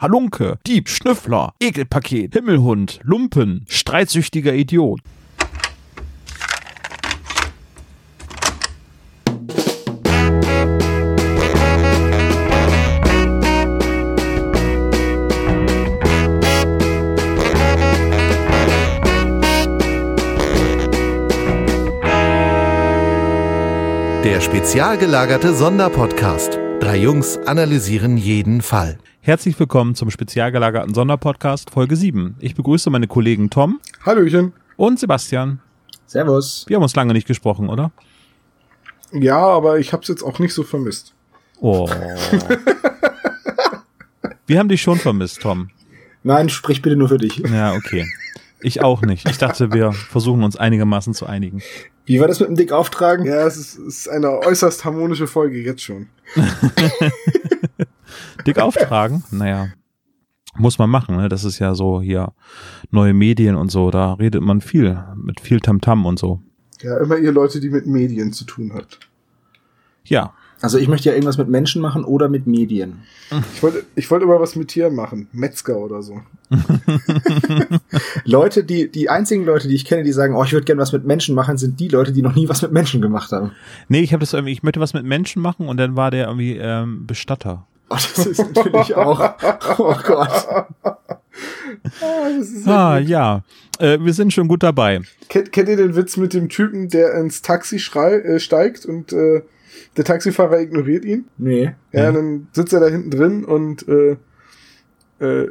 Halunke, Dieb, Schnüffler, Ekelpaket, Himmelhund, Lumpen, streitsüchtiger Idiot. Der spezial gelagerte Sonderpodcast. Drei Jungs analysieren jeden Fall. Herzlich willkommen zum spezial gelagerten Sonderpodcast Folge 7. Ich begrüße meine Kollegen Tom Hallöchen. und Sebastian. Servus. Wir haben uns lange nicht gesprochen, oder? Ja, aber ich hab's jetzt auch nicht so vermisst. Oh. Wir haben dich schon vermisst, Tom. Nein, sprich bitte nur für dich. Ja, okay. Ich auch nicht. Ich dachte, wir versuchen uns einigermaßen zu einigen. Wie war das mit dem Dick auftragen? Ja, es ist, es ist eine äußerst harmonische Folge jetzt schon. Dick auftragen? Naja. Muss man machen, ne? Das ist ja so hier neue Medien und so. Da redet man viel. Mit viel Tamtam und so. Ja, immer ihr Leute, die mit Medien zu tun hat. Ja. Also ich möchte ja irgendwas mit Menschen machen oder mit Medien. Ich wollte, ich wollte immer was mit Tieren machen. Metzger oder so. Leute, die, die einzigen Leute, die ich kenne, die sagen, oh, ich würde gerne was mit Menschen machen, sind die Leute, die noch nie was mit Menschen gemacht haben. Nee, ich habe das irgendwie, ich möchte was mit Menschen machen und dann war der irgendwie ähm, Bestatter. Oh, das ist natürlich auch. Oh Gott. ist Ah, ja. Äh, wir sind schon gut dabei. kennt, kennt ihr den Witz mit dem Typen, der ins Taxi schrei, äh, steigt und äh, der Taxifahrer ignoriert ihn? Nee. Ja, dann sitzt er da hinten drin und äh, äh,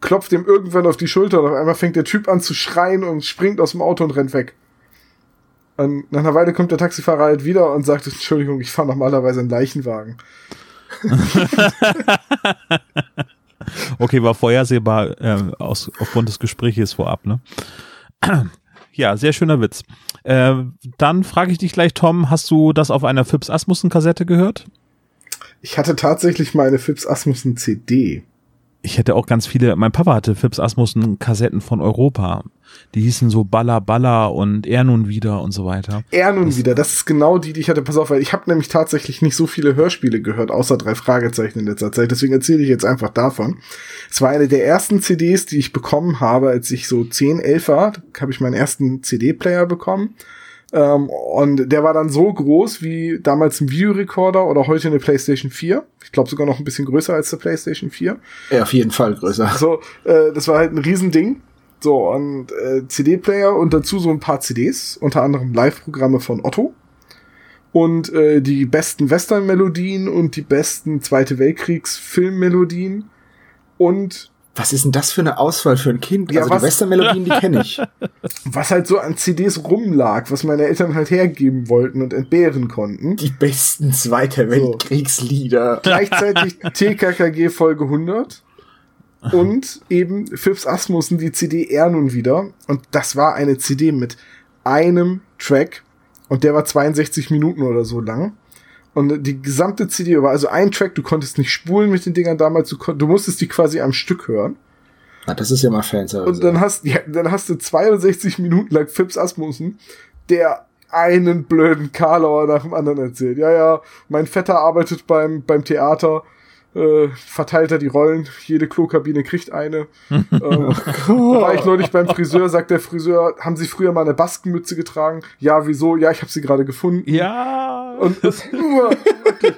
klopft ihm irgendwann auf die Schulter und auf einmal fängt der Typ an zu schreien und springt aus dem Auto und rennt weg. Und nach einer Weile kommt der Taxifahrer halt wieder und sagt, Entschuldigung, ich fahre normalerweise einen Leichenwagen. Okay, war vorhersehbar äh, aus, aufgrund des Gespräches vorab, ne? Ja, sehr schöner Witz. Äh, dann frage ich dich gleich, Tom, hast du das auf einer Phipps Asmussen-Kassette gehört? Ich hatte tatsächlich mal eine Phipps Asmussen CD. Ich hätte auch ganz viele, mein Papa hatte Phipps Asmussen Kassetten von Europa. Die hießen so Balla Balla und Er nun wieder und so weiter. Er nun wieder, das ist genau die, die ich hatte. Pass auf, weil ich habe nämlich tatsächlich nicht so viele Hörspiele gehört, außer drei Fragezeichen in letzter Zeit. Deswegen erzähle ich jetzt einfach davon. Es war eine der ersten CDs, die ich bekommen habe, als ich so 10, 11 war. Da habe ich meinen ersten CD-Player bekommen. Ähm, und der war dann so groß wie damals ein Videorekorder oder heute eine PlayStation 4. Ich glaube sogar noch ein bisschen größer als der PlayStation 4. Ja, auf jeden Fall größer. So, äh, das war halt ein Riesending. So, und äh, CD-Player und dazu so ein paar CDs, unter anderem Live-Programme von Otto. Und äh, die besten Western-Melodien und die besten Zweite Weltkriegs-Filmmelodien. Und Was ist denn das für eine Auswahl für ein Kind? Ja, also was- die Western-Melodien, die kenne ich. was halt so an CDs rumlag, was meine Eltern halt hergeben wollten und entbehren konnten. Die besten Zweiter Weltkriegslieder. Gleichzeitig TKKG Folge 100 und eben Phipps Asmussen die CD R nun wieder. Und das war eine CD mit einem Track und der war 62 Minuten oder so lang. Und die gesamte CD war also ein Track, du konntest nicht spulen mit den Dingern damals, du, du musstest die quasi am Stück hören. Ah, das ist ja mal Fanservice. Und dann hast, ja, dann hast du 62 Minuten lang Phipps Asmussen, der einen blöden Karlauer nach dem anderen erzählt. Ja, ja, mein Vetter arbeitet beim, beim Theater, äh, verteilt er die Rollen, jede Klokabine kriegt eine. ähm, war ich neulich beim Friseur, sagt der Friseur, haben Sie früher mal eine Baskenmütze getragen? Ja, wieso? Ja, ich habe sie gerade gefunden. Ja. Und es nur wirklich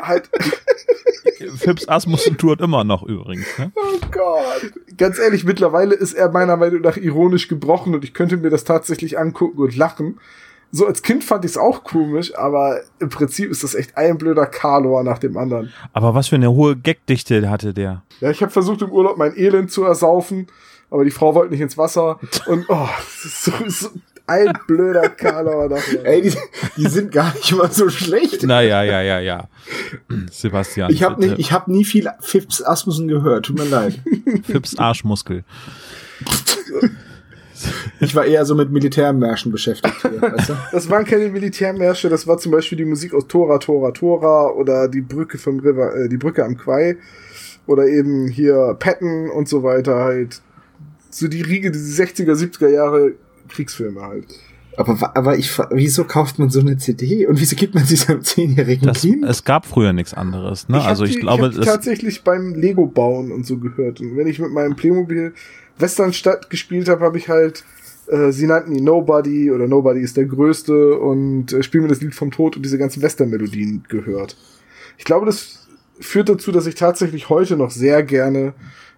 halt, Phipps Asmussen tourt immer noch übrigens. Ne? oh Gott. Ganz ehrlich, mittlerweile ist er meiner Meinung nach ironisch gebrochen und ich könnte mir das tatsächlich angucken und lachen. So als Kind fand ich es auch komisch, aber im Prinzip ist das echt ein blöder Karlor nach dem anderen. Aber was für eine hohe Gagdichte hatte der. Ja, ich habe versucht im Urlaub mein Elend zu ersaufen, aber die Frau wollte nicht ins Wasser und oh, das ist so, so ein blöder Karlor nach dem Ey, die, die sind gar nicht mal so schlecht. Naja, ja, ja, ja. Sebastian. Ich habe nicht, ich hab nie viel Phipps Asmussen gehört, tut mir leid. Phipps Arschmuskel. Ich war eher so mit Militärmärschen beschäftigt hier, weißt du? Das waren keine Militärmärsche, das war zum Beispiel die Musik aus Tora, Tora, Tora oder die Brücke vom River, äh, die Brücke am Quai oder eben hier Patton und so weiter halt. So die Riege, die 60er, 70er Jahre Kriegsfilme halt. Aber, aber ich, wieso kauft man so eine CD und wieso gibt man sie seinem zehnjährigen Das, Kind? es gab früher nichts anderes. Ne? hab also ich die, glaube, ich hab die es, tatsächlich beim Lego bauen und so gehört. Und wenn ich mit meinem Playmobil Westernstadt gespielt habe, habe ich halt, äh, sie nannten ihn Nobody oder Nobody ist der Größte und äh, spielen mir das Lied vom Tod und diese ganzen Western-Melodien gehört. Ich glaube, das führt dazu, dass ich tatsächlich heute noch sehr gerne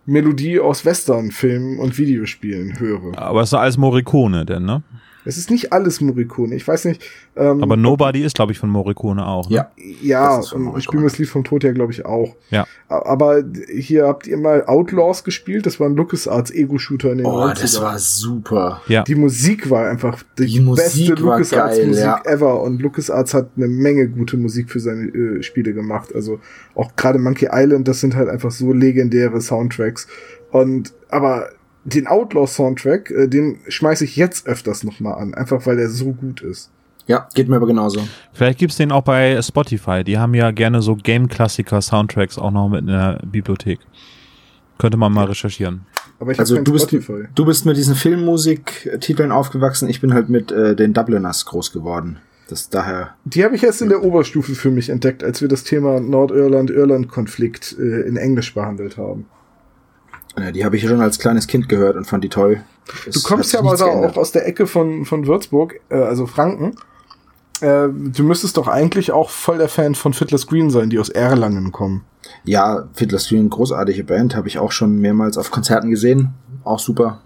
Melodie aus Western-Filmen und Videospielen höre. aber es ist alles Morricone, denn, ne? Es ist nicht alles Morricone. Ich weiß nicht. Ähm, Aber Nobody ist, glaube ich, von Morricone auch. Ne? ja. Ja, und spielen wir das Lied vom Tod ja, glaube ich, auch. Ja. Aber hier habt ihr mal Outlaws gespielt, das war ein LucasArts Ego-Shooter in den Oh, 90ern. das war super. Ja. Die Musik war einfach die, Die beste LucasArts-Musik ja. ever und LucasArts hat eine Menge gute Musik für seine äh, Spiele gemacht. Also auch gerade Monkey Island, das sind halt einfach so legendäre Soundtracks. Und aber den Outlaw-Soundtrack, äh, den schmeiße ich jetzt öfters nochmal an, einfach weil der so gut ist. Ja, geht mir aber genauso. Vielleicht gibt's den auch bei Spotify. Die haben ja gerne so Game-Klassiker-Soundtracks auch noch mit in der Bibliothek. Könnte man mal recherchieren. Aber ich Also du bist, Spotify. du bist mit diesen Filmmusik-Titeln aufgewachsen. Ich bin halt mit äh, den Dubliners groß geworden. Das daher. Die habe ich erst in der Oberstufe für mich entdeckt, als wir das Thema Nordirland-Irland-Konflikt äh, in Englisch behandelt haben. Äh, die habe ich schon als kleines Kind gehört und fand die toll. Du kommst ja aber da auch aus der Ecke von, von Würzburg, äh, also Franken. Äh, du müsstest doch eigentlich auch voll der Fan von Fiddler's Green sein, die aus Erlangen kommen. Ja, Fiddler's Green, großartige Band, habe ich auch schon mehrmals auf Konzerten gesehen. Auch super.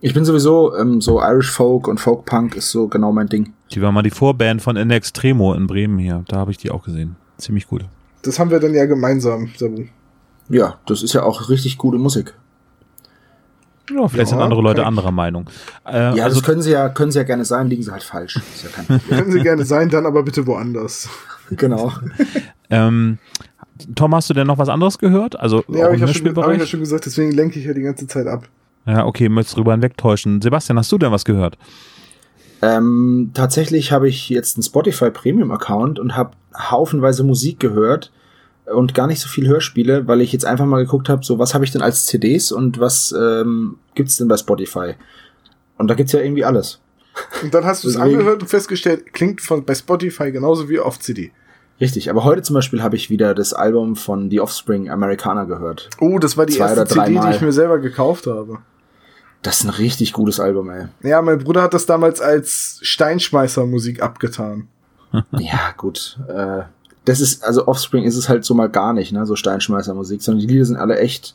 Ich bin sowieso ähm, so Irish Folk und Folk Punk ist so genau mein Ding. Die war mal die Vorband von In Extremo in Bremen hier. Da habe ich die auch gesehen. Ziemlich gut. Das haben wir dann ja gemeinsam, Sabu. Ja, das ist ja auch richtig gute Musik. Ja, vielleicht Ja, sind andere Leute anderer Meinung. Äh, Ja, also das können sie ja, können sie ja gerne sein, liegen sie halt falsch. Ist ja. Können sie gerne sein, dann aber bitte woanders. genau. ähm, Tom, hast du denn noch was anderes gehört? Also Ja, habe ich, ja schon, hab ich ja schon gesagt, deswegen lenke ich ja die ganze Zeit ab. Ja, okay, möchtest drüber hinwegtäuschen. Sebastian, hast du denn was gehört? Ähm, tatsächlich habe ich jetzt einen Spotify Premium Account und habe haufenweise Musik gehört und gar nicht so viel Hörspiele, weil ich jetzt einfach mal geguckt habe, so was habe ich denn als CDs und was ähm, gibt's denn bei Spotify? Und da gibt's ja irgendwie alles. Und dann hast du es angehört und festgestellt, klingt von, bei Spotify genauso wie auf CD. Richtig, aber heute zum Beispiel habe ich wieder das Album von The Offspring Americana gehört. Oh, das war die Zwei erste CD, die dreimal. ich mir selber gekauft habe. Das ist ein richtig gutes Album, ey. Ja, mein Bruder hat das damals als Steinschmeißer-Musik abgetan. Ja, gut. Äh, das ist, also Offspring ist es halt so mal gar nicht, ne, so Steinschmeißer-Musik, sondern die Lieder sind alle echt,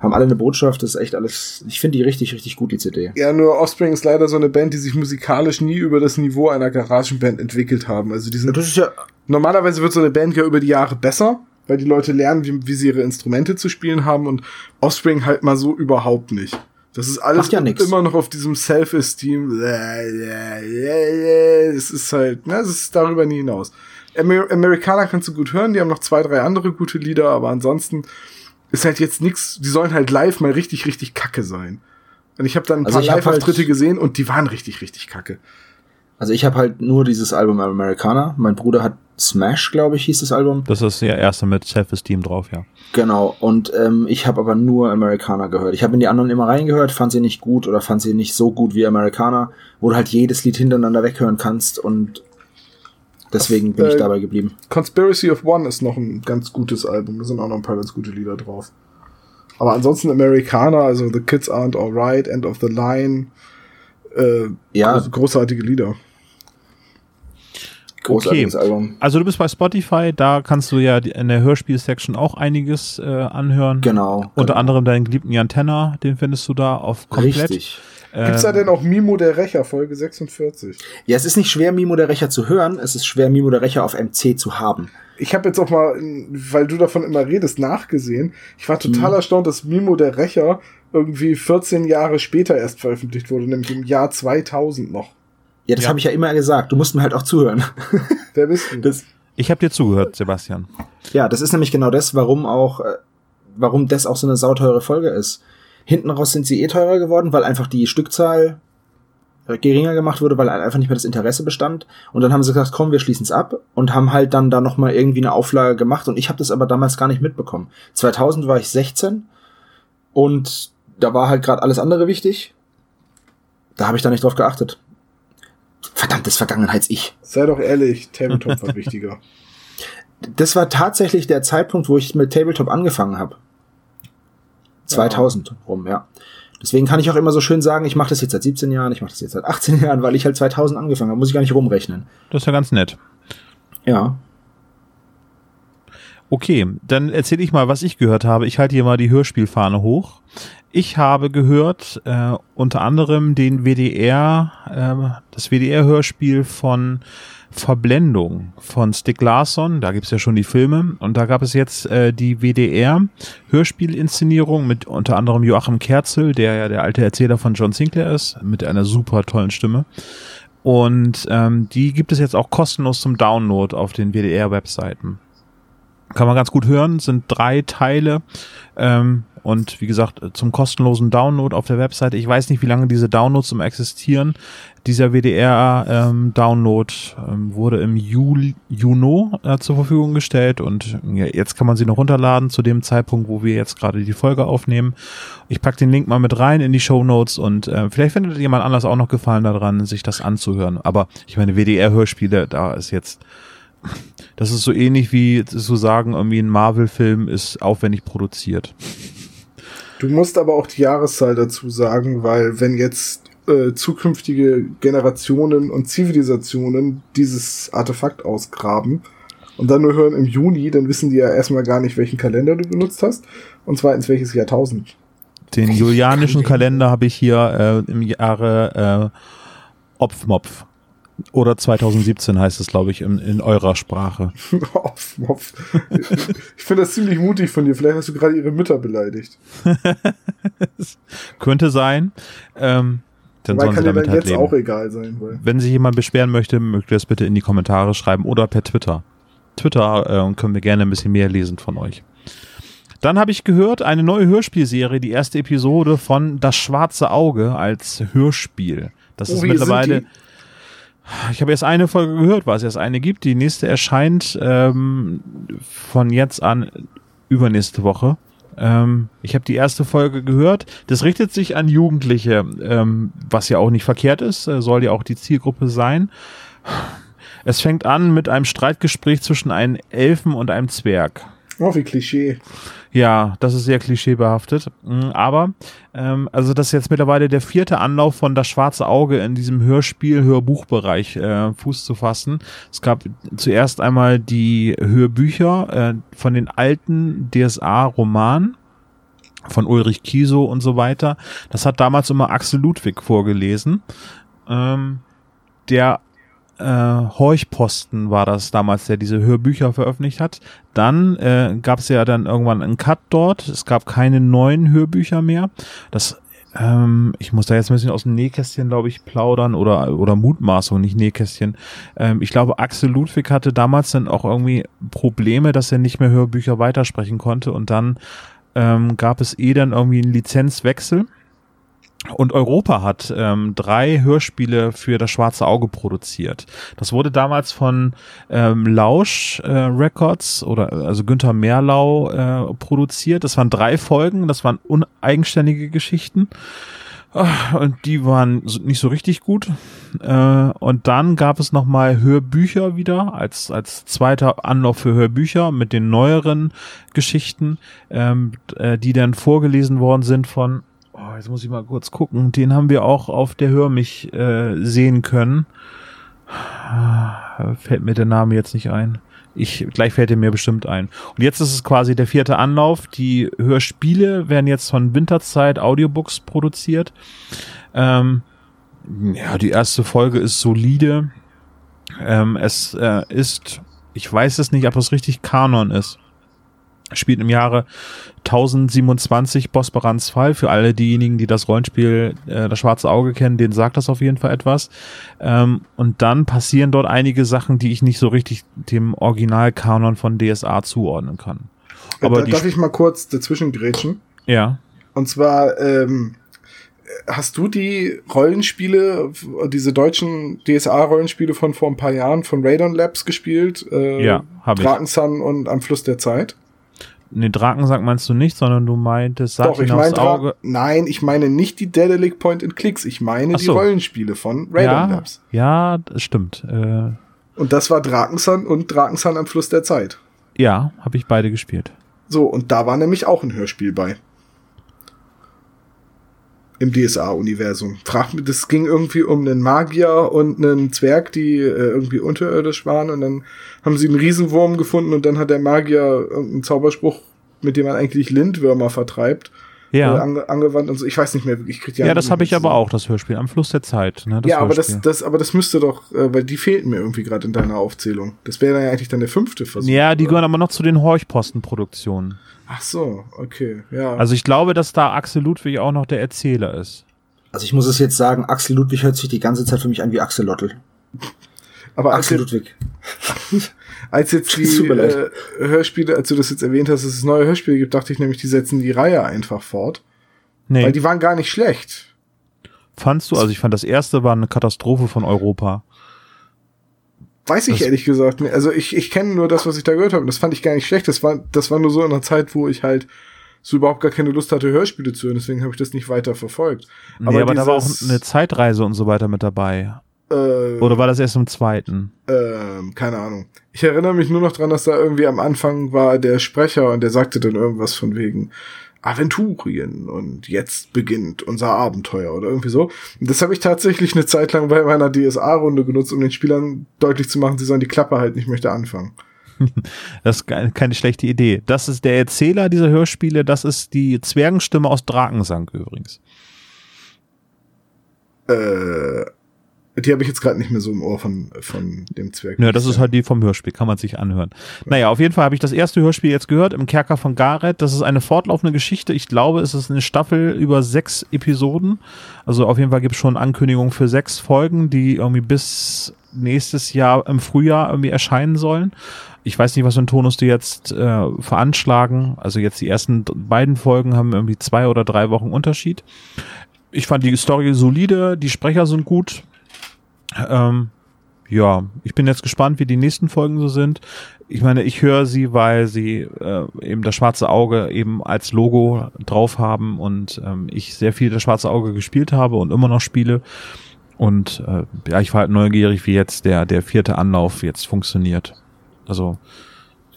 haben alle eine Botschaft, das ist echt alles, ich finde die richtig, richtig gut, die CD. Ja, nur Offspring ist leider so eine Band, die sich musikalisch nie über das Niveau einer Garagenband entwickelt haben. Also die sind, Das ist ja, normalerweise wird so eine Band ja über die Jahre besser, weil die Leute lernen, wie, wie sie ihre Instrumente zu spielen haben und Offspring halt mal so überhaupt nicht. Das ist alles ja immer noch auf diesem Self-Esteem. Es ist halt, ne, es ist darüber nie hinaus. Amer Amerikaner kannst du gut hören, die haben noch zwei, drei andere gute Lieder, aber ansonsten ist halt jetzt nix, die sollen halt live mal richtig, richtig kacke sein. Und ich habe dann ein Also paar hab Live-Auftritte halt- gesehen und die waren richtig, richtig kacke. also ich habe halt nur dieses Album Americana. Mein Bruder hat Smash, glaube ich, hieß das Album. Das ist der erste mit Self-Esteem drauf, ja. Genau. Und ähm, ich habe aber nur Americana gehört. Ich habe in die anderen immer reingehört, fand sie nicht gut oder fand sie nicht so gut wie Americana, wo du halt jedes Lied hintereinander weghören kannst und deswegen bin äh, ich dabei geblieben. Conspiracy of One ist noch ein ganz gutes Album. Da sind auch noch ein paar ganz gute Lieder drauf. Aber ansonsten Amerikaner, also The Kids Aren't Alright, End of the Line, äh, Ja. groß, großartige Lieder. Großartiges Album. Also du bist bei Spotify, da kannst du ja in der Hörspiel-Section auch einiges äh, anhören. Genau. Unter genau. anderem deinen geliebten Jan Tenner, den findest du da auf komplett. Richtig. Gibt's Ähm, da denn auch Mimo der Rächer, Folge 46? Ja, es ist nicht schwer, Mimo der Rächer zu hören, es ist schwer, Mimo der Rächer auf MC zu haben. Ich habe jetzt auch mal, weil du davon immer redest, nachgesehen. Ich war total erstaunt, dass Mimo der Rächer irgendwie 14 Jahre später erst veröffentlicht wurde, nämlich im Jahr 2000 noch. Ja, das Ja. habe ich ja immer gesagt. Du musst mir halt auch zuhören. Wer bist du? Das, Ich habe dir zugehört, Sebastian. ja, das ist nämlich genau das, warum auch, äh, warum das auch so eine sauteure Folge ist. Hinten raus sind sie eh teurer geworden, weil einfach die Stückzahl äh, geringer gemacht wurde, weil einfach nicht mehr das Interesse bestand. Und dann haben sie gesagt, komm, wir schließen es ab und haben halt dann da noch mal irgendwie eine Auflage gemacht. Und ich habe das aber damals gar nicht mitbekommen. 2000 war ich 16 und da war halt gerade alles andere wichtig. Da habe ich da nicht drauf geachtet. Verdammtes Vergangenheits-Ich. Sei doch ehrlich, Tabletop war wichtiger. Das war tatsächlich der Zeitpunkt, wo ich mit Tabletop angefangen habe. 2000 rum, ja. Deswegen kann ich auch immer so schön sagen, ich mache das jetzt seit 17 Jahren, ich mache das jetzt seit 18 Jahren, weil ich halt 2000 angefangen habe, muss ich gar nicht rumrechnen. Das ist ja ganz nett. Ja. Okay, dann erzähle ich mal, was ich gehört habe. Ich halte hier mal die Hörspielfahne hoch. Ich habe gehört äh, unter anderem den WDR, äh, das WDR-Hörspiel von Verblendung von Stick Larsson. Da gibt's ja schon die Filme. Und da gab es jetzt äh, die WDR-Hörspielinszenierung mit unter anderem Joachim Kerzel, der ja der alte Erzähler von John Sinclair ist, mit einer super tollen Stimme. Und ähm, die gibt es jetzt auch kostenlos zum Download auf den WDR-Webseiten. Kann man ganz gut hören, sind drei Teile. Ähm, und wie gesagt, zum kostenlosen Download auf der Webseite. Ich weiß nicht, wie lange diese Downloads um existieren. Dieser WDR-Download ähm, wurde im Juli, Juno äh, zur Verfügung gestellt und ja, jetzt kann man sie noch runterladen zu dem Zeitpunkt, wo wir jetzt gerade die Folge aufnehmen. Ich pack den Link mal mit rein in die Show Notes und äh, vielleicht findet jemand anders auch noch Gefallen daran, sich das anzuhören. Aber ich meine, WDR-Hörspiele, da ist jetzt das ist so ähnlich wie zu sagen, irgendwie ein Marvel-Film ist aufwendig produziert. Du musst aber auch die Jahreszahl dazu sagen, weil wenn jetzt äh, zukünftige Generationen und Zivilisationen dieses Artefakt ausgraben und dann nur hören im Juni, dann wissen die ja erstmal gar nicht, welchen Kalender du benutzt hast und zweitens welches Jahrtausend. Den julianischen Kalender habe ich hier äh, im Jahre äh, Opfmopf. Oder 2017 heißt es, glaube ich, in, in eurer Sprache. Opf, Opf. Ich finde das ziemlich mutig von dir. Vielleicht hast du gerade ihre Mütter beleidigt. Könnte sein. Ähm, dann Weil sollen sie kann dir damit dann halt jetzt leben. auch egal sein. Weil Wenn sich jemand beschweren möchte, mögt ihr das bitte in die Kommentare schreiben oder per Twitter. Twitter äh, können wir gerne ein bisschen mehr lesen von euch. Dann habe ich gehört, eine neue Hörspielserie, die erste Episode von Das Schwarze Auge als Hörspiel. Das Oh, ist mittlerweile. Ich habe erst eine Folge gehört, weil es erst eine gibt. Die nächste erscheint ähm, von jetzt an übernächste Woche. Ähm, ich habe die erste Folge gehört. Das richtet sich an Jugendliche, ähm, was ja auch nicht verkehrt ist, äh, soll ja auch die Zielgruppe sein. Es fängt an mit einem Streitgespräch zwischen einem Elfen und einem Zwerg. Oh, wie Klischee. Ja, das ist sehr klischeebehaftet. Mm, Aber, ähm, also das ist jetzt mittlerweile der vierte Anlauf von Das Schwarze Auge in diesem Hörspiel, Hörbuchbereich äh, Fuß zu fassen. Es gab zuerst einmal die Hörbücher äh, von den alten DSA-Romanen von Ulrich Kiesow und so weiter. Das hat damals immer Axel Ludwig vorgelesen. Ähm, der äh, Horchposten war das damals, der diese Hörbücher veröffentlicht hat. Dann äh, gab es ja dann irgendwann einen Cut dort. Es gab keine neuen Hörbücher mehr. Das ähm, ich muss da jetzt ein bisschen aus dem Nähkästchen, glaube ich, plaudern oder, oder Mutmaßung, nicht Nähkästchen. Ähm, ich glaube, Axel Ludwig hatte damals dann auch irgendwie Probleme, dass er nicht mehr Hörbücher weitersprechen konnte und dann ähm, gab es eh dann irgendwie einen Lizenzwechsel. Und Europa hat ähm, drei Hörspiele für das Schwarze Auge produziert. Das wurde damals von ähm, Lausch äh, Records oder also Günther Merlau äh, produziert. Das waren drei Folgen, das waren uneigenständige Geschichten. Ah, Und die waren nicht so richtig gut. Äh, und dann gab es nochmal Hörbücher wieder als, als zweiter Anlauf für Hörbücher mit den neueren Geschichten, ähm, äh, die dann vorgelesen worden sind von, oh, jetzt muss ich mal kurz gucken, den haben wir auch auf der Hör mich äh, sehen können. Ah, Fällt mir der Name jetzt nicht ein. Ich, gleich fällt er mir bestimmt ein. Und jetzt ist es quasi der vierte Anlauf. Die Hörspiele werden jetzt von Winterzeit Audiobooks produziert. Ähm, ja, die erste Folge ist solide. Ähm, es äh, ist, ich weiß es nicht, ob es richtig Kanon ist. Spielt im Jahre 1027 Bosporans Fall. Für alle diejenigen, die das Rollenspiel äh, Das Schwarze Auge kennen, denen sagt das auf jeden Fall etwas. Ähm, und dann passieren dort einige Sachen, die ich nicht so richtig dem Originalkanon von DSA zuordnen kann. Aber die darf ich mal kurz dazwischen grätschen? ja, Und zwar, ähm, hast du die Rollenspiele, diese deutschen DSA-Rollenspiele von vor ein paar Jahren von Radon Labs gespielt? Äh, Ja, hab ich. Draken Sun und Am Fluss der Zeit? Nee, Drakensang meinst du nicht, sondern du meintest Doch, ich Satin aufs Auge. Nein, ich meine nicht die Dedelic Point and Clicks. Ich meine Ach die so. Rollenspiele von Radon Ja, Labs. ja, das stimmt. Äh, Und das war Drakensand und Drakensand am Fluss der Zeit. ja, habe ich beide gespielt. So, und da war nämlich auch ein Hörspiel bei. Im DSA-Universum. Mich, das ging irgendwie um einen Magier und einen Zwerg, die äh, irgendwie unterirdisch waren und dann haben sie einen Riesenwurm gefunden und dann hat der Magier irgendeinen Zauberspruch, mit dem man eigentlich Lindwürmer vertreibt, Ja. äh, ange angewandt und so. Ich weiß nicht mehr, ich krieg die Ja, das habe ich aber auch, das Hörspiel. Am Fluss der Zeit. Ne, ja, aber das, Hörspiel. das, aber das müsste doch, äh, weil die fehlten mir irgendwie gerade in deiner Aufzählung. Das wäre dann ja eigentlich dann der fünfte Versuch. Ja, die oder? gehören aber noch zu den Horchposten-Produktionen. Ach so, okay, ja. Also ich glaube, dass da Axel Ludwig auch noch der Erzähler ist. Also ich muss es jetzt sagen, Axel Ludwig hört sich die ganze Zeit für mich an wie Axelotl. aber als, Axel jetzt- Ludwig. als jetzt die äh, Hörspiele, als du das jetzt erwähnt hast, dass es neue Hörspiele gibt, dachte ich nämlich, die setzen die Reihe einfach fort. Nee, Weil die waren gar nicht schlecht. fandst du? Also ich fand das erste war eine Katastrophe von Europa. Weiß ich Das- ehrlich gesagt nicht. Also ich, ich kenne nur das, was ich da gehört habe. Und das fand ich gar nicht schlecht. Das war, das war nur so in einer Zeit, wo ich halt so überhaupt gar keine Lust hatte, Hörspiele zu hören. Deswegen habe ich das nicht weiter verfolgt. Nee, aber, da war auch eine Zeitreise und so weiter mit dabei. äh, Oder war das erst im zweiten? Ähm, keine Ahnung. Ich erinnere mich nur noch dran, dass da irgendwie am Anfang war der Sprecher und der sagte dann irgendwas von wegen Aventurien und jetzt beginnt unser Abenteuer oder irgendwie so. Und das habe ich tatsächlich eine Zeit lang bei meiner DSA-Runde genutzt, um den Spielern deutlich zu machen, sie sollen die Klappe halten, ich möchte anfangen. Das ist ke- keine schlechte Idee. Das ist der Erzähler dieser Hörspiele, das ist die Zwergenstimme aus Drakensang übrigens. Äh, die habe ich jetzt gerade nicht mehr so im Ohr von, von dem Zwerg. Ja, das ist halt die vom Hörspiel, kann man sich anhören. Naja, auf jeden Fall habe ich das erste Hörspiel jetzt gehört, im Kerker von Gareth. Das ist eine fortlaufende Geschichte. Ich glaube, es ist eine Staffel über sechs Episoden. Also auf jeden Fall gibt es schon Ankündigungen für sechs Folgen, die irgendwie bis nächstes Jahr im Frühjahr irgendwie erscheinen sollen. Ich weiß nicht, was für ein Tonus die jetzt äh, veranschlagen. Also jetzt die ersten beiden Folgen haben irgendwie zwei oder drei Wochen Unterschied. Ich fand die Story solide, die Sprecher sind gut. Ähm, ja, ich bin jetzt gespannt, wie die nächsten Folgen so sind. Ich meine, ich höre sie, weil sie äh, eben das schwarze Auge eben als Logo drauf haben und ähm, ich sehr viel das schwarze Auge gespielt habe und immer noch spiele. Und äh, ja, ich war halt neugierig, wie jetzt der, der vierte Anlauf jetzt funktioniert. Also,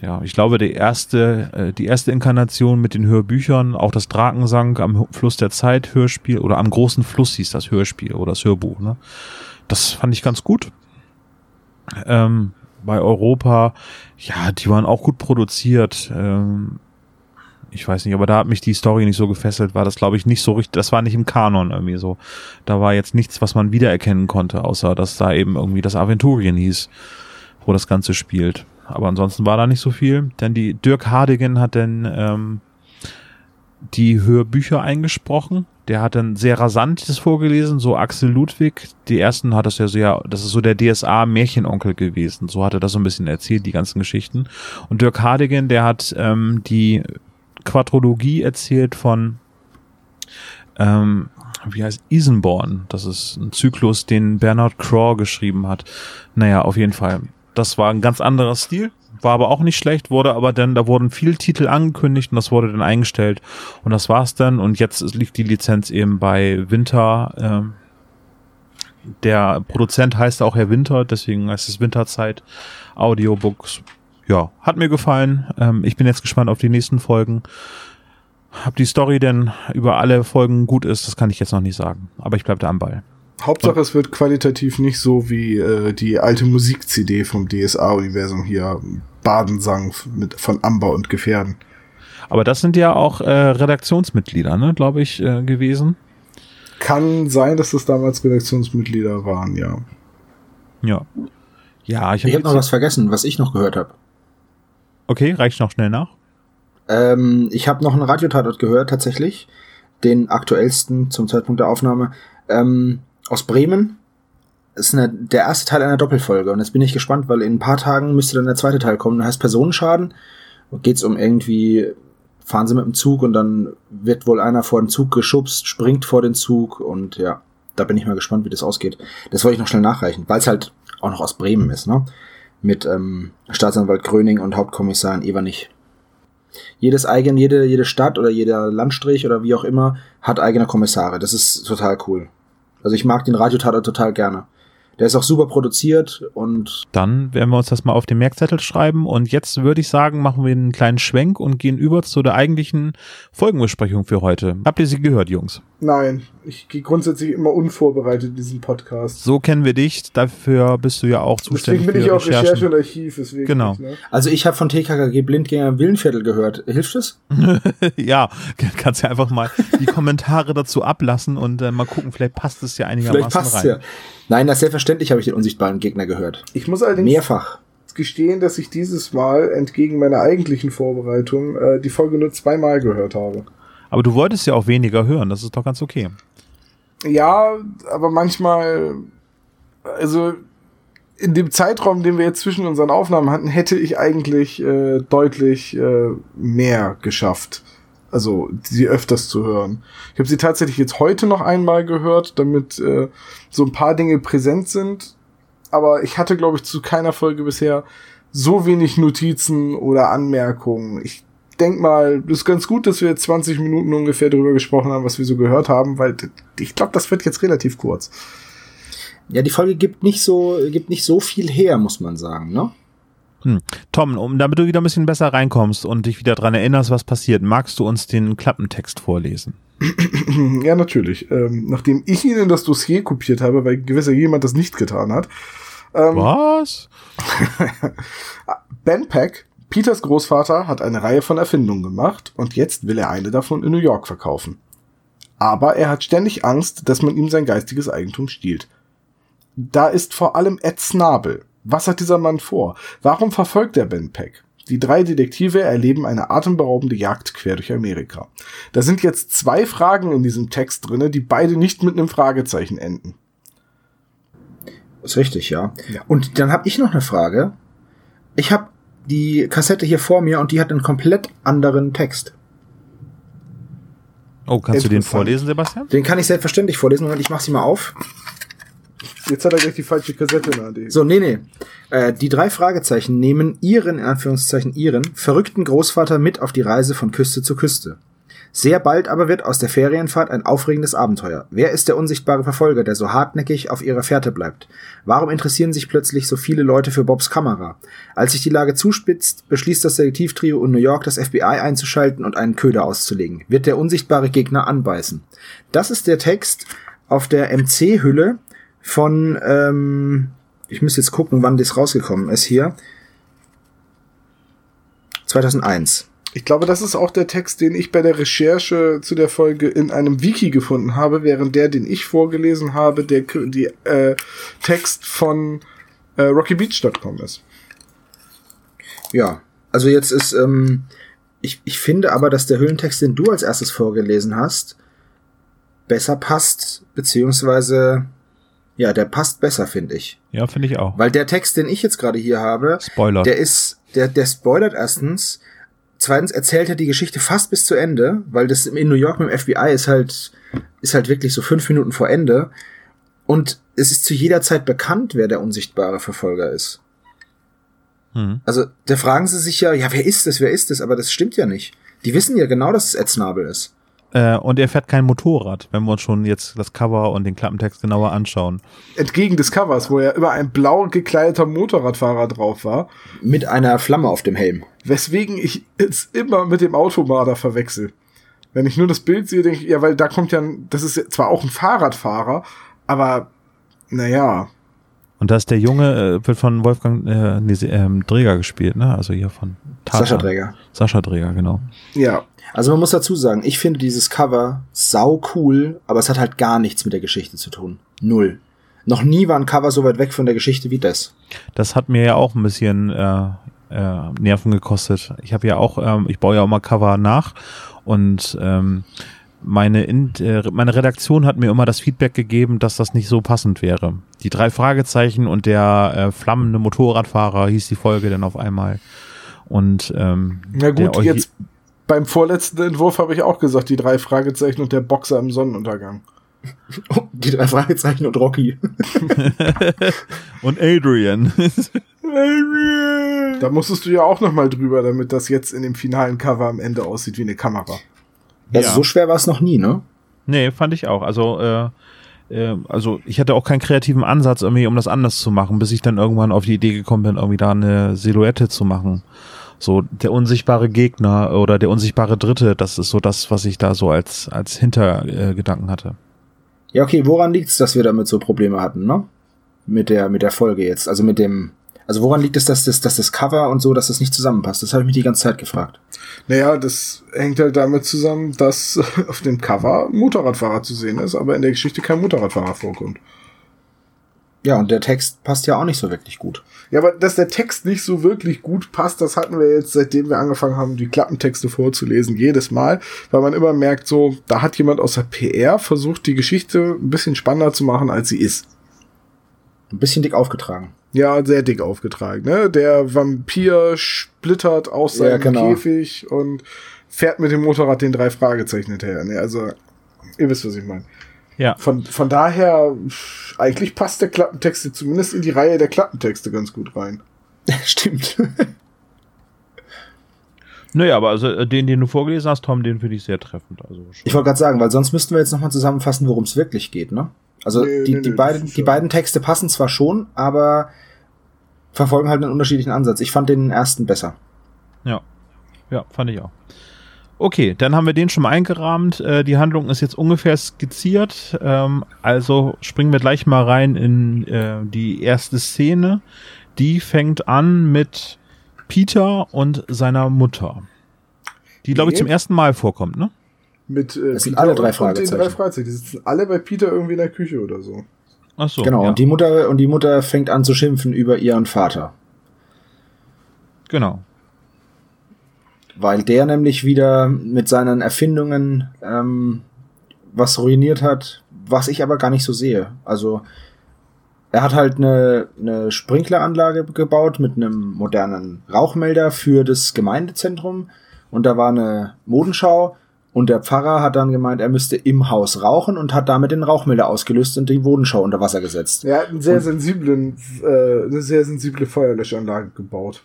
ja, ich glaube, die erste, äh, die erste Inkarnation mit den Hörbüchern, auch das Drakensang am Fluss der Zeit Hörspiel oder am großen Fluss hieß das Hörspiel oder das Hörbuch, ne? Das fand ich ganz gut. Ähm, bei Europa, ja, die waren auch gut produziert. Ähm, ich weiß nicht, aber da hat mich die Story nicht so gefesselt, war das glaube ich nicht so richtig, das war nicht im Kanon irgendwie so. Da war jetzt nichts, was man wiedererkennen konnte, außer dass da eben irgendwie das Aventurien hieß, wo das Ganze spielt. Aber ansonsten war da nicht so viel, denn die Dirk Hardigan hat dann ähm, die Hörbücher eingesprochen. Der hat dann sehr rasant das vorgelesen, so Axel Ludwig. Die ersten hat das ja sehr, das ist so der DSA Märchenonkel gewesen. So hat er das so ein bisschen erzählt, die ganzen Geschichten. Und Dirk Hardigan, der hat ähm, die Quadrologie erzählt von, ähm, wie heißt Isenborn. Das ist ein Zyklus, den Bernard Craw geschrieben hat. Naja, auf jeden Fall. Das war ein ganz anderer Stil, war aber auch nicht schlecht, wurde aber dann, da wurden viele Titel angekündigt und das wurde dann eingestellt und das war's dann und jetzt liegt die Lizenz eben bei Winter. Ähm, der Produzent heißt auch Herr Winter, deswegen heißt es Winterzeit Audiobooks. Ja, hat mir gefallen. Ähm, ich bin jetzt gespannt auf die nächsten Folgen. Ob die Story denn über alle Folgen gut ist, das kann ich jetzt noch nicht sagen. Aber ich bleib da am Ball. Hauptsache, es wird qualitativ nicht so wie äh, die alte Musik-CD vom DSA-Universum hier, Badensang mit, von Amber und Gefährden. Aber das sind ja auch äh, Redaktionsmitglieder, ne, glaube ich, äh, gewesen. Kann sein, dass das damals Redaktionsmitglieder waren, ja. Ja. Ja, ich Ich habe habe noch was vergessen, was ich noch gehört habe. Okay, reicht noch schnell nach. Ähm, ich habe noch einen Radiotatort gehört, tatsächlich. Den aktuellsten zum Zeitpunkt der Aufnahme. Ähm, aus Bremen. Ist eine, der erste Teil einer Doppelfolge. Und jetzt bin ich gespannt, weil in ein paar Tagen müsste dann der zweite Teil kommen. Da heißt Personenschaden. Und geht's um irgendwie, fahren sie mit dem Zug und dann wird wohl einer vor den Zug geschubst, springt vor den Zug und ja, da bin ich mal gespannt, wie das ausgeht. Das wollte ich noch schnell nachreichen, weil es halt auch noch aus Bremen ist, ne? Mit ähm, Staatsanwalt Gröning und Hauptkommissarin Evernich. jedes eigen, jede, jede Stadt oder jeder Landstrich oder wie auch immer hat eigene Kommissare. Das ist total cool. Also ich mag den Radiotatort total gerne. Der ist auch super produziert und. Dann werden wir uns das mal auf den Merkzettel schreiben. Und jetzt würde ich sagen, machen wir einen kleinen Schwenk und gehen über zu der eigentlichen Folgenbesprechung für heute. Habt ihr sie gehört, Jungs? Nein, ich gehe grundsätzlich immer unvorbereitet in diesen Podcast. So kennen wir dich. Dafür bist du ja auch zuständig. Deswegen bin für ich auch Recherchen. Recherche und Archiv. Deswegen Genau. nicht, ne? Also ich habe von TKKG Blindgänger Willenviertel gehört. Hilft es? ja, kannst ja einfach mal die Kommentare dazu ablassen und äh, mal gucken, vielleicht passt es ja einigermaßen Vielleicht passt rein. ja. Nein, das selbstverständlich habe ich den unsichtbaren Gegner gehört. Ich muss allerdings Mehrfach. gestehen, dass ich dieses Mal entgegen meiner eigentlichen Vorbereitung äh, die Folge nur zweimal gehört habe. Aber du wolltest ja auch weniger hören, das ist doch ganz okay. Ja, aber manchmal, also in dem Zeitraum, den wir jetzt zwischen unseren Aufnahmen hatten, hätte ich eigentlich äh, deutlich äh, mehr geschafft. Also sie öfters zu hören. Ich habe sie tatsächlich jetzt heute noch einmal gehört, damit äh, so ein paar Dinge präsent sind. Aber ich hatte, glaube ich, zu keiner Folge bisher so wenig Notizen oder Anmerkungen. Ich denk mal, das ist ganz gut, dass wir jetzt 20 Minuten ungefähr darüber gesprochen haben, was wir so gehört haben, weil ich glaube, das wird jetzt relativ kurz. Ja, die Folge gibt nicht so, gibt nicht so viel her, muss man sagen, ne? Hm. Tom, um, damit du wieder ein bisschen besser reinkommst und dich wieder dran erinnerst, was passiert, magst du uns den Klappentext vorlesen? Ja, natürlich. Ähm, nachdem ich Ihnen das Dossier kopiert habe, weil gewisser jemand das nicht getan hat. Ähm, Was? Ben Peck, Peters Großvater, hat eine Reihe von Erfindungen gemacht und jetzt will er eine davon in New York verkaufen. Aber er hat ständig Angst, dass man ihm sein geistiges Eigentum stiehlt. Da ist vor allem Ed Snabel. Was hat dieser Mann vor? Warum verfolgt er Ben Peck? Die drei Detektive erleben eine atemberaubende Jagd quer durch Amerika. Da sind jetzt zwei Fragen in diesem Text drinne, die beide nicht mit einem Fragezeichen enden. Ist richtig, ja. Ja. Und dann habe ich noch eine Frage. Ich habe die Kassette hier vor mir und die hat einen komplett anderen Text. Oh, kannst du den vorlesen, Sebastian? Den kann ich selbstverständlich vorlesen und ich mache sie mal auf. Jetzt hat er gleich die falsche Kassette in der Hand. So, nee, nee. Äh, die drei Fragezeichen nehmen ihren, in Anführungszeichen ihren, verrückten Großvater mit auf die Reise von Küste zu Küste. Sehr bald aber wird aus der Ferienfahrt ein aufregendes Abenteuer. Wer ist der unsichtbare Verfolger, der so hartnäckig auf ihrer Fährte bleibt? Warum interessieren sich plötzlich so viele Leute für Bobs Kamera? Als sich die Lage zuspitzt, beschließt das Detektivtrio in New York, das FBI einzuschalten und einen Köder auszulegen. Wird der unsichtbare Gegner anbeißen? Das ist der Text auf der MC-Hülle von, ähm, ich muss jetzt gucken, wann das rausgekommen ist hier. 2001. Ich glaube, das ist auch der Text, den ich bei der Recherche zu der Folge in einem Wiki gefunden habe, während der, den ich vorgelesen habe, der die äh, Text von äh, RockyBeach.com ist. Ja, also jetzt ist, ähm, ich, ich finde aber, dass der Hüllentext, den du als erstes vorgelesen hast, besser passt, beziehungsweise, ja, der passt besser, finde ich. Ja, finde ich auch. Weil der Text, den ich jetzt gerade hier habe, Spoiler. der ist, der, der spoilert erstens. Zweitens erzählt er die Geschichte fast bis zu Ende, weil das in New York mit dem FBI ist halt, ist halt wirklich so fünf Minuten vor Ende. Und es ist zu jeder Zeit bekannt, wer der unsichtbare Verfolger ist. Hm. Also, da fragen sie sich ja, ja, wer ist das, wer ist das? Aber das stimmt ja nicht. Die wissen ja genau, dass es Ed Snabel ist. Äh, und er fährt kein Motorrad, wenn wir uns schon jetzt das Cover und den Klappentext genauer anschauen. Entgegen des Covers, wo ja immer ein blau gekleideter Motorradfahrer drauf war, Mit einer Flamme auf dem Helm. weswegen ich es immer mit dem Automarder verwechsel. Wenn ich nur das Bild sehe, denke ich, ja, weil da kommt ja, ein, das ist ja zwar auch ein Fahrradfahrer, aber naja, Und da ist der Junge, äh, wird von Wolfgang äh, nee, ähm, Dräger gespielt, ne? Also hier von Tata. Sascha Träger. Sascha Dräger, genau. ja, Also man muss dazu sagen, ich finde dieses Cover sau cool, aber es hat halt gar nichts mit der Geschichte zu tun. Null. Noch nie war ein Cover so weit weg von der Geschichte wie das. Das hat mir ja auch ein bisschen äh, äh, Nerven gekostet. Ich habe ja auch, ähm, ich baue ja auch mal Cover nach und ähm, meine, In äh, meine Redaktion hat mir immer das Feedback gegeben, dass das nicht so passend wäre. Die drei Fragezeichen und der äh, flammende Motorradfahrer hieß die Folge dann auf einmal. Und ähm, na gut, jetzt beim vorletzten Entwurf habe ich auch gesagt, die drei Fragezeichen und der Boxer im Sonnenuntergang. Die drei Fragezeichen und Rocky. und Adrian. Da musstest du ja auch noch mal drüber, damit das jetzt in dem finalen Cover am Ende aussieht wie eine Kamera. Also Ja. so schwer war es noch nie, ne? Nee, fand ich auch. Also, äh, äh, also ich hatte auch keinen kreativen Ansatz irgendwie, um das anders zu machen, bis ich dann irgendwann auf die Idee gekommen bin, irgendwie da eine Silhouette zu machen. So der unsichtbare Gegner oder der unsichtbare Dritte, das ist so das, was ich da so als als Hintergedanken Gedanken hatte. Ja, okay, woran liegt's, dass wir damit so Probleme hatten, ne? Mit der, mit der Folge jetzt. Also mit dem. Also woran liegt es, dass das, dass das Cover und so, dass das nicht zusammenpasst? Das habe ich mich die ganze Zeit gefragt. Naja, das hängt halt damit zusammen, dass auf dem Cover Motorradfahrer zu sehen ist, aber in der Geschichte kein Motorradfahrer vorkommt. Ja, und der Text passt ja auch nicht so wirklich gut. Ja, aber dass der Text nicht so wirklich gut passt, das hatten wir jetzt, seitdem wir angefangen haben, die Klappentexte vorzulesen, jedes Mal, weil man immer merkt, so, da hat jemand aus der PR versucht, die Geschichte ein bisschen spannender zu machen, als sie ist. Ein bisschen dick aufgetragen. Ja, sehr dick aufgetragen, ne? Der Vampir splittert aus Ja, seinem genau. Käfig und fährt mit dem Motorrad den drei Fragezeichen hinterher. Ne? Also, ihr wisst, was ich meine. Ja. Von, von daher, eigentlich passt der Klappentexte zumindest in die Reihe der Klappentexte ganz gut rein. Stimmt. Naja, aber also äh, den, den du vorgelesen hast, Tom, den finde ich sehr treffend. Also schon. Ich wollte gerade sagen, weil sonst müssten wir jetzt nochmal zusammenfassen, worum es wirklich geht, ne? Also Nee, die, nee, die, nee, beiden, die beiden Texte passen zwar schon, aber verfolgen halt einen unterschiedlichen Ansatz. Ich fand den ersten besser. Ja. Ja, fand ich auch. Okay, dann haben wir den schon mal eingerahmt. Äh, die Handlung ist jetzt ungefähr skizziert. Ähm, also springen wir gleich mal rein in äh, die erste Szene. Die fängt an mit Peter und seiner Mutter. Die, glaube ich, zum ersten Mal vorkommt, ne? Mit äh, Das sind alle drei Fragezeichen. drei Fragezeichen. Die sitzen alle bei Peter irgendwie in der Küche oder so. Ach so. genau. ja. Und die Mutter und die Mutter fängt an zu schimpfen über ihren Vater, Genau. weil der nämlich wieder mit seinen Erfindungen ähm, was ruiniert hat, was ich aber gar nicht so sehe. Also er hat halt eine, eine Sprinkleranlage gebaut mit einem modernen Rauchmelder für das Gemeindezentrum und da war eine Modenschau und der Pfarrer hat dann gemeint, er müsste im Haus rauchen und hat damit den Rauchmelder ausgelöst und die Modenschau unter Wasser gesetzt. Er hat einen sehr Und- sensiblen, äh, eine sehr sensible Feuerlöschanlage gebaut.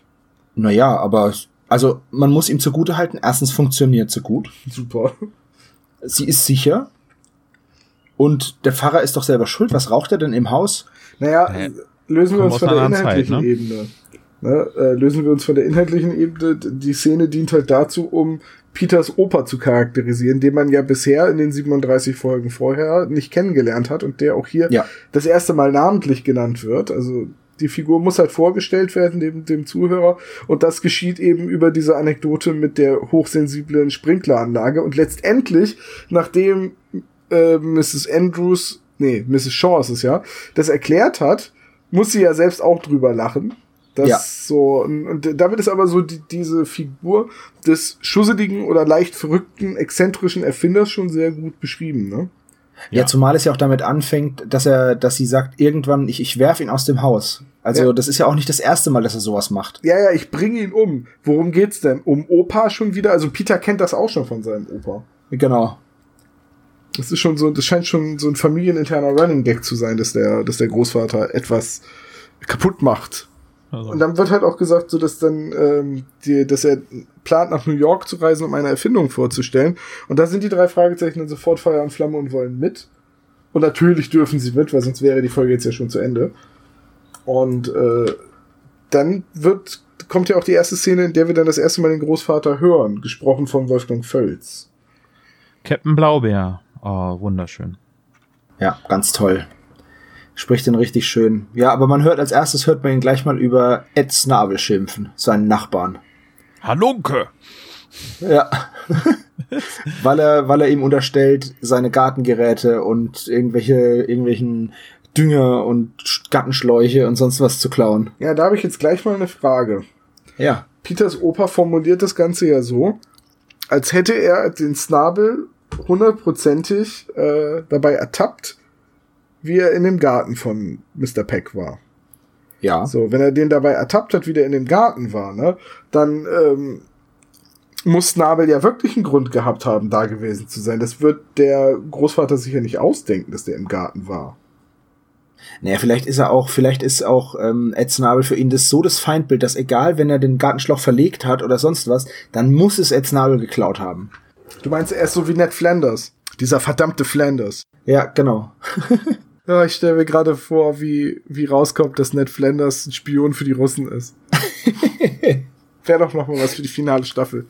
Naja, aber also man muss ihm zugute halten, erstens funktioniert sie gut, Super. sie ist sicher und der Pfarrer ist doch selber schuld. Was raucht er denn im Haus? Naja, Hä? lösen wir uns von der anderen Zeit, inhaltlichen ne? Ebene. Ne? Äh, lösen wir uns von der inhaltlichen Ebene. Die Szene dient halt dazu, um Peters Opa zu charakterisieren, den man ja bisher in den 37 Folgen vorher nicht kennengelernt hat und der auch hier Ja. das erste Mal namentlich genannt wird. Also die Figur muss halt vorgestellt werden dem, dem Zuhörer und das geschieht eben über diese Anekdote mit der hochsensiblen Sprinkleranlage und letztendlich, nachdem äh, Mrs. Andrews, nee, Mrs. Shaw ist es ja, das erklärt hat, muss sie ja selbst auch drüber lachen. Das Ja. so, und, damit ist aber so die, diese Figur des schusseligen oder leicht verrückten, exzentrischen Erfinders schon sehr gut beschrieben, ne? Ja. Ja. zumal es ja auch damit anfängt, dass er, dass sie sagt, irgendwann, ich, ich werf ihn aus dem Haus. Also Ja. das ist ja auch nicht das erste Mal, dass er sowas macht. Ja, ja, ich bringe ihn um. Worum geht's denn? Um Opa schon wieder? Also Peter kennt das auch schon von seinem Opa. Genau. Das ist schon so, das scheint schon so ein familieninterner Running Gag zu sein, dass der, dass der Großvater etwas kaputt macht. Also, Und dann wird halt auch gesagt, so dass dann, ähm, die, dass er plant, nach New York zu reisen, um eine Erfindung vorzustellen. Und da sind die drei Fragezeichen dann sofort Feuer und Flamme und wollen mit. Und natürlich dürfen sie mit, weil sonst wäre die Folge jetzt ja schon zu Ende. Und äh, dann wird, kommt ja auch die erste Szene, in der wir dann das erste Mal den Großvater hören, gesprochen von Wolfgang Völz. Captain Blaubeer. Oh, wunderschön. Ja, ganz toll. Spricht den richtig schön. Ja, aber man hört als erstes hört man ihn gleich mal über Ed Snabel schimpfen, seinen Nachbarn. Halunke! Ja. weil er, weil er ihm unterstellt, seine Gartengeräte und irgendwelche, irgendwelchen Dünger und Gartenschläuche und sonst was zu klauen. Ja, da habe ich jetzt gleich mal eine Frage. Ja. Peters Opa formuliert das Ganze ja so, als hätte er den Snabel hundertprozentig äh, dabei ertappt, wie er in dem Garten von Mr. Peck war. Ja. So, wenn er den dabei ertappt hat, wie der in dem Garten war, ne, dann ähm, muss Snabel ja wirklich einen Grund gehabt haben, da gewesen zu sein. Das wird der Großvater sicher nicht ausdenken, dass der im Garten war. Naja, vielleicht ist er auch, vielleicht ist auch ähm, Ed Snabel für ihn das so das Feindbild, dass egal, wenn er den Gartenschlauch verlegt hat oder sonst was, dann muss es Ed Snabel geklaut haben. Du meinst, er ist so wie Ned Flanders. Dieser verdammte Flanders. Ja, genau. Ja, ich stelle mir gerade vor, wie, wie rauskommt, dass Ned Flanders ein Spion für die Russen ist. Wäre doch noch mal was für die finale Staffel.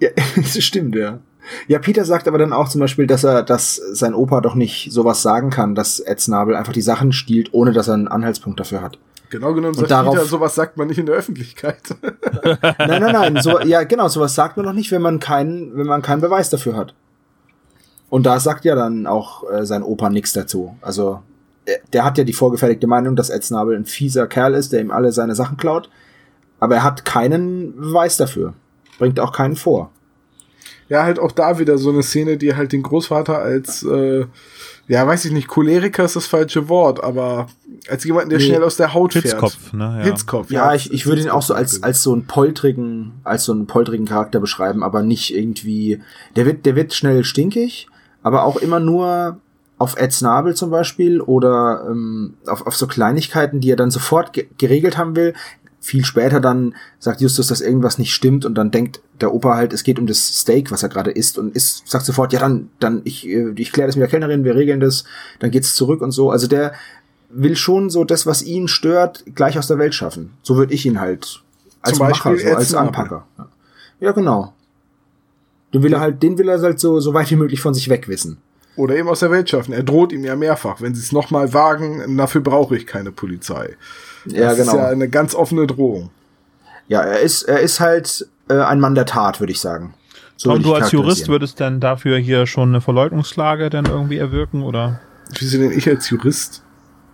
Ja, das stimmt, ja. Ja, Peter sagt aber dann auch zum Beispiel, dass er, dass sein Opa doch nicht sowas sagen kann, dass Ed Snabel einfach die Sachen stiehlt, ohne dass er einen Anhaltspunkt dafür hat. Genau genommen sagt darauf- Peter, sowas sagt man nicht in der Öffentlichkeit. Nein, nein, nein. So, ja, genau, sowas sagt man doch nicht, wenn man keinen, wenn man keinen Beweis dafür hat. Und da sagt ja dann auch äh, sein Opa nichts dazu. Also äh, der hat ja die vorgefertigte Meinung, dass Ed Snabel ein fieser Kerl ist, der ihm alle seine Sachen klaut. Aber er hat keinen Beweis dafür. Bringt auch keinen vor. ja, halt auch da wieder so eine Szene, die halt den Großvater als, äh, ja, weiß ich nicht, Choleriker ist das falsche Wort, aber als jemanden, der Nee. schnell aus der Haut fährt. Hitzkopf, ne? Ja. Hitzkopf, Ja, ich, ich würde ihn auch so als, als so einen poltrigen, als so einen poltrigen Charakter beschreiben, aber nicht irgendwie, der wird, der wird schnell stinkig, aber auch immer nur auf Ed Snabel zum Beispiel oder ähm, auf, auf so Kleinigkeiten, die er dann sofort ge geregelt haben will. Viel später dann sagt Justus, dass irgendwas nicht stimmt und dann denkt der Opa halt, es geht um das Steak, was er gerade isst und isst, sagt sofort, ja dann, dann ich, äh, ich kläre das mit der Kellnerin, wir regeln das, dann geht's zurück und so. Also der will schon so das, was ihn stört, gleich aus der Welt schaffen. So würde ich ihn halt als Macher, so als. Anpacker. Ja, genau. Den will er halt, den will er halt so, so weit wie möglich von sich wegwissen. Oder eben aus der Welt schaffen. Er droht ihm ja mehrfach. Wenn sie es nochmal wagen, dafür brauche ich keine Polizei. Ja, das genau. ist ja eine ganz offene Drohung. Ja, er ist, er ist halt äh, ein Mann der Tat, würde ich sagen. So würde du als Jurist würdest dann dafür hier schon eine Verleugnungsklage dann irgendwie erwirken oder? Wieso denn ich als Jurist?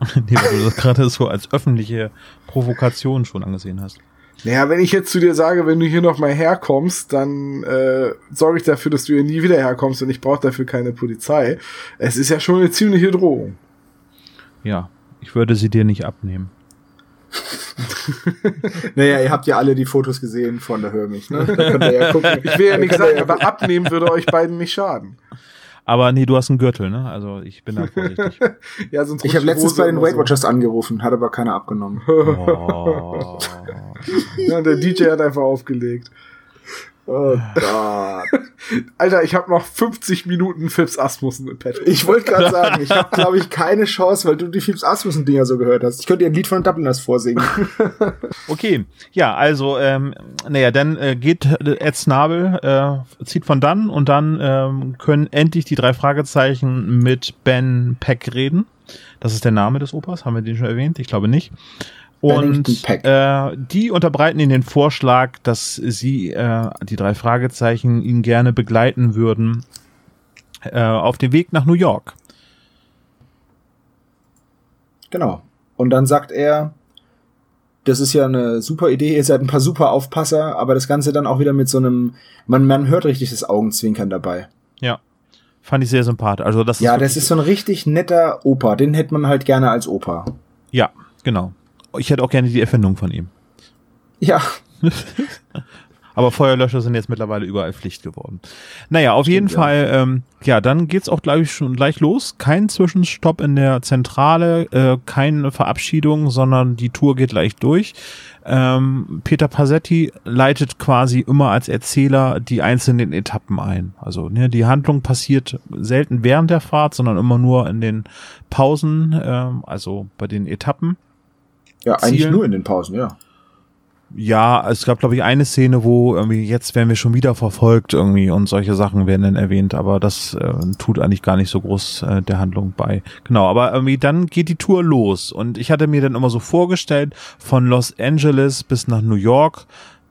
nee, weil du das gerade so als öffentliche Provokation schon angesehen hast. Naja, wenn ich jetzt zu dir sage, wenn du hier noch mal herkommst, dann äh, sorge ich dafür, dass du hier nie wieder herkommst und ich brauche dafür keine Polizei. Es ist ja schon eine ziemliche Drohung. Ja, ich würde sie dir nicht abnehmen. Naja, ihr habt ja alle die Fotos gesehen von der Hörmich, ne? Da könnt ihr ja gucken. Ich will ja nichts sagen, aber abnehmen würde euch beiden nicht schaden. Aber nee, du hast einen Gürtel, ne? Also ich bin da vorsichtig. Ja, sonst Ich habe letztens bei den Weight Watchers angerufen, hat aber keiner abgenommen. Oh. So. Ja, der DJ hat einfach aufgelegt. Oh Gott. Alter, ich habe noch 50 Minuten Phipps Asmussen im Pad. Ich wollte gerade sagen, ich habe, glaube ich, keine Chance, weil du die Philips Asmussen-Dinger so gehört hast. Ich könnte dir ein Lied von Dubliners vorsingen. Okay, ja, also, ähm, naja, dann äh, geht Ed Snabel, äh, zieht von dann und dann ähm, können endlich die drei Fragezeichen mit Ben Peck reden. Das ist der Name des Opas, haben wir den schon erwähnt? Ich glaube nicht. Und äh, die unterbreiten ihnen den Vorschlag, dass sie, äh, die drei Fragezeichen, ihn gerne begleiten würden äh, auf dem Weg nach New York. Genau. Und dann sagt er, das ist ja eine super Idee, ihr seid ein paar super Aufpasser, aber das Ganze dann auch wieder mit so einem, man, man hört richtig das Augenzwinkern dabei. Ja, fand ich sehr sympathisch. Also das Ja, ist das ist so ein richtig netter Opa, den hätte man halt gerne als Opa. ja, genau. Ich hätte auch gerne die Erfindung von ihm. Ja, Aber Feuerlöscher sind jetzt mittlerweile überall Pflicht geworden. Naja, auf jeden ja. Fall, ähm, ja, dann geht's auch gleich schon gleich los. Kein Zwischenstopp in der Zentrale, äh, keine Verabschiedung, sondern die Tour geht gleich durch. Ähm, Peter Passetti leitet quasi immer als Erzähler die einzelnen Etappen ein. Also ne, die Handlung passiert selten während der Fahrt, sondern immer nur in den Pausen, ähm, also bei den Etappen. Ja, eigentlich Zielen. nur in den Pausen, ja. Ja, es gab, glaube ich, eine Szene, wo irgendwie jetzt werden wir schon wieder verfolgt irgendwie und solche Sachen werden dann erwähnt, aber das äh, tut eigentlich gar nicht so groß äh, der Handlung bei. Genau, aber irgendwie dann geht die Tour los und ich hatte mir dann immer so vorgestellt, von Los Angeles bis nach New York,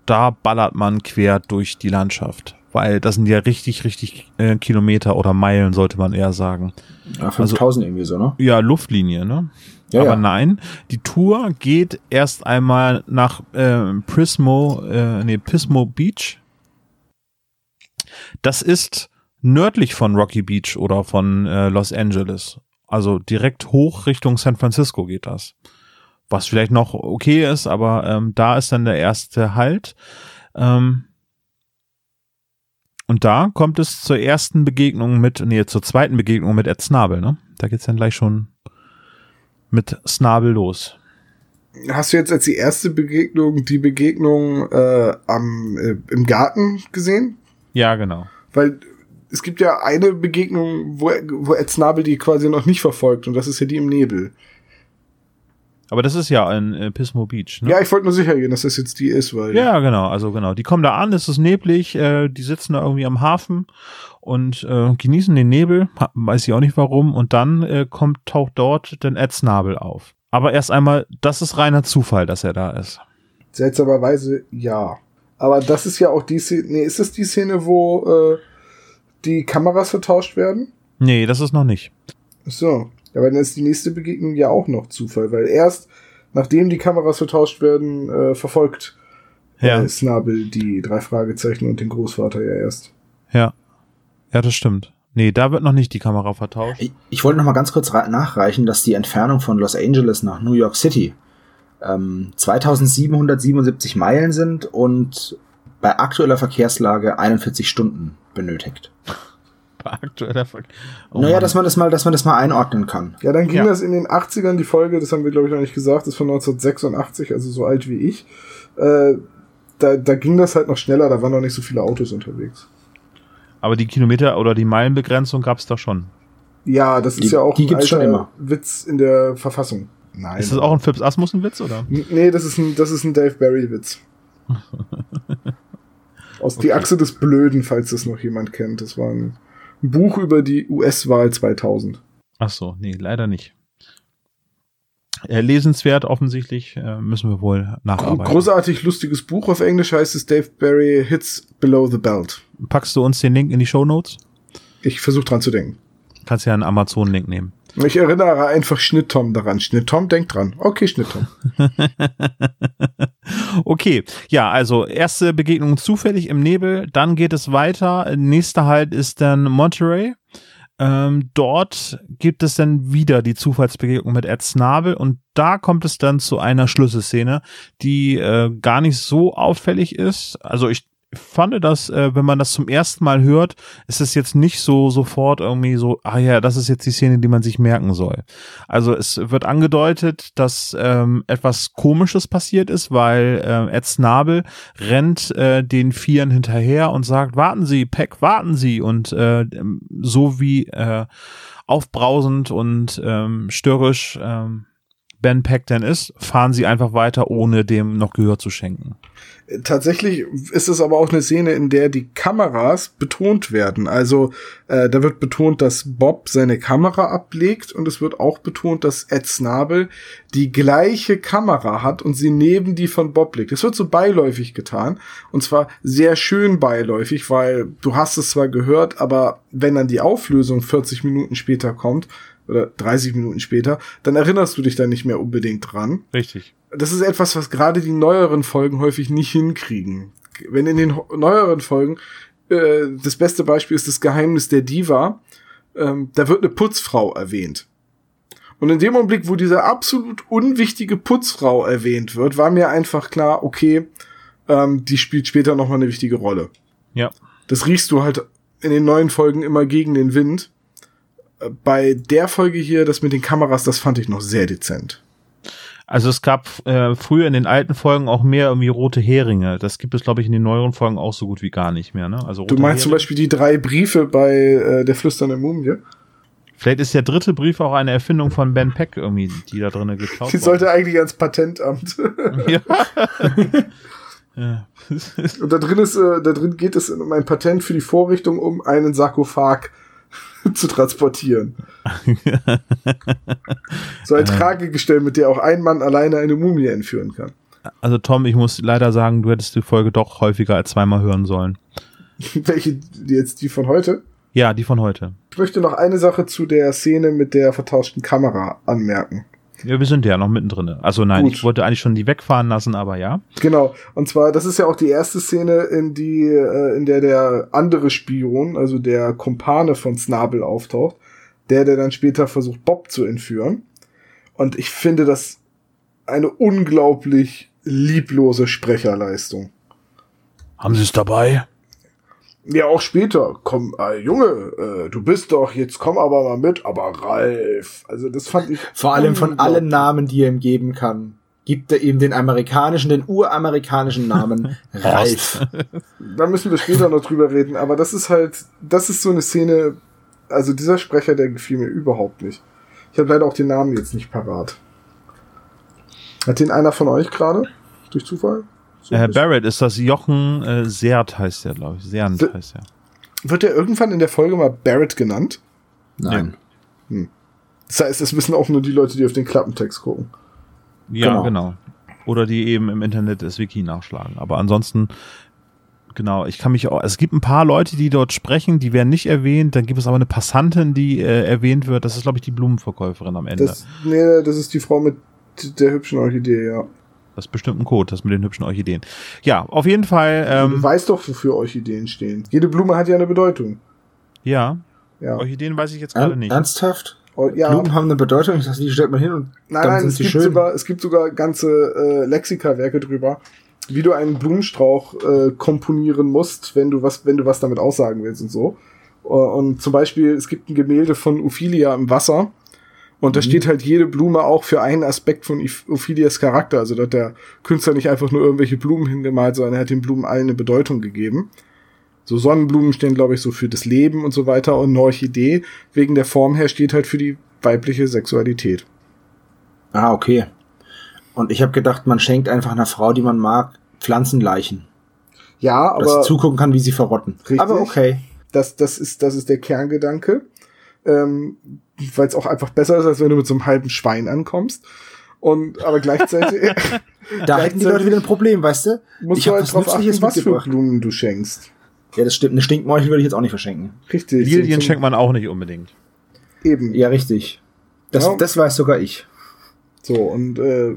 da ballert man quer durch die Landschaft, weil das sind ja richtig, richtig äh, Kilometer oder Meilen, sollte man eher sagen. ja 5000 irgendwie so, ne? Ja, Luftlinie, ne? Ja, Aber ja. nein, die Tour geht erst einmal nach äh, Prismo, äh, nee, Pismo Beach. Das ist nördlich von Rocky Beach oder von äh, Los Angeles. Also direkt hoch Richtung San Francisco geht das. Was vielleicht noch okay ist, aber ähm, da ist dann der erste Halt. Ähm, und da kommt es zur ersten Begegnung mit, nee, zur zweiten Begegnung mit Ed Snabel, ne? Da geht's dann gleich schon mit Snabel los. Hast du jetzt als die erste Begegnung die Begegnung äh, am äh, im Garten gesehen? Ja, genau. Weil es gibt ja eine Begegnung, wo, wo Ed Snabel die quasi noch nicht verfolgt und das ist ja die im Nebel. Aber das ist ja in äh, Pismo Beach, ne? Ja, ich wollte nur sicher gehen, dass das jetzt die ist, weil. Ja, genau, also genau. Die kommen da an, es ist neblig, äh, die sitzen da irgendwie am Hafen und äh, genießen den Nebel, weiß ich auch nicht warum, und dann äh, kommt, taucht dort dann Ed Snabel auf. Aber erst einmal, das ist reiner Zufall, dass er da ist. Seltsamerweise ja. Aber das ist ja auch die Szene. Nee, ist das die Szene, wo äh, die Kameras vertauscht werden? Nee, das ist noch nicht. So. Ja, aber dann ist die nächste Begegnung ja auch noch Zufall, weil erst nachdem die Kameras vertauscht werden, äh, verfolgt Ja, äh, Snabel die drei Fragezeichen und den Großvater ja erst. ja. Ja, das stimmt. Nee, da wird noch nicht die Kamera vertauscht. Ich, ich wollte noch mal ganz kurz nachreichen, dass die Entfernung von Los Angeles nach New York City ähm, 2777 Meilen sind und bei aktueller Verkehrslage 41 Stunden benötigt. Aktueller Ver oh naja, Mann. dass man das mal, dass man das mal einordnen kann. Ja, dann ging Ja. das in den 80ern, die Folge, das haben wir glaube ich noch nicht gesagt, ist von 1986, also so alt wie ich. Äh, da, da ging das halt noch schneller, da waren noch nicht so viele Autos unterwegs. Aber die Kilometer- oder die Meilenbegrenzung gab's da schon. Ja, das ist Die- ja auch die gibt's schon immer. Witz in der Verfassung. Nein. Ist das auch ein Phipps Asmussen-Witz, oder? Nee, das ist ein, das ist ein Dave Barry-Witz. Aus Die Achse des Blöden, falls das noch jemand kennt. Das war ein Buch über die US-Wahl 2000. Ach so, nee, leider nicht. Äh, lesenswert offensichtlich, äh, müssen wir wohl nacharbeiten. großartig lustiges Buch. Auf Englisch heißt es Dave Barry Hits Below the Belt. Packst du uns den Link in die Show Notes? Ich versuche dran zu denken. Kannst ja einen Amazon-Link nehmen. Ich erinnere einfach Schnitt-Tom daran. Schnitt-Tom, denkt dran. Okay, Schnitt-Tom. okay, ja, also erste Begegnung zufällig im Nebel, dann geht es weiter. Nächster Halt ist dann Monterey. Ähm, dort gibt es dann wieder die Zufallsbegegnung mit Ed Snabel und da kommt es dann zu einer Schlüsselszene, die äh, gar nicht so auffällig ist. Also ich fand das, äh, wenn man das zum ersten Mal hört, ist es jetzt nicht so sofort irgendwie so, ah ja, das ist jetzt die Szene, die man sich merken soll. Also es wird angedeutet, dass ähm, etwas Komisches passiert ist, weil äh, Ed Snabel rennt äh, den Vieren hinterher und sagt, warten Sie, Peck, warten Sie. Und äh, so wie äh, aufbrausend und ähm, störrisch ähm, Ben Peck denn ist, fahren sie einfach weiter, ohne dem noch Gehör zu schenken. Tatsächlich ist es aber auch eine Szene, in der die Kameras betont werden. Also äh, da wird betont, dass Bob seine Kamera ablegt und es wird auch betont, dass Ed Snabel die gleiche Kamera hat und sie neben die von Bob legt. Das wird so beiläufig getan und zwar sehr schön beiläufig, weil du hast es zwar gehört, aber wenn dann die Auflösung 40 Minuten später kommt oder 30 Minuten später, dann erinnerst du dich da nicht mehr unbedingt dran Richtig. das ist etwas, was gerade die neueren Folgen häufig nicht hinkriegen. Wenn in den neueren Folgen äh, das beste Beispiel ist das Geheimnis der Diva, ähm, da wird eine Putzfrau erwähnt. Und in dem Augenblick, wo diese absolut unwichtige Putzfrau erwähnt wird, war mir einfach klar, okay, ähm, die spielt später noch mal eine wichtige Rolle. Ja. Das riechst du halt in den neuen Folgen immer gegen den Wind. Bei der Folge hier, das mit den Kameras, das fand ich noch sehr dezent. Also es gab äh, früher in den alten Folgen auch mehr irgendwie rote Heringe. Das gibt es, glaube ich, in den neueren Folgen auch so gut wie gar nicht mehr. Ne? Also Du meinst zum Heringe. Beispiel die drei Briefe bei äh, der flüsternde Mumie? Vielleicht ist der dritte Brief auch eine Erfindung von Ben Peck irgendwie, die da drinnen geklaut Die sollte eigentlich ans Patentamt. ja. ja. Und da drin ist, äh, da drin geht es um ein Patent für die Vorrichtung, um einen Sarkophag zu transportieren. So ein Tragegestell, mit der auch ein Mann alleine eine Mumie entführen kann. Also Tom, ich muss leider sagen, du hättest die Folge doch häufiger als zweimal hören sollen. Welche, jetzt die von heute? Ja, die von heute. Ich möchte noch eine Sache zu der Szene mit der vertauschten Kamera anmerken. Ja, wir sind ja noch mittendrin. Also nein, Gut. ich wollte eigentlich schon die wegfahren lassen, aber ja. Genau. Und zwar, das ist ja auch die erste Szene, in die, äh, in der der andere Spion, also der Kumpane von Snabel auftaucht, der, der dann später versucht, Bob zu entführen. Und ich finde das eine unglaublich lieblose Sprecherleistung. Haben Sie es dabei? Ja, auch später. Komm, äh, Junge, äh, du bist doch, jetzt komm aber mal mit, aber Ralf. Also das fand ich. Vor allem von allen Namen, die er ihm geben kann, gibt er ihm den amerikanischen, den uramerikanischen Namen Ralf. Da müssen wir später noch drüber reden, aber das ist halt, das ist so eine Szene, also dieser Sprecher, der gefiel mir überhaupt nicht. Ich habe leider auch den Namen jetzt nicht parat. Hat den einer von euch gerade? Durch Zufall? So Äh, ein bisschen. Barrett ist das Jochen äh, Seert heißt der, glaube ich. Seernd Se- heißt er. Wird er irgendwann in der Folge mal Barrett genannt? Nein. Das heißt, es wissen auch nur die Leute, die auf den Klappentext gucken. Ja, Genau. genau. Oder die eben im Internet das Wiki nachschlagen. Aber ansonsten, genau, ich kann mich auch, es gibt ein paar Leute, die dort sprechen, die werden nicht erwähnt. Dann gibt es aber eine Passantin, die äh, erwähnt wird. Das ist, glaube ich, die Blumenverkäuferin am Ende. Das, nee, das ist die Frau mit der hübschen Orchidee, ja. Das ist bestimmt ein Code, das mit den hübschen Orchideen. Ja, auf jeden Fall, du ähm, weißt doch, wofür Orchideen stehen. Jede Blume hat ja eine Bedeutung. ja, Ja, Orchideen weiß ich jetzt gerade Er nicht. ernsthaft? Oh, ja. Blumen haben eine Bedeutung, ich dachte, die stellt man hin und Nein, dann nein, sind es sie gibt, schön. sogar, es gibt sogar ganze äh, Lexika-Werke drüber, wie du einen Blumenstrauch äh, komponieren musst, wenn du was, wenn du was damit aussagen willst und so. Äh, Und zum Beispiel, es gibt ein Gemälde von Ophelia im Wasser. Und da Mhm. steht halt jede Blume auch für einen Aspekt von Ophelias Charakter. Also da hat der Künstler nicht einfach nur irgendwelche Blumen hingemalt, sondern er hat den Blumen allen eine Bedeutung gegeben. So Sonnenblumen stehen, glaube ich, so für das Leben und so weiter. Und eine Orchidee, wegen der Form her, steht halt für die weibliche Sexualität. Ah, okay. Und ich habe gedacht, man schenkt einfach einer Frau, die man mag, Pflanzenleichen. Ja, Dass aber sie zugucken kann, wie sie verrotten. Richtig. Aber okay. das, das, ist, das ist der Kerngedanke. Ähm, Weil es auch einfach besser ist, als wenn du mit so einem halben Schwein ankommst. Und aber gleichzeitig Da hätten die Leute wieder ein Problem, weißt du? musst ich du halt was drauf achten, was für. Blumen du schenkst. Ja, das stimmt. Eine Stinkmorchel würde ich jetzt auch nicht verschenken. Richtig. Lilien so- schenkt man auch nicht unbedingt. Eben. Ja, richtig. Das, Ja. das weiß sogar ich. So, und äh,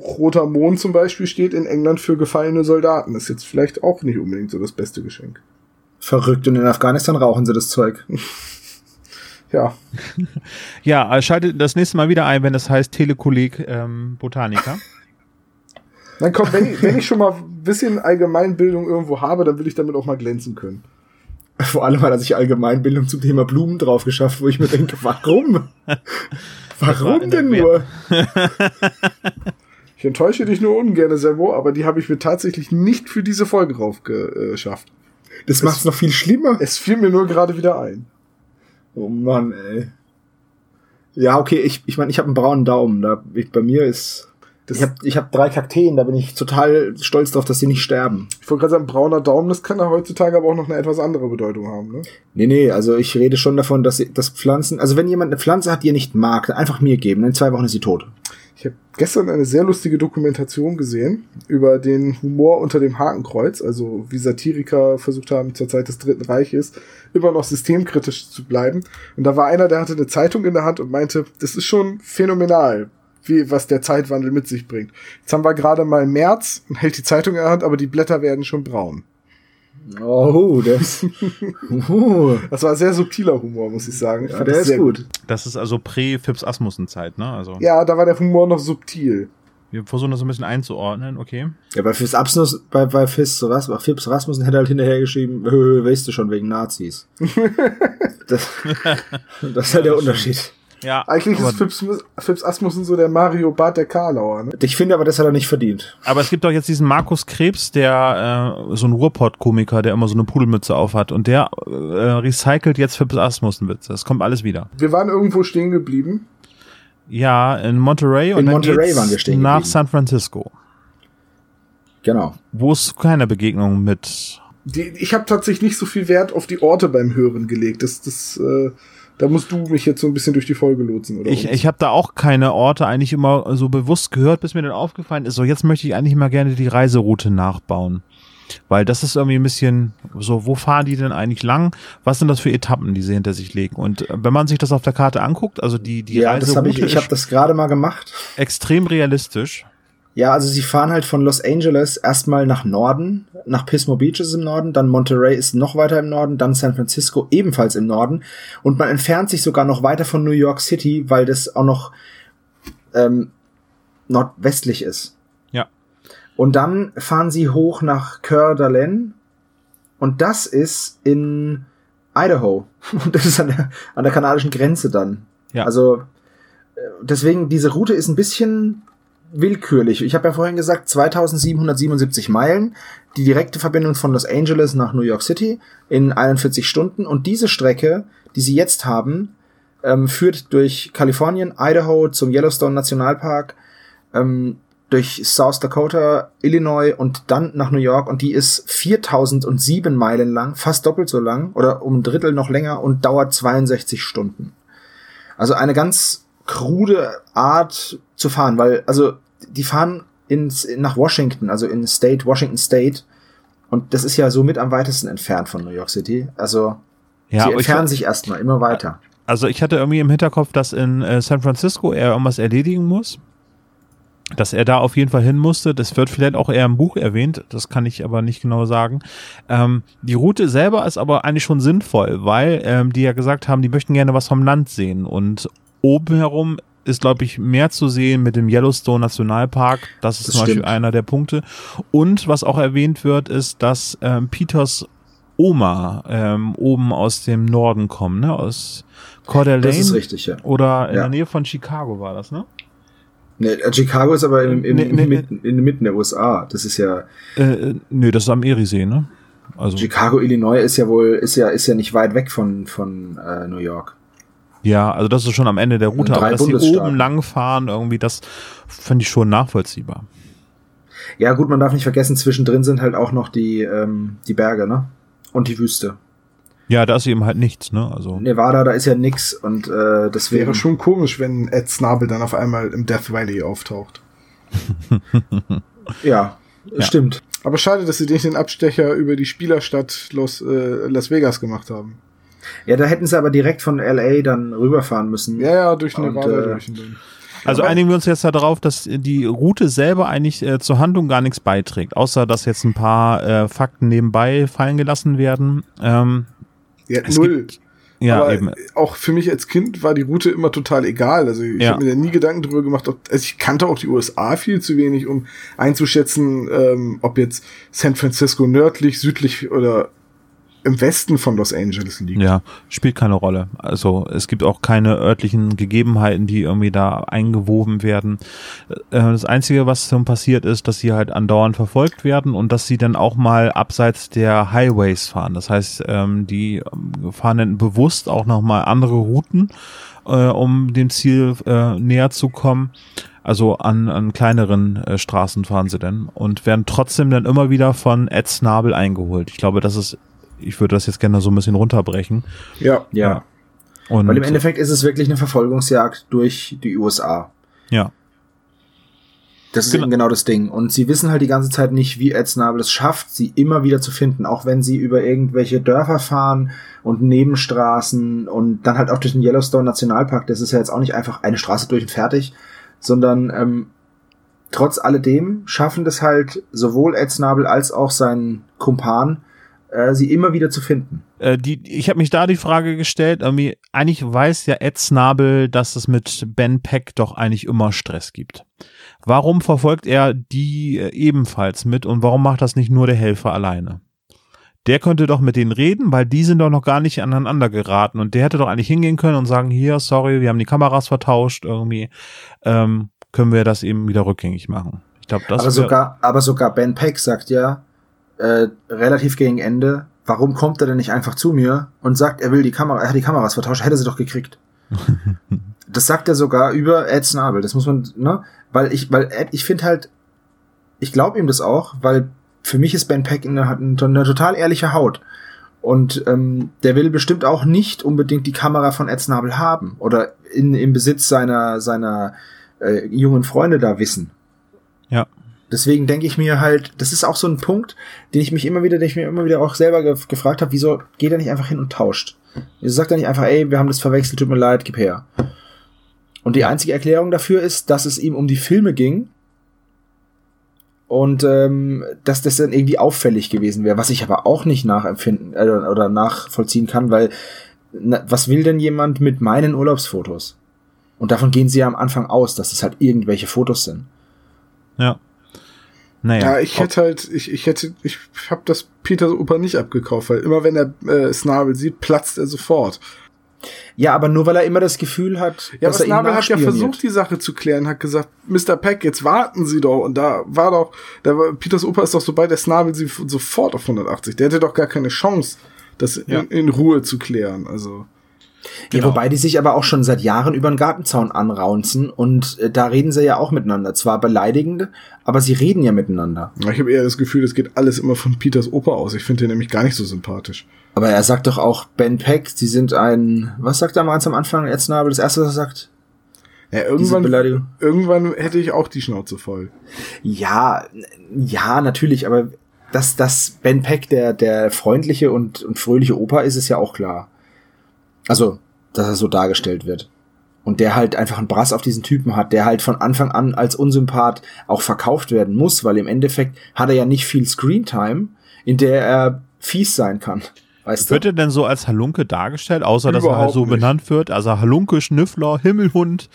roter Mond zum Beispiel steht in England für gefallene Soldaten. Ist jetzt vielleicht auch nicht unbedingt so das beste Geschenk. Verrückt. Und in Afghanistan rauchen sie das Zeug. Ja, Ja, äh, schaltet das nächste Mal wieder ein, wenn es heißt Telekolleg ähm, Botaniker. dann komm, wenn ich, wenn ich schon mal ein bisschen Allgemeinbildung irgendwo habe, dann will ich damit auch mal glänzen können. Vor allem hat er sich Allgemeinbildung zum Thema Blumen drauf geschafft, wo ich mir denke, warum? war Warum der denn nur? Ich enttäusche dich nur ungern, Servo, aber die habe ich mir tatsächlich nicht für diese Folge raufgeschafft. Das macht's noch viel schlimmer. Es fiel mir nur gerade wieder ein. Oh Mann, ey. Ja, okay, ich ich, mein, ich habe einen braunen Daumen. Da, ich, bei mir ist. Das, Ich habe ich hab drei Kakteen, da bin ich total stolz drauf, dass sie nicht sterben. ich wollte gerade sagen, brauner Daumen, das kann ja heutzutage aber auch noch eine etwas andere Bedeutung haben. Ne? Nee, nee, also ich rede schon davon, dass, dass Pflanzen, also wenn jemand eine Pflanze hat, die er nicht mag, dann einfach mir geben. In zwei Wochen ist sie tot. Ich habe gestern eine sehr lustige Dokumentation gesehen über den Humor unter dem Hakenkreuz, also wie Satiriker versucht haben, zur Zeit des Dritten Reiches immer noch systemkritisch zu bleiben. Und da war einer, der hatte eine Zeitung in der Hand und meinte, das ist schon phänomenal, wie was der Zeitwandel mit sich bringt. Jetzt haben wir gerade mal März und hält die Zeitung in der Hand, aber die Blätter werden schon braun. Oh, das. uh, Das war sehr subtiler Humor, muss ich sagen. Ich ja, der das ist sehr gut. Das ist also prä-Fips Asmussen-Zeit, ne? Also Ja, da war der Humor noch subtil. wir versuchen das so ein bisschen einzuordnen, okay? Ja, bei Fis Absnus, bei, bei Fis, so was, bei Fips Rasmussen hätte er halt hinterhergeschrieben, "Hö, weißt du schon, wegen Nazis. das, das ist halt der Unterschied. Ja, Eigentlich ist Fips, Fips Asmussen so der Mario Bart der Karlauer, ne? Ich finde aber, das hat er nicht verdient. aber es gibt doch jetzt diesen Markus Krebs, der äh, so ein Ruhrpott-Komiker, der immer so eine Pudelmütze aufhat und der äh, recycelt jetzt Fips Asmussen-Witze. Das kommt alles wieder. Wir waren irgendwo stehen geblieben. Ja, in Monterey und In dann Monterey waren wir stehen nach geblieben. San Francisco, Genau. wo es keine Begegnung mit Die, ich habe tatsächlich nicht so viel Wert auf die Orte beim Hören gelegt. Das, das, äh, da musst du mich jetzt so ein bisschen durch die Folge lotsen, oder? Ich, uns? ich habe da auch keine Orte eigentlich immer so bewusst gehört, bis mir dann aufgefallen ist, so jetzt möchte ich eigentlich mal gerne die Reiseroute nachbauen. Weil das ist irgendwie ein bisschen so, wo fahren die denn eigentlich lang? Was sind das für Etappen, die sie hinter sich legen? Und äh, wenn man sich das auf der Karte anguckt, also die, die ja, das habe ich, Reiseroute ich habe das gerade mal gemacht. extrem realistisch. Ja, also sie fahren halt von Los Angeles erstmal nach Norden, nach Pismo Beach ist im Norden, dann Monterey ist noch weiter im Norden, dann San Francisco ebenfalls im Norden und man entfernt sich sogar noch weiter von New York City, weil das auch noch ähm, nordwestlich ist. Ja. Und dann fahren sie hoch nach Coeur d'Alene Und das ist in Idaho. Und das ist an der, an der kanadischen Grenze dann. Ja. Also äh, deswegen, diese Route ist ein bisschen willkürlich. Ich habe ja vorhin gesagt, 2777 Meilen, die direkte Verbindung von Los Angeles nach New York City in 41 Stunden. Und diese Strecke, die sie jetzt haben, ähm, führt durch Kalifornien, Idaho zum Yellowstone Nationalpark, ähm, durch South Dakota, Illinois und dann nach New York und die ist 4007 Meilen lang, fast doppelt so lang oder um ein Drittel noch länger und dauert 62 Stunden. Also eine ganz krude Art zu fahren, weil also die fahren ins, nach Washington, also in State, Washington State und das ist ja so mit am weitesten entfernt von New York City. Also Ja, sie ich, entfernen sich erstmal immer weiter. also ich hatte irgendwie im Hinterkopf, dass in äh, San Francisco er irgendwas erledigen muss. Dass er da auf jeden Fall hin musste. Das wird vielleicht auch eher im Buch erwähnt. Das kann ich aber nicht genau sagen. Ähm, die Route selber ist aber eigentlich schon sinnvoll, weil ähm, die ja gesagt haben, die möchten gerne was vom Land sehen. Und oben herum ist, glaube ich, mehr zu sehen mit dem Yellowstone Nationalpark. Das ist Das zum Beispiel stimmt. einer der Punkte. Und was auch erwähnt wird, ist, dass ähm, Peters Oma ähm, oben aus dem Norden kommt, ne? Aus Coeur d'Alene. Das ist richtig, ja. Oder in Ja. der Nähe von Chicago war das, ne? Nee, äh, Chicago ist aber im, im, Nee, nee, mitten, in der Mitte der USA. Das ist ja Äh, äh, nö, das ist am Eriesee, ne? Also, Chicago, Illinois ist ja wohl ist ja ist ja nicht weit weg von von äh, New York. Ja, also das ist schon am Ende der Route, Drei aber dass sie Bundesstaaten. oben lang fahren, irgendwie, das finde ich schon nachvollziehbar. Ja gut, man darf nicht vergessen, zwischendrin sind halt auch noch die ähm, die Berge, ne? Und die Wüste. Ja, da ist eben halt nichts, ne? Also, Nevada, da ist ja nix und äh, das Wäre wäre schon komisch, wenn Ed Snabel dann auf einmal im Death Valley auftaucht. ja, Ja. stimmt. Aber schade, dass sie nicht den Abstecher über die Spielerstadt Los, äh, Las Vegas gemacht haben. Ja, da hätten sie aber direkt von LA dann rüberfahren müssen. Ja, ja, durch Und, Nevada äh, durch. Und dann. also Aber- einigen wir uns jetzt darauf, dass die Route selber eigentlich äh, zur Handlung gar nichts beiträgt, außer dass jetzt ein paar äh, Fakten nebenbei fallen gelassen werden. Ähm, Ja, null. gibt- ja, aber eben. auch für mich als Kind war die Route immer total egal. Also ich Ja. habe mir da nie Gedanken drüber gemacht. Ob, also ich kannte auch die USA viel zu wenig, um einzuschätzen, ähm, ob jetzt San Francisco nördlich, südlich oder im Westen von Los Angeles liegt. Ja, spielt keine Rolle. Also es gibt auch keine örtlichen Gegebenheiten, die irgendwie da eingewoben werden. Äh, Das Einzige, was dann passiert ist, dass sie halt andauernd verfolgt werden und dass sie dann auch mal abseits der Highways fahren. Das heißt, ähm, die fahren dann bewusst auch nochmal andere Routen, äh, um dem Ziel äh, näher zu kommen. Also an, an kleineren äh, Straßen fahren sie dann und werden trotzdem dann immer wieder von Ed Snabel eingeholt. Ich glaube, das ist, ich würde das jetzt gerne so ein bisschen runterbrechen. Ja. Ja. Und Weil im Endeffekt ist es wirklich eine Verfolgungsjagd durch die USA. ja, Das ist Genau. eben genau das Ding. Und sie wissen halt die ganze Zeit nicht, wie Ed Snabel es schafft, sie immer wieder zu finden. Auch wenn sie über irgendwelche Dörfer fahren und Nebenstraßen und dann halt auch durch den Yellowstone Nationalpark. Das ist ja jetzt auch nicht einfach eine Straße durch und fertig, sondern ähm, trotz alledem schaffen das halt sowohl Ed Snabel als auch sein Kumpan, äh, sie immer wieder zu finden. äh, die, ich habe mich da die Frage gestellt, irgendwie, eigentlich weiß ja Ed Snabel, dass es mit Ben Peck doch eigentlich immer Stress gibt. Warum verfolgt er die äh, ebenfalls mit und warum macht das nicht nur der Helfer alleine? Der könnte doch mit denen reden, weil die sind doch noch gar nicht aneinander geraten und der hätte doch eigentlich hingehen können und sagen, hier, sorry, wir haben die Kameras vertauscht, irgendwie, ähm, können wir das eben wieder rückgängig machen. Ich glaube, das aber sogar, aber sogar Ben Peck sagt ja äh, relativ gegen Ende, warum kommt er denn nicht einfach zu mir und sagt, er will die Kamera, er hat die Kameras vertauscht, hätte sie doch gekriegt. das sagt er sogar über Ed Snabel. Das muss man, ne? Weil ich, weil Ed, ich finde halt, ich glaube ihm das auch, weil für mich ist Ben Peck eine, hat eine, eine total ehrliche Haut. Und ähm, der will bestimmt auch nicht unbedingt die Kamera von Ed Snabel haben oder in, im Besitz seiner, seiner äh, jungen Freunde da wissen. Ja. Deswegen denke ich mir halt, das ist auch so ein Punkt, den ich mich immer wieder, den ich mir immer wieder auch selber ge gefragt habe, wieso geht er nicht einfach hin und tauscht? Wieso sagt er nicht einfach, ey, wir haben das verwechselt, tut mir leid, gib her. Und die einzige Erklärung dafür ist, dass es ihm um die Filme ging und ähm, dass das dann irgendwie auffällig gewesen wäre, was ich aber auch nicht nachempfinden äh, oder nachvollziehen kann, weil na, was will denn jemand mit meinen Urlaubsfotos? Und davon gehen sie ja am Anfang aus, dass das halt irgendwelche Fotos sind. Ja. Naja. Ja, ich hätte halt, ich, ich hätte, ich habe das Peters Oper nicht abgekauft, weil immer wenn er äh, Snabel sieht, platzt er sofort. Ja, aber nur weil er immer das Gefühl hat, Ja, dass aber er Snabel hat ja versucht, die Sache zu klären, hat gesagt, Mr. Peck, jetzt warten Sie doch. Und da war doch, da war, Peters Opa ist doch so bei der Snabel sie f- sofort auf 180. Der hätte doch gar keine Chance, das Ja. in, in Ruhe zu klären. Also. Ja, Genau. wobei die sich aber auch schon seit Jahren über den Gartenzaun anraunzen und äh, da reden sie ja auch miteinander. Zwar beleidigend, aber sie reden ja miteinander. Ich habe eher das Gefühl, das geht alles immer von Peters Opa aus. Ich finde den nämlich gar nicht so sympathisch. Aber er sagt doch auch, Ben Peck, sie sind ein, was sagt er ganz am Anfang, Ed Snabel, das erste, was er sagt? Ja, irgendwann, irgendwann hätte ich auch die Schnauze voll. Ja, ja, natürlich, aber dass, dass Ben Peck der, der freundliche und, und fröhliche Opa ist, ist ja auch klar. Also, dass er so dargestellt wird. Und der halt einfach einen Brass auf diesen Typen hat, der halt von Anfang an als Unsympath auch verkauft werden muss, weil im Endeffekt hat er ja nicht viel Screentime, in der er fies sein kann. Weißt Wird du? er denn so als Halunke dargestellt, außer dass er halt Überhaupt so nicht. benannt wird? Also Halunke, Schnüffler, Himmelhund,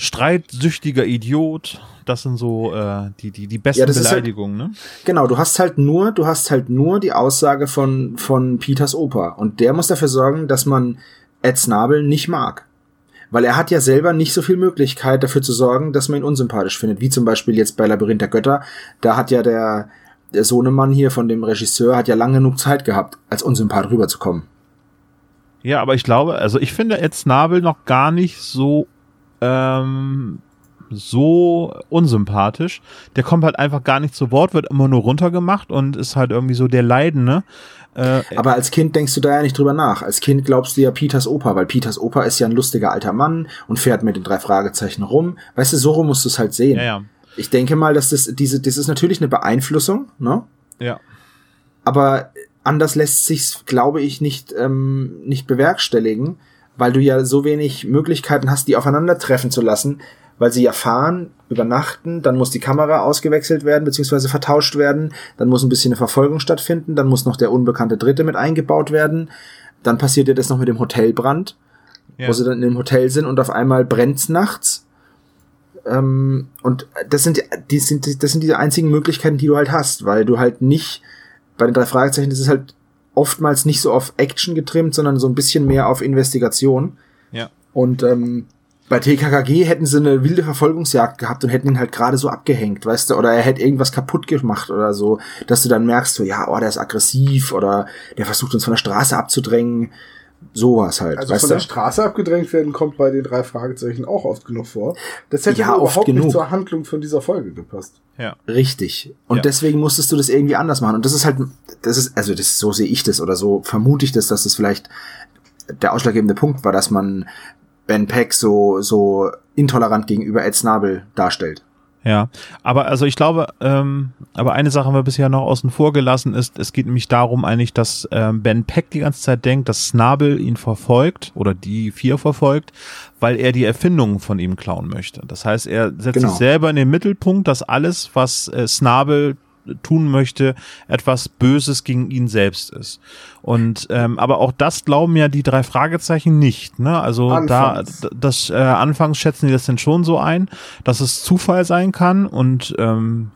streitsüchtiger Idiot. Das sind so äh, die, die, die besten Ja, halt- Beleidigungen, ne? Genau, du hast halt nur, du hast halt nur die Aussage von, von Peters Opa. Und der muss dafür sorgen, dass man Ed Snabel nicht mag. Weil er hat ja selber nicht so viel Möglichkeit dafür zu sorgen, dass man ihn unsympathisch findet. Wie zum Beispiel jetzt bei Labyrinth der Götter. Da hat ja der, der Sohnemann hier von dem Regisseur hat ja lange genug Zeit gehabt, als unsympath rüberzukommen. Ja, aber ich glaube, also ich finde Ed Snabel noch gar nicht so ähm, so unsympathisch. Der kommt halt einfach gar nicht zu Wort, wird immer nur runtergemacht und ist halt irgendwie so der Leidende. Äh, Aber als Kind denkst du da ja nicht drüber nach. Als Kind glaubst du ja Peters Opa, weil Peters Opa ist ja ein lustiger alter Mann und fährt mit den drei Fragezeichen rum. Weißt du, so rum musst du es halt sehen. ja, ja, Ich denke mal, dass das diese, das ist natürlich eine Beeinflussung, ne? ja. Aber anders lässt sich's, glaube ich, nicht ähm, nicht bewerkstelligen, weil du ja so wenig Möglichkeiten hast, die aufeinandertreffen zu lassen, weil sie ja fahren, übernachten, dann muss die Kamera ausgewechselt werden beziehungsweise vertauscht werden, dann muss ein bisschen eine Verfolgung stattfinden, dann muss noch der unbekannte Dritte mit eingebaut werden, dann passiert ja das noch mit dem Hotelbrand, ja. wo sie dann in dem Hotel sind und auf einmal brennt's nachts. Ähm, und das sind, die sind, das sind diese einzigen Möglichkeiten, die du halt hast, weil du halt nicht, bei den drei Fragezeichen ist es halt oftmals nicht so auf Action getrimmt, sondern so ein bisschen mehr auf Investigation. Ja. Und ähm, bei TKKG hätten sie eine wilde Verfolgungsjagd gehabt und hätten ihn halt gerade so abgehängt, weißt du, oder er hätte irgendwas kaputt gemacht oder so, dass du dann merkst, so, ja, oh, der ist aggressiv oder der versucht uns von der Straße abzudrängen. Sowas halt, Also weißt von der Straße abgedrängt werden kommt bei den drei Fragezeichen auch oft genug vor. Das hätte Ja, überhaupt genug. nicht zur Handlung von dieser Folge gepasst. ja. Richtig. Und Ja. deswegen musstest du das irgendwie anders machen. Und das ist halt, das ist, also das, so sehe ich das oder so vermute ich das, dass das vielleicht der ausschlaggebende Punkt war, dass man Ben Peck so, so intolerant gegenüber Ed Snabel darstellt. Ja, aber also ich glaube, ähm, aber eine Sache haben wir bisher noch außen vor gelassen, ist, es geht nämlich darum eigentlich, dass ähm, Ben Peck die ganze Zeit denkt, dass Snabel ihn verfolgt oder die vier verfolgt, weil er die Erfindungen von ihm klauen möchte. Das heißt, er setzt Genau. sich selber in den Mittelpunkt, dass alles, was äh, Snabel tun möchte, etwas Böses gegen ihn selbst ist. Und ähm, aber auch das glauben ja die drei Fragezeichen nicht. Ne? Also Anfangs. da das äh, anfangs schätzen die das denn schon so ein, dass es Zufall sein kann und ähm,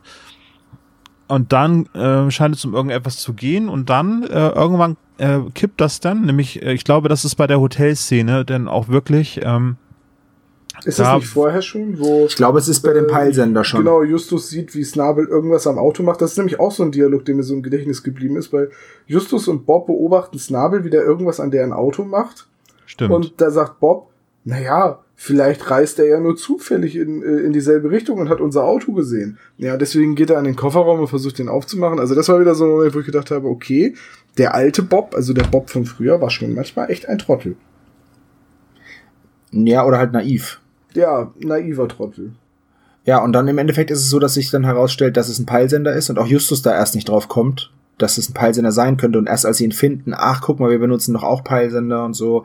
und dann äh, scheint es um irgendetwas zu gehen und dann äh, irgendwann äh, kippt das dann, nämlich äh, ich glaube, das ist bei der Hotelszene denn auch wirklich ähm, Ist Da- das nicht vorher schon, wo Ich glaube, es ist bei dem äh, Peilsender schon. Genau, Justus sieht, wie Snabel irgendwas am Auto macht. Das ist nämlich auch so ein Dialog, der mir so im Gedächtnis geblieben ist, weil Justus und Bob beobachten Snabel, wie der irgendwas an deren Auto macht. stimmt. Und da sagt Bob, naja, vielleicht reist er ja nur zufällig in, äh, in dieselbe Richtung und hat unser Auto gesehen. Ja, deswegen geht er an den Kofferraum und versucht den aufzumachen. Also das war wieder so ein Moment, wo ich gedacht habe, okay, der alte Bob, also der Bob von früher, war schon manchmal echt ein Trottel. Ja, oder halt naiv. Ja, naiver Trottel. Ja, und dann im Endeffekt ist es so, dass sich dann herausstellt, dass es ein Peilsender ist und auch Justus da erst nicht drauf kommt, dass es ein Peilsender sein könnte und erst als sie ihn finden, ach, guck mal, wir benutzen doch auch Peilsender und so,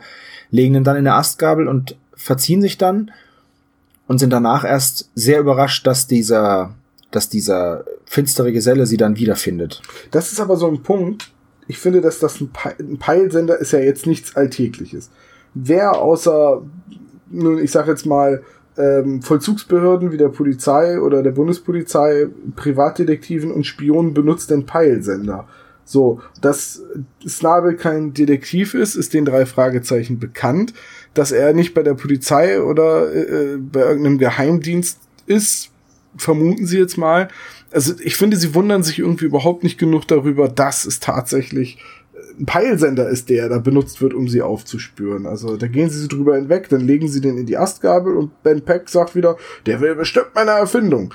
legen ihn dann in eine Astgabel und verziehen sich dann und sind danach erst sehr überrascht, dass dieser, dass dieser finstere Geselle sie dann wiederfindet. Das ist aber so ein Punkt. Ich finde, dass das ein, Pe ein Peilsender ist ja jetzt nichts Alltägliches. Wer außer, nun, ich sag jetzt mal, ähm, Vollzugsbehörden wie der Polizei oder der Bundespolizei, Privatdetektiven und Spionen benutzt den Peilsender. So, dass Snabel kein Detektiv ist, ist den drei Fragezeichen bekannt. Dass er nicht bei der Polizei oder äh, bei irgendeinem Geheimdienst ist, vermuten sie jetzt mal. Also ich finde, sie wundern sich irgendwie überhaupt nicht genug darüber, dass es tatsächlich ein Peilsender ist, der da benutzt wird, um sie aufzuspüren. Also da gehen sie drüber hinweg, dann legen sie den in die Astgabel und Ben Peck sagt wieder, der will bestimmt meine Erfindung.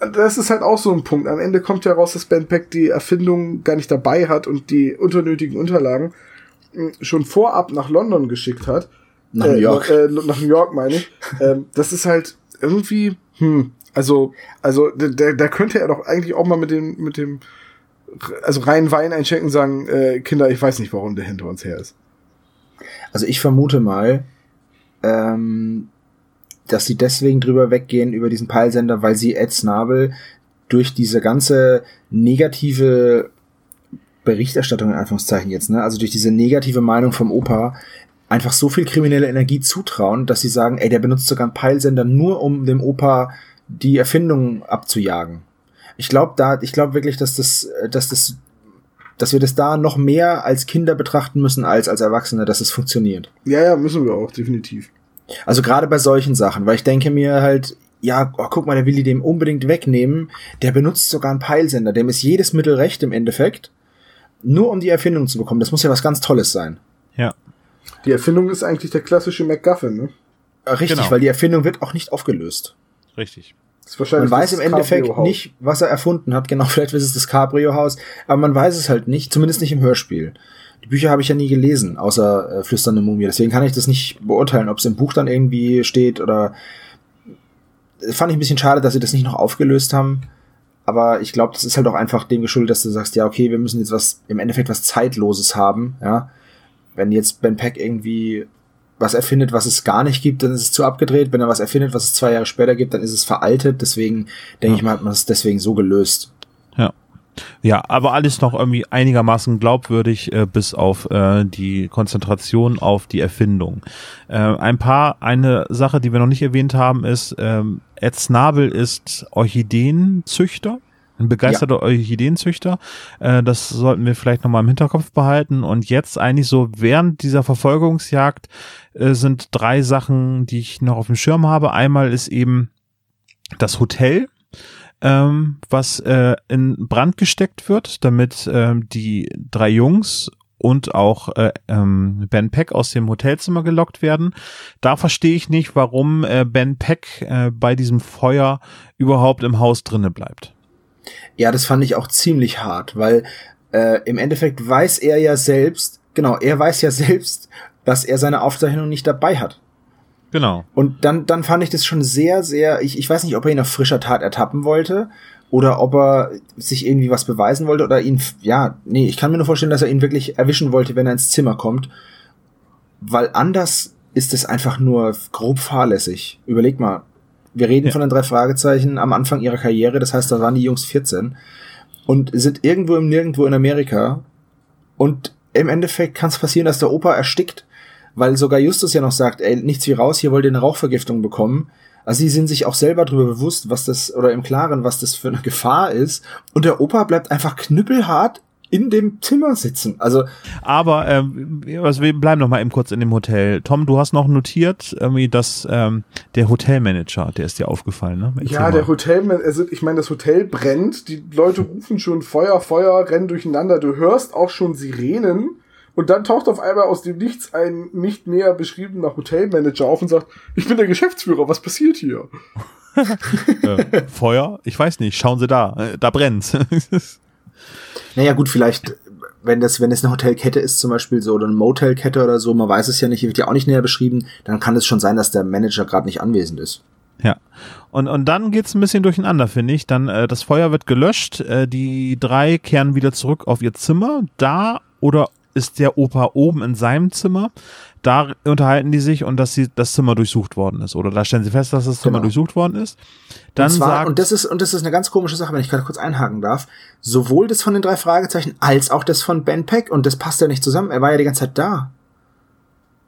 Und das ist halt auch so ein Punkt. Am Ende kommt ja raus, dass Ben Peck die Erfindung gar nicht dabei hat und die unternötigen Unterlagen hm, schon vorab nach London geschickt hat. Nach New York. Äh, nach New York meine ich. ähm, das ist halt irgendwie, hm, also, also, da, da könnte er doch eigentlich auch mal mit dem, mit dem, also rein Wein einchecken und sagen, äh, Kinder, ich weiß nicht, warum der hinter uns her ist. Also ich vermute mal, ähm, dass sie deswegen drüber weggehen über diesen Peilsender, weil sie Ed Snabel durch diese ganze negative Berichterstattung in Anführungszeichen jetzt, ne, also durch diese negative Meinung vom Opa einfach so viel kriminelle Energie zutrauen, dass sie sagen, ey, der benutzt sogar einen Peilsender nur um dem Opa die Erfindung abzujagen. Ich glaube da, ich glaube wirklich, dass das, dass das, dass wir das da noch mehr als Kinder betrachten müssen als als Erwachsene, dass es funktioniert. Ja, ja, müssen wir auch, definitiv. Also gerade bei solchen Sachen, weil ich denke mir halt, ja, oh, guck mal, der will die dem unbedingt wegnehmen. Der benutzt sogar einen Peilsender, dem ist jedes Mittel recht im Endeffekt, nur um die Erfindung zu bekommen. Das muss ja was ganz Tolles sein. Ja. Die Erfindung ist eigentlich der klassische MacGuffin, ne? Richtig, Genau. weil die Erfindung wird auch nicht aufgelöst. Richtig. Man weiß im Endeffekt nicht, was er erfunden hat. Genau, vielleicht ist es das Cabrio-Haus, aber man weiß es halt nicht, zumindest nicht im Hörspiel. Die Bücher habe ich ja nie gelesen, außer äh, Flüsternde Mumie. Deswegen kann ich das nicht beurteilen, ob es im Buch dann irgendwie steht oder. Fand ich ein bisschen schade, dass sie das nicht noch aufgelöst haben. Aber ich glaube, das ist halt auch einfach dem geschuldet, dass du sagst, ja, okay, wir müssen jetzt was, im Endeffekt was Zeitloses haben, ja. Wenn jetzt Ben Peck irgendwie was erfindet, was es gar nicht gibt, dann ist es zu abgedreht. Wenn er was erfindet, was es zwei Jahre später gibt, dann ist es veraltet. Deswegen denke ich mal, hat man es deswegen so gelöst. Ja. Ja, aber alles noch irgendwie einigermaßen glaubwürdig, äh, bis auf äh, die Konzentration auf die Erfindung. Äh, ein paar, eine Sache, die wir noch nicht erwähnt haben, ist, ähm, Ed Snabel ist Orchideenzüchter. Ein begeisterter Orchideenzüchter. Äh, das sollten wir vielleicht nochmal im Hinterkopf behalten. Und jetzt eigentlich so während dieser Verfolgungsjagd äh, sind drei Sachen, die ich noch auf dem Schirm habe. Einmal ist eben das Hotel, ähm, was äh, in Brand gesteckt wird, damit ähm, die drei Jungs und auch äh, ähm, Ben Peck aus dem Hotelzimmer gelockt werden. Da verstehe ich nicht, warum äh, Ben Peck äh, bei diesem Feuer überhaupt im Haus drinne bleibt. Ja, das fand ich auch ziemlich hart, weil äh, im Endeffekt weiß er ja selbst, genau, er weiß ja selbst, dass er seine Aufzeichnung nicht dabei hat. Genau. Und dann, dann fand ich das schon sehr, sehr, ich, ich weiß nicht, ob er ihn auf frischer Tat ertappen wollte oder ob er sich irgendwie was beweisen wollte oder ihn, ja, nee, ich kann mir nur vorstellen, dass er ihn wirklich erwischen wollte, wenn er ins Zimmer kommt, weil anders ist es einfach nur grob fahrlässig. Überleg mal, wir reden Ja. von den drei Fragezeichen am Anfang ihrer Karriere, das heißt, da waren die Jungs 14 und sind irgendwo im Nirgendwo in Amerika und im Endeffekt kann es passieren, dass der Opa erstickt, weil sogar Justus ja noch sagt, ey, nichts wie raus, hier wollt ihr eine Rauchvergiftung bekommen. Also sie sind sich auch selber darüber bewusst, was das, oder im Klaren, was das für eine Gefahr ist. Und der Opa bleibt einfach knüppelhart in dem Zimmer sitzen. Also, Aber ähm, also wir bleiben noch mal eben kurz in dem Hotel. Tom, du hast noch notiert, irgendwie, dass ähm, der Hotelmanager, der ist dir aufgefallen, ne? Erzähl Ja, mal. der Hotel, also ich meine, das Hotel brennt, die Leute rufen schon Feuer, Feuer, rennen durcheinander, du hörst auch schon Sirenen und dann taucht auf einmal aus dem Nichts ein nicht näher beschriebener Hotelmanager auf und sagt, ich bin der Geschäftsführer, was passiert hier? äh, Feuer? Ich weiß nicht, schauen Sie da, äh, da brennt's. naja gut, vielleicht, wenn das, wenn es eine Hotelkette ist zum Beispiel so, oder eine Motelkette oder so, man weiß es ja nicht, wird ja auch nicht näher beschrieben, dann kann es schon sein, dass der Manager gerade nicht anwesend ist. Ja. Und, und dann geht's ein bisschen durcheinander, finde ich. Dann äh, das Feuer wird gelöscht, äh, die drei kehren wieder zurück auf ihr Zimmer. Da oder ist der Opa oben in seinem Zimmer? Da unterhalten die sich und dass sie das Zimmer durchsucht worden ist. Oder da stellen sie fest, dass das Zimmer Genau. durchsucht worden ist. Dann und, zwar, sagt und das ist und das ist eine ganz komische Sache, wenn ich gerade kurz einhaken darf. Sowohl das von den drei Fragezeichen als auch das von Ben Peck und das passt ja nicht zusammen. Er war ja die ganze Zeit da.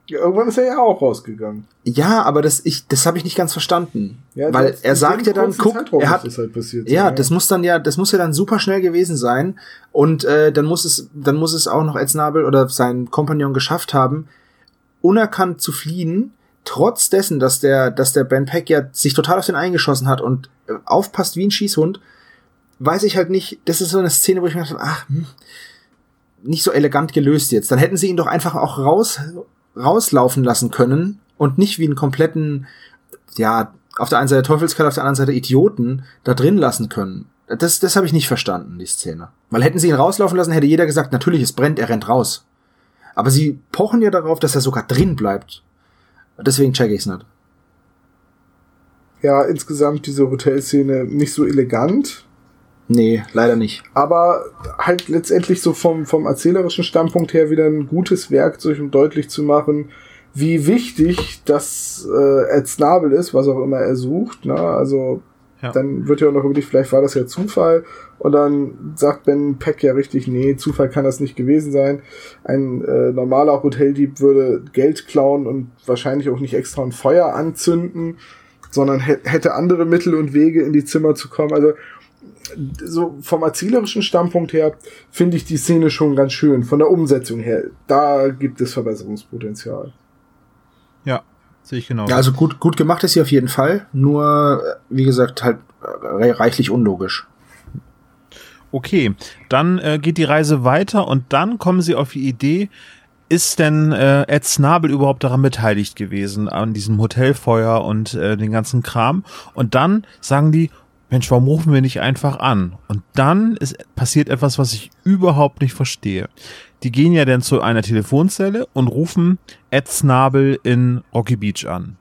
Ja, irgendwann ist er ja auch rausgegangen. Ja, aber das ich das habe ich nicht ganz verstanden, Ja, weil das- er sagt ja dann, guck, Zeitraum er ist hat das halt passiert. ja, das muss dann ja, das muss ja dann super schnell gewesen sein und äh, dann muss es, dann muss es auch noch Ed Snabel oder sein Kompagnon geschafft haben, unerkannt zu fliehen, trotz dessen, dass der, dass der Ben Peck ja sich total auf den eingeschossen hat und äh, aufpasst wie ein Schießhund, weiß ich halt nicht. Das ist so eine Szene, wo ich mir gedacht habe, ach, hm, nicht so elegant gelöst jetzt. Dann hätten sie ihn doch einfach auch raus rauslaufen lassen können und nicht wie einen kompletten, ja, auf der einen Seite Teufelskerl, auf der anderen Seite Idioten da drin lassen können. Das, das habe ich nicht verstanden, die Szene. Weil hätten sie ihn rauslaufen lassen, hätte jeder gesagt, natürlich, es brennt, er rennt raus. Aber sie pochen ja darauf, dass er sogar drin bleibt. Deswegen check ich's nicht. Ja, insgesamt diese Hotelszene nicht so elegant, Nee, leider nicht. aber halt letztendlich so vom, vom erzählerischen Standpunkt her wieder ein gutes Werkzeug, um deutlich zu machen, wie wichtig das äh, Ed Snabel ist, was auch immer er sucht. Ne? Also Ja. dann wird ja auch noch überlegt, vielleicht war das ja Zufall. Und dann sagt Ben Peck ja richtig, nee, Zufall kann das nicht gewesen sein. Ein äh, normaler Hoteldieb würde Geld klauen und wahrscheinlich auch nicht extra ein Feuer anzünden, sondern hä- hätte andere Mittel und Wege in die Zimmer zu kommen. Also so vom erzählerischen Standpunkt her finde ich die Szene schon ganz schön. Von der Umsetzung her, da gibt es Verbesserungspotenzial. Ja, sehe ich genau. Ja, also gut, gut gemacht ist sie auf jeden Fall. Nur, äh, wie gesagt, halt äh, reichlich unlogisch. Okay, dann äh, geht die Reise weiter und dann kommen sie auf die Idee, ist denn äh, Ed Snabel überhaupt daran beteiligt gewesen, an diesem Hotelfeuer und äh, den ganzen Kram? Und dann sagen die, Mensch, warum rufen wir nicht einfach an? Und dann ist passiert etwas, was ich überhaupt nicht verstehe. Die gehen ja dann zu einer Telefonzelle und rufen Ed Snabel in Rocky Beach an.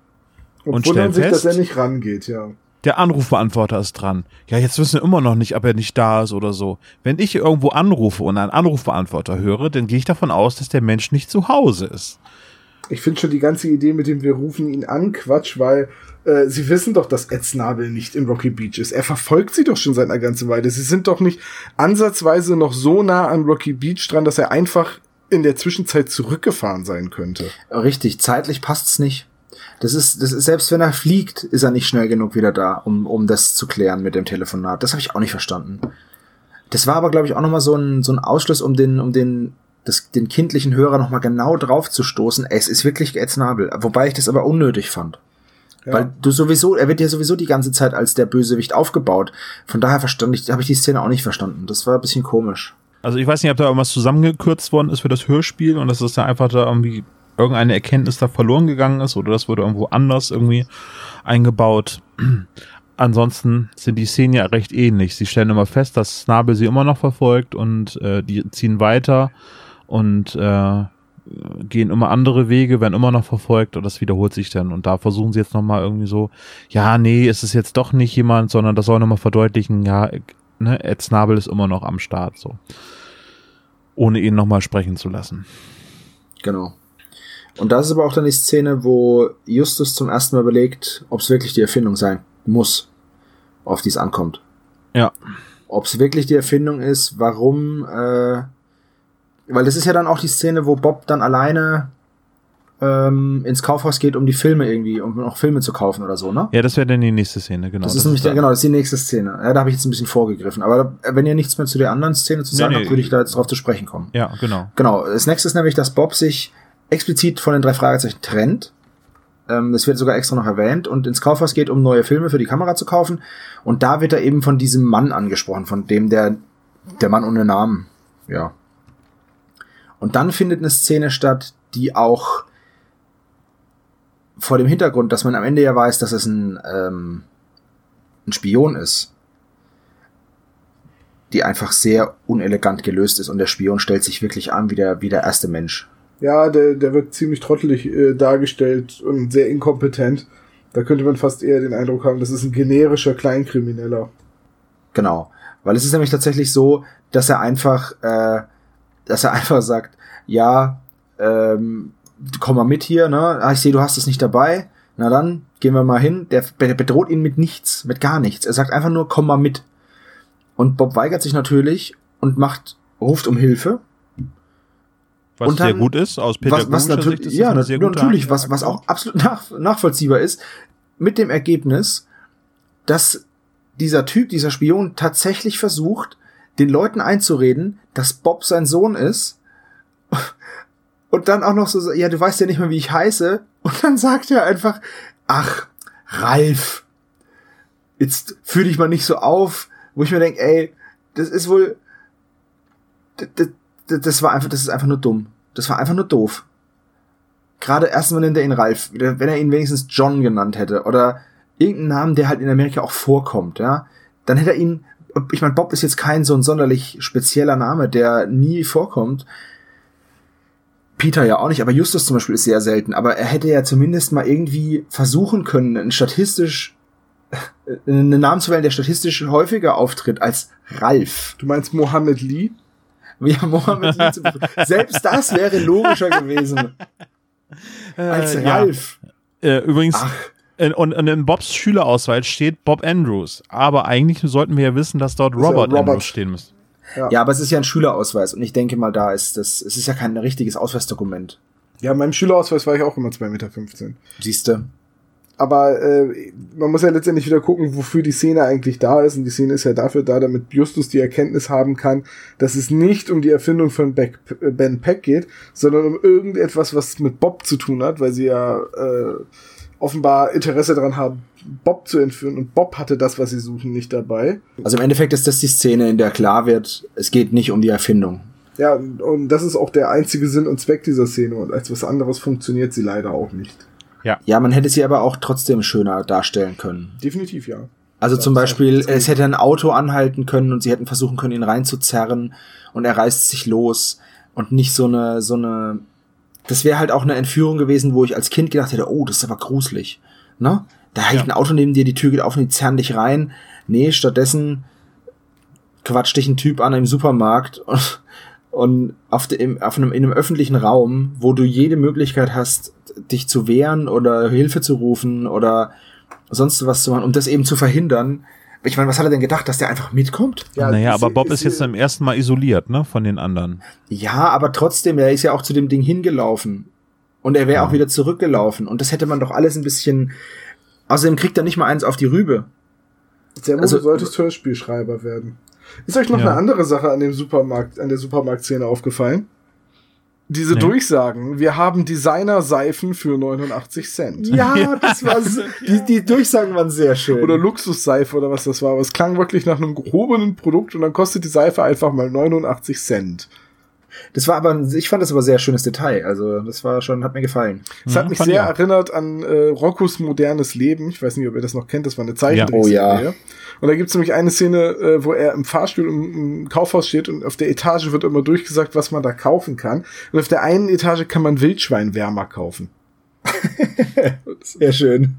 Und, Und stellen sich, dass fest- er nicht rangeht, ja. Der Anrufbeantworter ist dran. Ja, jetzt wissen wir immer noch nicht, ob er nicht da ist oder so. Wenn ich irgendwo anrufe und einen Anrufbeantworter höre, dann gehe ich davon aus, dass der Mensch nicht zu Hause ist. Ich finde schon die ganze Idee mit dem wir rufen ihn an Quatsch, weil äh, sie wissen doch, dass Ed Snabel nicht in Rocky Beach ist. Er verfolgt sie doch schon seit einer ganzen Weile. Sie sind doch nicht ansatzweise noch so nah an Rocky Beach dran, dass er einfach in der Zwischenzeit zurückgefahren sein könnte. Richtig, zeitlich passt's nicht. Das ist, das ist, selbst wenn er fliegt, ist er nicht schnell genug wieder da, um, um das zu klären mit dem Telefonat. Das habe ich auch nicht verstanden. Das war aber, glaube ich, auch nochmal so ein, so ein Ausschluss, um den, um den, das, den kindlichen Hörer nochmal genau drauf zu stoßen. Es ist wirklich Ed Snabel. Wobei ich das aber unnötig fand. Ja. Weil du sowieso, er wird ja sowieso die ganze Zeit als der Bösewicht aufgebaut. Von daher verstand ich, habe ich die Szene auch nicht verstanden. Das war ein bisschen komisch. Also ich weiß nicht, ob da irgendwas zusammengekürzt worden ist für das Hörspiel und dass es da einfach da irgendwie irgendeine Erkenntnis da verloren gegangen ist oder das wurde irgendwo anders irgendwie eingebaut. Ansonsten sind die Szenen ja recht ähnlich. Sie stellen immer fest, dass Snabel sie immer noch verfolgt und äh, die ziehen weiter und äh, gehen immer andere Wege, werden immer noch verfolgt und das wiederholt sich dann. Und da versuchen sie jetzt nochmal irgendwie so, ja, nee, es ist jetzt doch nicht jemand, sondern das soll nochmal verdeutlichen, ja, ne, Ed Snabel ist immer noch am Start, so. Ohne ihn nochmal sprechen zu lassen. Genau. Und das ist aber auch dann die Szene, wo Justus zum ersten Mal überlegt, ob es wirklich die Erfindung sein muss, auf die es ankommt. Ja. Ob es wirklich die Erfindung ist, warum, äh, weil das ist ja dann auch die Szene, wo Bob dann alleine ähm, ins Kaufhaus geht, um die Filme irgendwie, um noch Filme zu kaufen oder so, ne? Ja, das wäre dann die nächste Szene, genau. das ist nämlich, da. genau, das ist die nächste Szene. Ja, da habe ich jetzt ein bisschen vorgegriffen. Aber wenn ihr nichts mehr zu der anderen Szene zu sagen nee. habt, würde ich da jetzt drauf zu sprechen kommen. Ja, genau. Genau. Das nächste ist nämlich, dass Bob sich explizit von den drei Fragezeichen trennt. Ähm, das wird sogar extra noch erwähnt und ins Kaufhaus geht, um neue Filme für die Kamera zu kaufen. Und da wird er eben von diesem Mann angesprochen, von dem der, der Mann ohne Namen. Ja. Und dann findet eine Szene statt, die auch vor dem Hintergrund, dass man am Ende ja weiß, dass es ein, ähm, ein Spion ist, die einfach sehr unelegant gelöst ist und der Spion stellt sich wirklich an wie der, wie der erste Mensch. Ja, der, der wird ziemlich trottelig äh, dargestellt und sehr inkompetent. Da könnte man fast eher den Eindruck haben, das ist ein generischer Kleinkrimineller. Genau. Weil es ist nämlich tatsächlich so, dass er einfach, äh, dass er einfach sagt, ja, ähm, komm mal mit hier, ne? Ah, ich sehe, du hast es nicht dabei. Na dann, gehen wir mal hin. Der, der bedroht ihn mit nichts, mit gar nichts. Er sagt einfach nur, komm mal mit. Und Bob weigert sich natürlich und macht, ruft um Hilfe. Was Und dann- sehr gut ist, aus Peter was, was natürlich, Sicht ja, natürlich, was, was auch absolut nach, nachvollziehbar ist, mit dem Ergebnis, dass dieser Typ, dieser Spion tatsächlich versucht, den Leuten einzureden, dass Bob sein Sohn ist. Und dann auch noch so, ja, du weißt ja nicht mehr, wie ich heiße. Und dann sagt er einfach, ach, Ralf, jetzt führ dich mal nicht so auf, wo ich mir denke, ey, das ist wohl, das, das, das war einfach, das ist einfach nur dumm. Das war einfach nur doof. Gerade erstmal nennt er ihn Ralf, wenn er ihn wenigstens John genannt hätte oder irgendeinen Namen, der halt in Amerika auch vorkommt, ja, dann hätte er ihn, ich meine, Bob ist jetzt kein so ein sonderlich spezieller Name, der nie vorkommt. Peter ja auch nicht, aber Justus zum Beispiel ist sehr selten, aber er hätte ja zumindest mal irgendwie versuchen können, einen statistisch, äh, einen Namen zu wählen, der statistisch häufiger auftritt als Ralf. Du meinst Mohammed Lee? Ja, Mohammed Lee zu Selbst das wäre logischer gewesen als Äh, ja. Ralf. Äh, übrigens, Ach. In, und, und in Bobs Schülerausweis steht Bob Andrews. Aber eigentlich sollten wir ja wissen, dass dort ja Robert, Robert. Andrews stehen müsste. Ja, aber es ist ja ein Schülerausweis und ich denke mal, da ist das, es ist ja kein richtiges Ausweisdokument. Ja, in meinem Schülerausweis war ich auch immer 2,15 Meter. Siehste. Aber äh, man muss ja letztendlich wieder gucken, wofür die Szene eigentlich da ist. Und die Szene ist ja dafür da, damit Justus die Erkenntnis haben kann, dass es nicht um die Erfindung von Beck, Ben Peck geht, sondern um irgendetwas, was mit Bob zu tun hat, weil sie ja äh, offenbar Interesse daran haben, Bob zu entführen. Und Bob hatte das, was sie suchen, nicht dabei. Also im Endeffekt ist das die Szene, in der klar wird, es geht nicht um die Erfindung. Ja, und, das ist auch der einzige Sinn und Zweck dieser Szene. Und als was anderes funktioniert sie leider auch nicht. Ja, man hätte sie aber auch trotzdem schöner darstellen können. Definitiv ja. Also Das zum Beispiel, es hätte ein Auto anhalten können und sie hätten versuchen können, ihn reinzuzerren und er reißt sich los und nicht so eine, so eine, das wäre halt auch eine Entführung gewesen, wo ich als Kind gedacht hätte, oh, das ist aber gruselig, ne? Da hält Ja. ein Auto neben dir, die Tür geht auf und die zerren dich rein. Nee, stattdessen quatscht dich ein Typ an im Supermarkt und, und auf, dem, auf einem, in einem öffentlichen Raum, wo du jede Möglichkeit hast, dich zu wehren oder Hilfe zu rufen oder sonst was zu machen, um das eben zu verhindern. Ich meine, was hat er denn gedacht, dass der einfach mitkommt? naja, ist- aber Bob ist, ist- jetzt zum ersten Mal isoliert, ne, von den anderen. Ja, aber trotzdem, er ist ja auch zu dem Ding hingelaufen. Und er wäre auch wieder zurückgelaufen. Und das hätte man doch alles ein bisschen. Außerdem kriegt er nicht mal eins auf die Rübe. Sermo, Also- du solltest Hörspielschreiber werden. Ist euch noch Ja. eine andere Sache an dem Supermarkt, an der Supermarktszene aufgefallen? Diese Nee. Durchsagen, wir haben Designer-Seifen für 89 Cent. Ja, das war so, die, die Durchsagen waren sehr schön. Oder Luxusseife oder was das war. Aber es klang wirklich nach einem gehobenen Produkt und dann kostet die Seife einfach mal 89 Cent. Das war aber, ich fand das aber sehr schönes Detail. Also, das war schon, hat mir gefallen. Es hat mich fand ich sehr erinnert an äh, Roccos modernes Leben. Ich weiß nicht, ob ihr das noch kennt. Das war eine Zeichentrickserie. Ja. Oh ja. Und da gibt's nämlich eine Szene, äh, wo er im Fahrstuhl im, im Kaufhaus steht und auf der Etage wird immer durchgesagt, was man da kaufen kann. Und auf der einen Etage kann man Wildschweinwärmer kaufen. Sehr schön.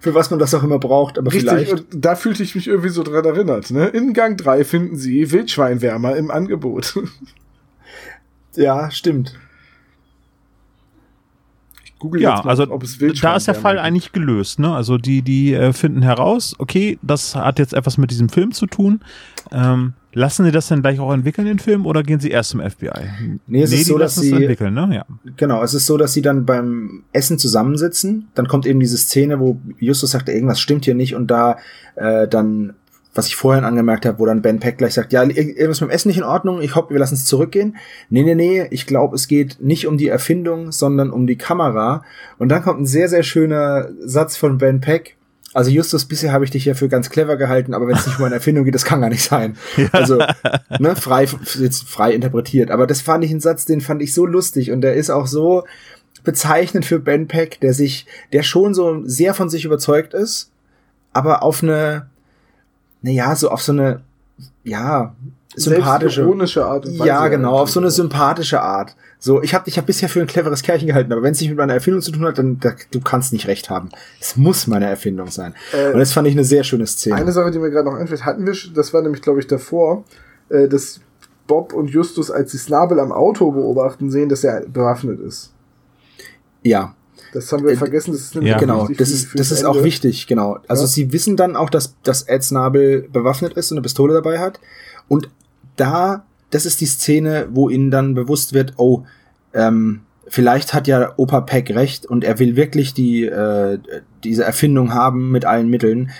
Für was man das auch immer braucht, aber Richtig, vielleicht. und da fühlte ich mich irgendwie so dran erinnert. Ne? In Gang 3 finden Sie Wildschweinwärmer im Angebot. Ja, stimmt. Google Ja, jetzt mal, also ob es da ist der Fall eigentlich gelöst, ne? Also die, die äh, finden heraus, okay, das hat jetzt etwas mit diesem Film zu tun. Ähm, lassen sie das dann gleich auch entwickeln, den Film, oder gehen sie erst zum FBI? Nee, es ist die so, dass lassen es sie- entwickeln, ne? Ja. Genau, es ist so, dass sie dann beim Essen zusammensitzen. Dann kommt eben diese Szene, wo Justus sagt, irgendwas stimmt hier nicht und da äh, dann, was ich vorhin angemerkt habe, wo dann Ben Peck gleich sagt, ja, ir- irgendwas mit dem Essen nicht in Ordnung, ich hoffe, wir lassen es zurückgehen. Nee, nee, nee, ich glaube, es geht nicht um die Erfindung, sondern um die Kamera. Und dann kommt ein sehr, sehr schöner Satz von Ben Peck. Also Justus, bisher habe ich dich ja für ganz clever gehalten, aber wenn es nicht um eine Erfindung geht, das kann gar nicht sein. Also, ne, frei, jetzt frei interpretiert. Aber das fand ich einen Satz, den fand ich so lustig und der ist auch so bezeichnend für Ben Peck, der sich, der schon so sehr von sich überzeugt ist, aber auf eine, naja, so auf so eine, ja, sympathische. Art und Weise. Ja, genau, auf so eine sympathische Art. So, ich habe dich ja bisher für ein cleveres Kerlchen gehalten, aber wenn es nicht mit meiner Erfindung zu tun hat, dann da, du kannst nicht recht haben. Es muss meine Erfindung sein. Äh, und das fand ich eine sehr schöne Szene. Eine Sache, die mir gerade noch einfällt, hatten wir, das war nämlich, glaube ich, davor, äh, dass Bob und Justus, als sie Snabel am Auto beobachten, sehen, dass er bewaffnet ist. ja, Das haben wir Äh, vergessen, das ist nämlich Ja. genau. Das für- ist, das ist Ende. auch wichtig, genau. Also Ja. sie wissen dann auch, dass, dass Ed Snabel bewaffnet ist und eine Pistole dabei hat. Und da, das ist die Szene, wo ihnen dann bewusst wird, oh, ähm, vielleicht hat ja Opa Peck recht und er will wirklich die, äh, diese Erfindung haben mit allen Mitteln.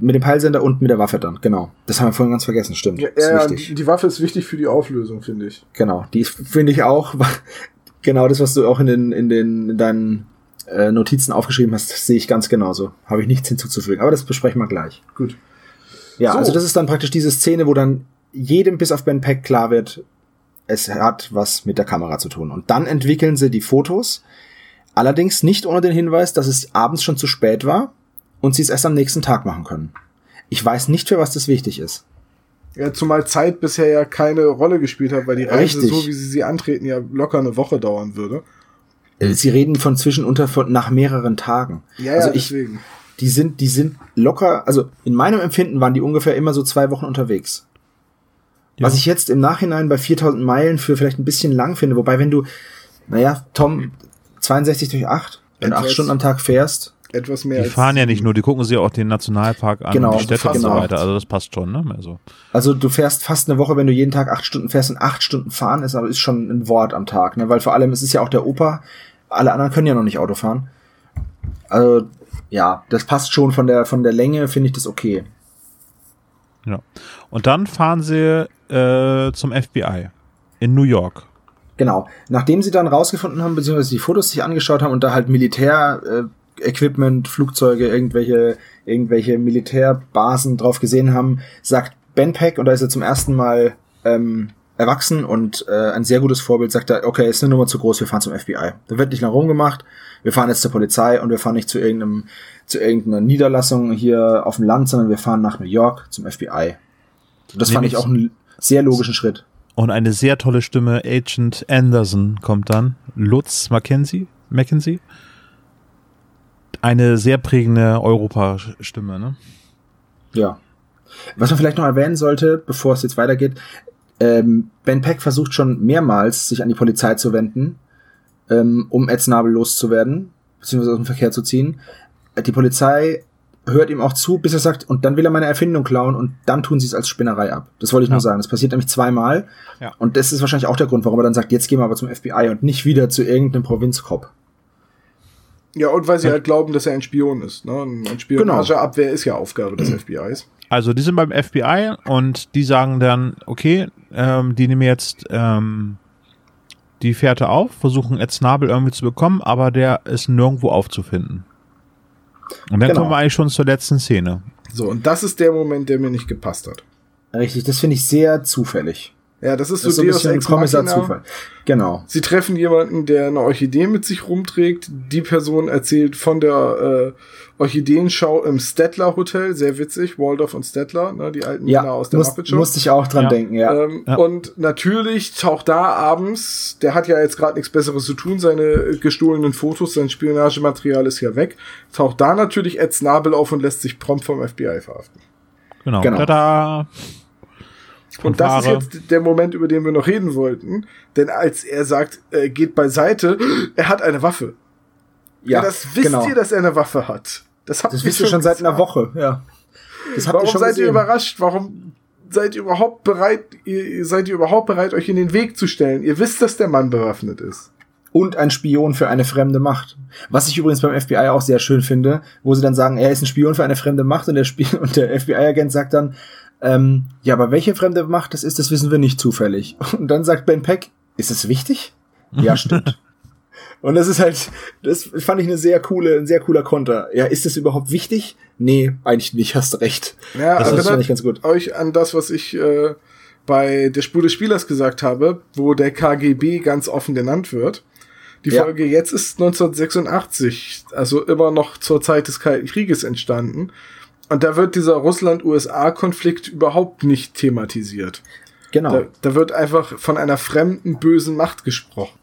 Mit dem Peilsender und mit der Waffe dann, genau. Das haben wir vorhin ganz vergessen, stimmt. Ja, ist ja, wichtig. die, die Waffe ist wichtig für die Auflösung, finde ich. Genau, die finde ich auch. Genau das, was du auch in den, in den, in deinen äh, Notizen aufgeschrieben hast, sehe ich ganz genauso. Habe ich nichts hinzuzufügen. Aber das besprechen wir gleich. Gut. Ja, So. also das ist dann praktisch diese Szene, wo dann jedem bis auf Ben Peck klar wird, es hat was mit der Kamera zu tun. Und dann entwickeln sie die Fotos, allerdings nicht ohne den Hinweis, dass es abends schon zu spät war und sie es erst am nächsten Tag machen können. Ich weiß nicht, für was das wichtig ist. Ja, zumal Zeit bisher ja keine Rolle gespielt hat, weil die Reise, Richtig. so wie sie sie antreten, ja locker eine Woche dauern würde. Äh, Sie reden von zwischen unter von nach mehreren Tagen. Ja, also ja, ich, deswegen. die sind, die sind locker, also in meinem Empfinden waren die ungefähr immer so zwei Wochen unterwegs. Ja. Was ich jetzt im Nachhinein bei 4000 Meilen für vielleicht ein bisschen lang finde, wobei wenn du, naja, Tom, 62 durch 8, wenn du Etwas- 8 Stunden am Tag fährst, Etwas mehr Die fahren ja nicht nur, die gucken sich auch den Nationalpark an, Genau, die Städte und so genau. weiter. Also das passt schon, ne? Also, also du fährst fast eine Woche, wenn du jeden Tag 8 Stunden fährst und 8 Stunden fahren ist, aber ist schon ein Wort am Tag, ne? Weil vor allem, es ist ja auch der Opa, alle anderen können ja noch nicht Auto fahren. Also, ja, das passt schon von der, von der Länge, finde ich das okay. ja. Und dann fahren sie äh, zum FBI in New York. Genau. Nachdem sie dann rausgefunden haben, beziehungsweise die Fotos sich angeschaut haben und da halt Militär, äh, Equipment, Flugzeuge, irgendwelche, irgendwelche Militärbasen drauf gesehen haben, sagt Ben Peck, und da ist er zum ersten Mal ähm, erwachsen und äh, ein sehr gutes Vorbild, sagt er, okay, ist eine Nummer zu groß, wir fahren zum FBI. Da wird nicht lange rumgemacht, wir fahren jetzt zur Polizei und wir fahren nicht zu irgendeinem, zu irgendeiner Niederlassung hier auf dem Land, sondern wir fahren nach New York zum FBI. Und das Nee, fand ich auch einen sehr logischen Schritt. Und eine sehr tolle Stimme, Agent Anderson kommt dann. Lutz Mackenzie, Mackenzie. Eine sehr prägende Europa-Stimme, ne? Ja. Was man vielleicht noch erwähnen sollte, bevor es jetzt weitergeht, ähm, Ben Peck versucht schon mehrmals, sich an die Polizei zu wenden, ähm, um Ed Snabel loszuwerden, beziehungsweise aus dem Verkehr zu ziehen. Die Polizei hört ihm auch zu, bis er sagt, und dann will er meine Erfindung klauen und dann tun sie es als Spinnerei ab. Das wollte ich Ja. nur sagen. Das passiert nämlich zweimal. Ja. Und das ist wahrscheinlich auch der Grund, warum er dann sagt, jetzt gehen wir aber zum FBI und nicht wieder zu irgendeinem Provinzkopf. Ja, und weil sie halt glauben, dass er ein Spion ist. Ne? Ein Spionageabwehr ist ja Aufgabe des FBIs. Also die sind beim FBI und die sagen dann, okay, ähm, die nehmen jetzt ähm, die Fährte auf, versuchen Ed Snabel irgendwie zu bekommen, aber der ist nirgendwo aufzufinden. Und dann Genau. kommen wir eigentlich schon zur letzten Szene. So, und das ist der Moment, der mir nicht gepasst hat. Richtig, das finde ich sehr zufällig. Ja, das ist Das ist so so ein bisschen. Zufall. Genau. Sie treffen jemanden, der eine Orchidee mit sich rumträgt. Die Person erzählt von der äh, Orchideenschau im Stettler Hotel. Sehr witzig. Waldorf und Stettler, ne, die alten Ja, Männer aus der muss, Muppet Show. musste ich auch dran Ja. denken, ja. Ähm, Ja. Und natürlich taucht da abends, der hat ja jetzt gerade nichts Besseres zu tun, seine gestohlenen Fotos, sein Spionagematerial ist ja weg, taucht da natürlich Ed Snabel auf und lässt sich prompt vom FBI verhaften. Genau. Genau. Tada! Und das ist jetzt der Moment, über den wir noch reden wollten. Denn als er sagt, äh, geht beiseite, er hat eine Waffe. Ja, das wisst genau. ihr, dass er eine Waffe hat. Das habt Das wisst ihr schon seit einer. Woche, ja. Das habt Warum ihr schon seid gesehen. ihr überrascht? Warum seid ihr überhaupt bereit, ihr, seid ihr überhaupt bereit, euch in den Weg zu stellen? Ihr wisst, dass der Mann bewaffnet ist. Und ein Spion für eine fremde Macht. Was ich übrigens beim FBI auch sehr schön finde, wo sie dann sagen, er ist ein Spion für eine fremde Macht und der, und der FBI-Agent sagt dann, ähm, ja, aber welche fremde Macht das ist, das wissen wir nicht zufällig. Und dann sagt Ben Peck, ist es wichtig? Ja, stimmt. und das ist halt, das fand ich eine sehr coole, ein sehr cooler Konter. Ja, ist das überhaupt wichtig? Nee, eigentlich nicht, hast recht. Ja, das erinnert fand ich ganz gut. euch an das, was ich äh, bei der Spur des Spielers gesagt habe, wo der KGB ganz offen genannt wird. Die Ja. Folge jetzt ist 1986, also immer noch zur Zeit des Kalten Krieges entstanden. Und da wird dieser Russland-USA-Konflikt überhaupt nicht thematisiert. Genau. Da, da wird einfach von einer fremden, bösen Macht gesprochen.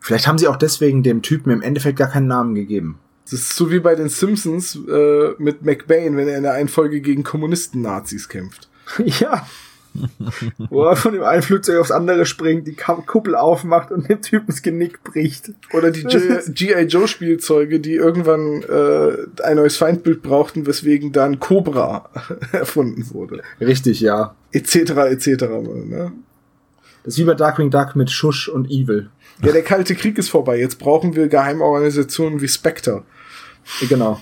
Vielleicht haben sie auch deswegen dem Typen im Endeffekt gar keinen Namen gegeben. Das ist so wie bei den Simpsons äh, mit McBain, wenn er in der einen Folge gegen Kommunisten-Nazis kämpft. Ja. Wo er von dem einen Flugzeug aufs andere springt, die Kuppel aufmacht und dem Typen das Genick bricht. Oder die G.I. Joe Spielzeuge, die irgendwann äh, ein neues Feindbild brauchten, weswegen dann Cobra erfunden wurde. Richtig, ja. Etc. etc. Ne? Das ist wie bei Darkwing Duck mit Shush und Evil. Ja, der Kalte Krieg ist vorbei. Jetzt brauchen wir Geheimorganisationen wie Spectre. Genau.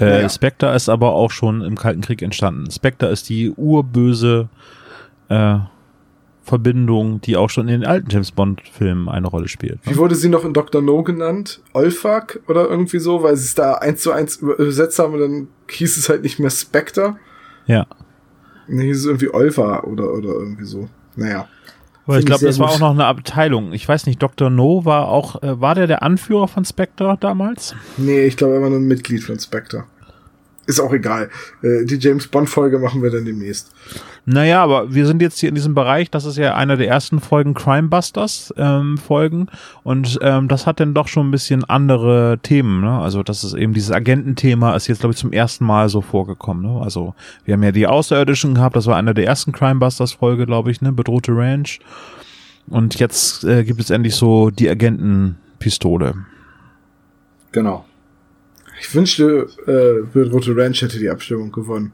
Äh, Naja. Spectre ist aber auch schon im Kalten Krieg entstanden. Spectre ist die urböse äh, Verbindung, die auch schon in den alten James Bond-Filmen eine Rolle spielt. Wie wurde sie noch in Dr. No genannt? Olfak oder irgendwie so, weil sie es da eins zu eins übersetzt haben und dann hieß es halt nicht mehr Spectre. Ja. Dann hieß es irgendwie Olfa oder, oder irgendwie so. Naja. Aber ich glaube, das war gut. auch noch eine Abteilung. Ich weiß nicht, Dr. No war auch, äh, war der der Anführer von Spectre damals? Nee, ich glaube, er war nur ein Mitglied von Spectre. Ist auch egal. Äh, die James Bond-Folge machen wir dann demnächst. Naja, aber wir sind jetzt hier in diesem Bereich, das ist ja einer der ersten Folgen Crimebusters ähm, Folgen und ähm, das hat dann doch schon ein bisschen andere Themen, ne? Also das ist eben dieses Agententhema ist jetzt glaube ich zum ersten Mal so vorgekommen, ne? Also wir haben ja die Außerirdischen gehabt, das war einer der ersten Crimebusters Folge, glaube ich, ne? Bedrohte Ranch und jetzt äh, gibt es endlich so die Agentenpistole. Genau. Ich wünschte, äh, Rote Ranch hätte die Abstimmung gewonnen.